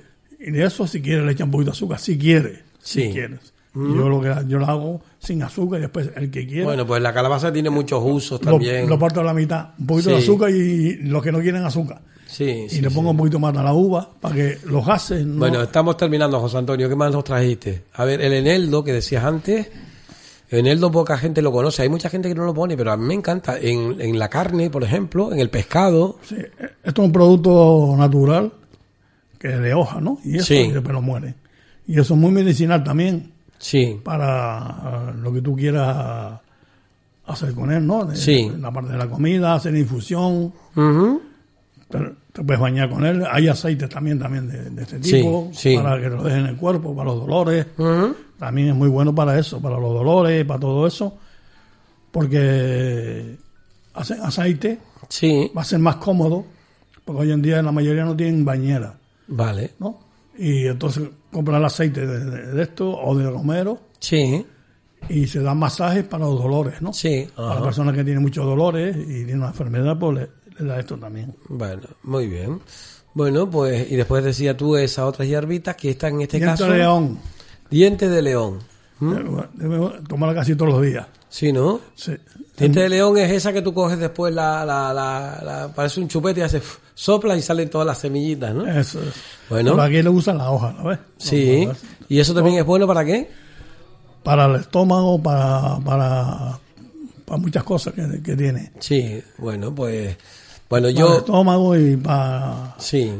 de eso, si quieres, le echan un poquito de azúcar. Si quieres. Sí. Si quieres. Y Yo lo que yo lo hago sin azúcar y después el que quiera. Bueno, pues la calabaza tiene muchos usos lo, también. lo parto a la mitad. Un poquito de azúcar y los que no quieren azúcar. Sí, Y sí, le pongo un poquito más de la uva para que los no. Bueno, estamos terminando, José Antonio. ¿Qué más nos trajiste? A ver, el eneldo que decías antes. El eneldo poca gente lo conoce. Hay mucha gente que no lo pone, pero a mí me encanta. En, en la carne, por ejemplo, en el pescado. Sí, esto es un producto natural que de hoja, ¿no? Y eso Sí. y después lo mueren. Y eso es muy medicinal también Sí, para ah, lo que tú quieras hacer con él, ¿no? De- Sí. La parte de la comida, hacer infusión, Ujú. te, te puedes bañar con él. Hay aceites también, también de, de este tipo sí. para que lo dejen en el cuerpo, para los dolores. Ujú. También es muy bueno para eso, para los dolores, para todo eso, porque hacen aceite, Sí, va a ser más cómodo, porque hoy en día la mayoría no tienen bañera, vale. ¿no? Y entonces comprar el aceite de, de- de esto o de romero Sí, y se dan masajes para los dolores, ¿no? sí. Para ajá. las personas que tienen muchos dolores y tienen una enfermedad, pues le, le da esto también. Bueno, muy bien. Bueno, pues, y después decía tú esas otras hierbitas que están en este Diente caso. de león, Diente de león. ¿Mm? debe- tomarla casi todos los días. Sí, ¿no? Sí. Diente de león es esa que tú coges después, la, la, la, la- parece un chupete y hace sopla y salen todas las semillitas, ¿no? Eso es. Bueno. Pero aquí le usan la hoja, ¿no ves? Sí. No, ¿Y eso también es bueno para qué? para el estómago, para, para, para muchas cosas que, que tiene. Sí, bueno, pues, bueno, Para el yo, estómago y para, sí,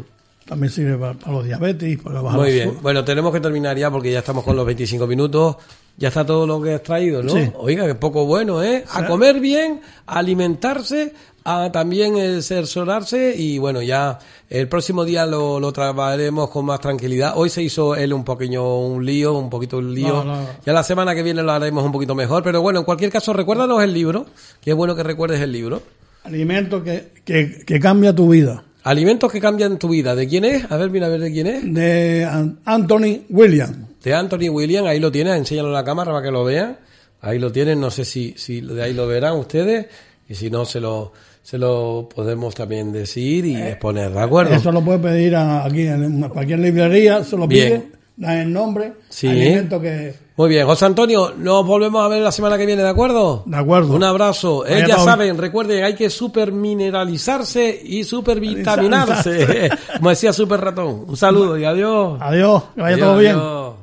también sirve para, para los diabetes, para bajar muy el bien. Bueno, tenemos que terminar ya porque ya estamos con los 25 minutos. Ya está todo lo que has traído, ¿no? Sí. Oiga, que poco bueno, ¿eh? A comer bien, a alimentarse, a también exercerarse y bueno, ya el próximo día lo, lo trabajaremos con más tranquilidad. Hoy se hizo él un pequeño un lío, un poquito un lío. No, no, no. Ya la semana que viene lo haremos un poquito mejor, pero bueno, en cualquier caso, recuérdanos el libro, que es bueno que recuerdes el libro. Alimento que, que, que cambia tu vida. Alimentos que cambian tu vida. ¿De quién es? A ver, mira a ver de quién es. De An- Anthony Williams. De Anthony William, ahí lo tienes, enséñalo a la cámara para que lo vean. Ahí lo tienen, no sé si, si de ahí lo verán ustedes, y si no, se lo, se lo podemos también decir y exponer, ¿de acuerdo? Eh, Eso lo puedes pedir a- aquí en cualquier librería, se lo Bien. pide, dan el nombre, Sí. alimento que... Muy bien, José Antonio, nos volvemos a ver la semana que viene, ¿de acuerdo? De acuerdo. Un abrazo. Eh, ya saben, recuerden, hay que supermineralizarse y supervitaminarse. [laughs] Como decía Super Ratón. Un saludo y adiós. Adiós, que vaya Adiós, todo bien. adiós.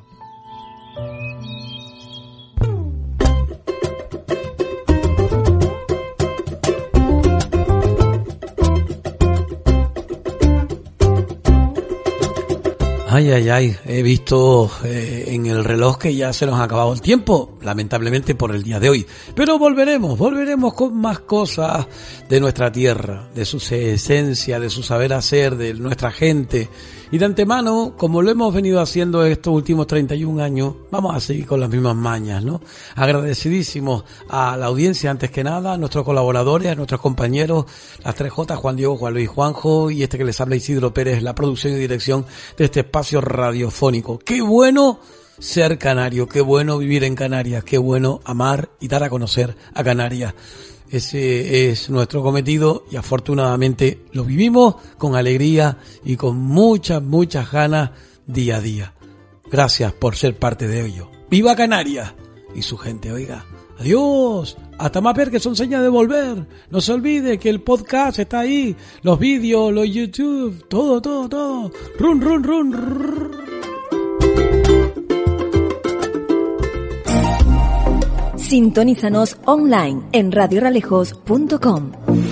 Ay, ay, ay, he visto eh, en el reloj que ya se nos ha acabado el tiempo, lamentablemente por el día de hoy. Pero volveremos, volveremos con más cosas de nuestra tierra, de su esencia, de su saber hacer, de nuestra gente. Y de antemano, como lo hemos venido haciendo estos últimos 31 años, vamos a seguir con las mismas mañas, ¿no? Agradecidísimos a la audiencia antes que nada, a nuestros colaboradores, a nuestros compañeros, las 3J, Juan Diego, Juan Luis, Juanjo y este que les habla Isidro Pérez, la producción y dirección de este espacio radiofónico. Qué bueno ser canario, qué bueno vivir en Canarias, qué bueno amar y dar a conocer a Canarias. Ese es nuestro cometido y afortunadamente lo vivimos con alegría y con muchas, muchas ganas día a día. Gracias por ser parte de ello. ¡Viva Canarias! Y su gente, oiga. Adiós. Hasta más ver que son señas de volver. No se olvide que el podcast está ahí. Los vídeos, los YouTube, todo, todo, todo. Run, run, run. run. Sintonízanos online en radioralejos.com.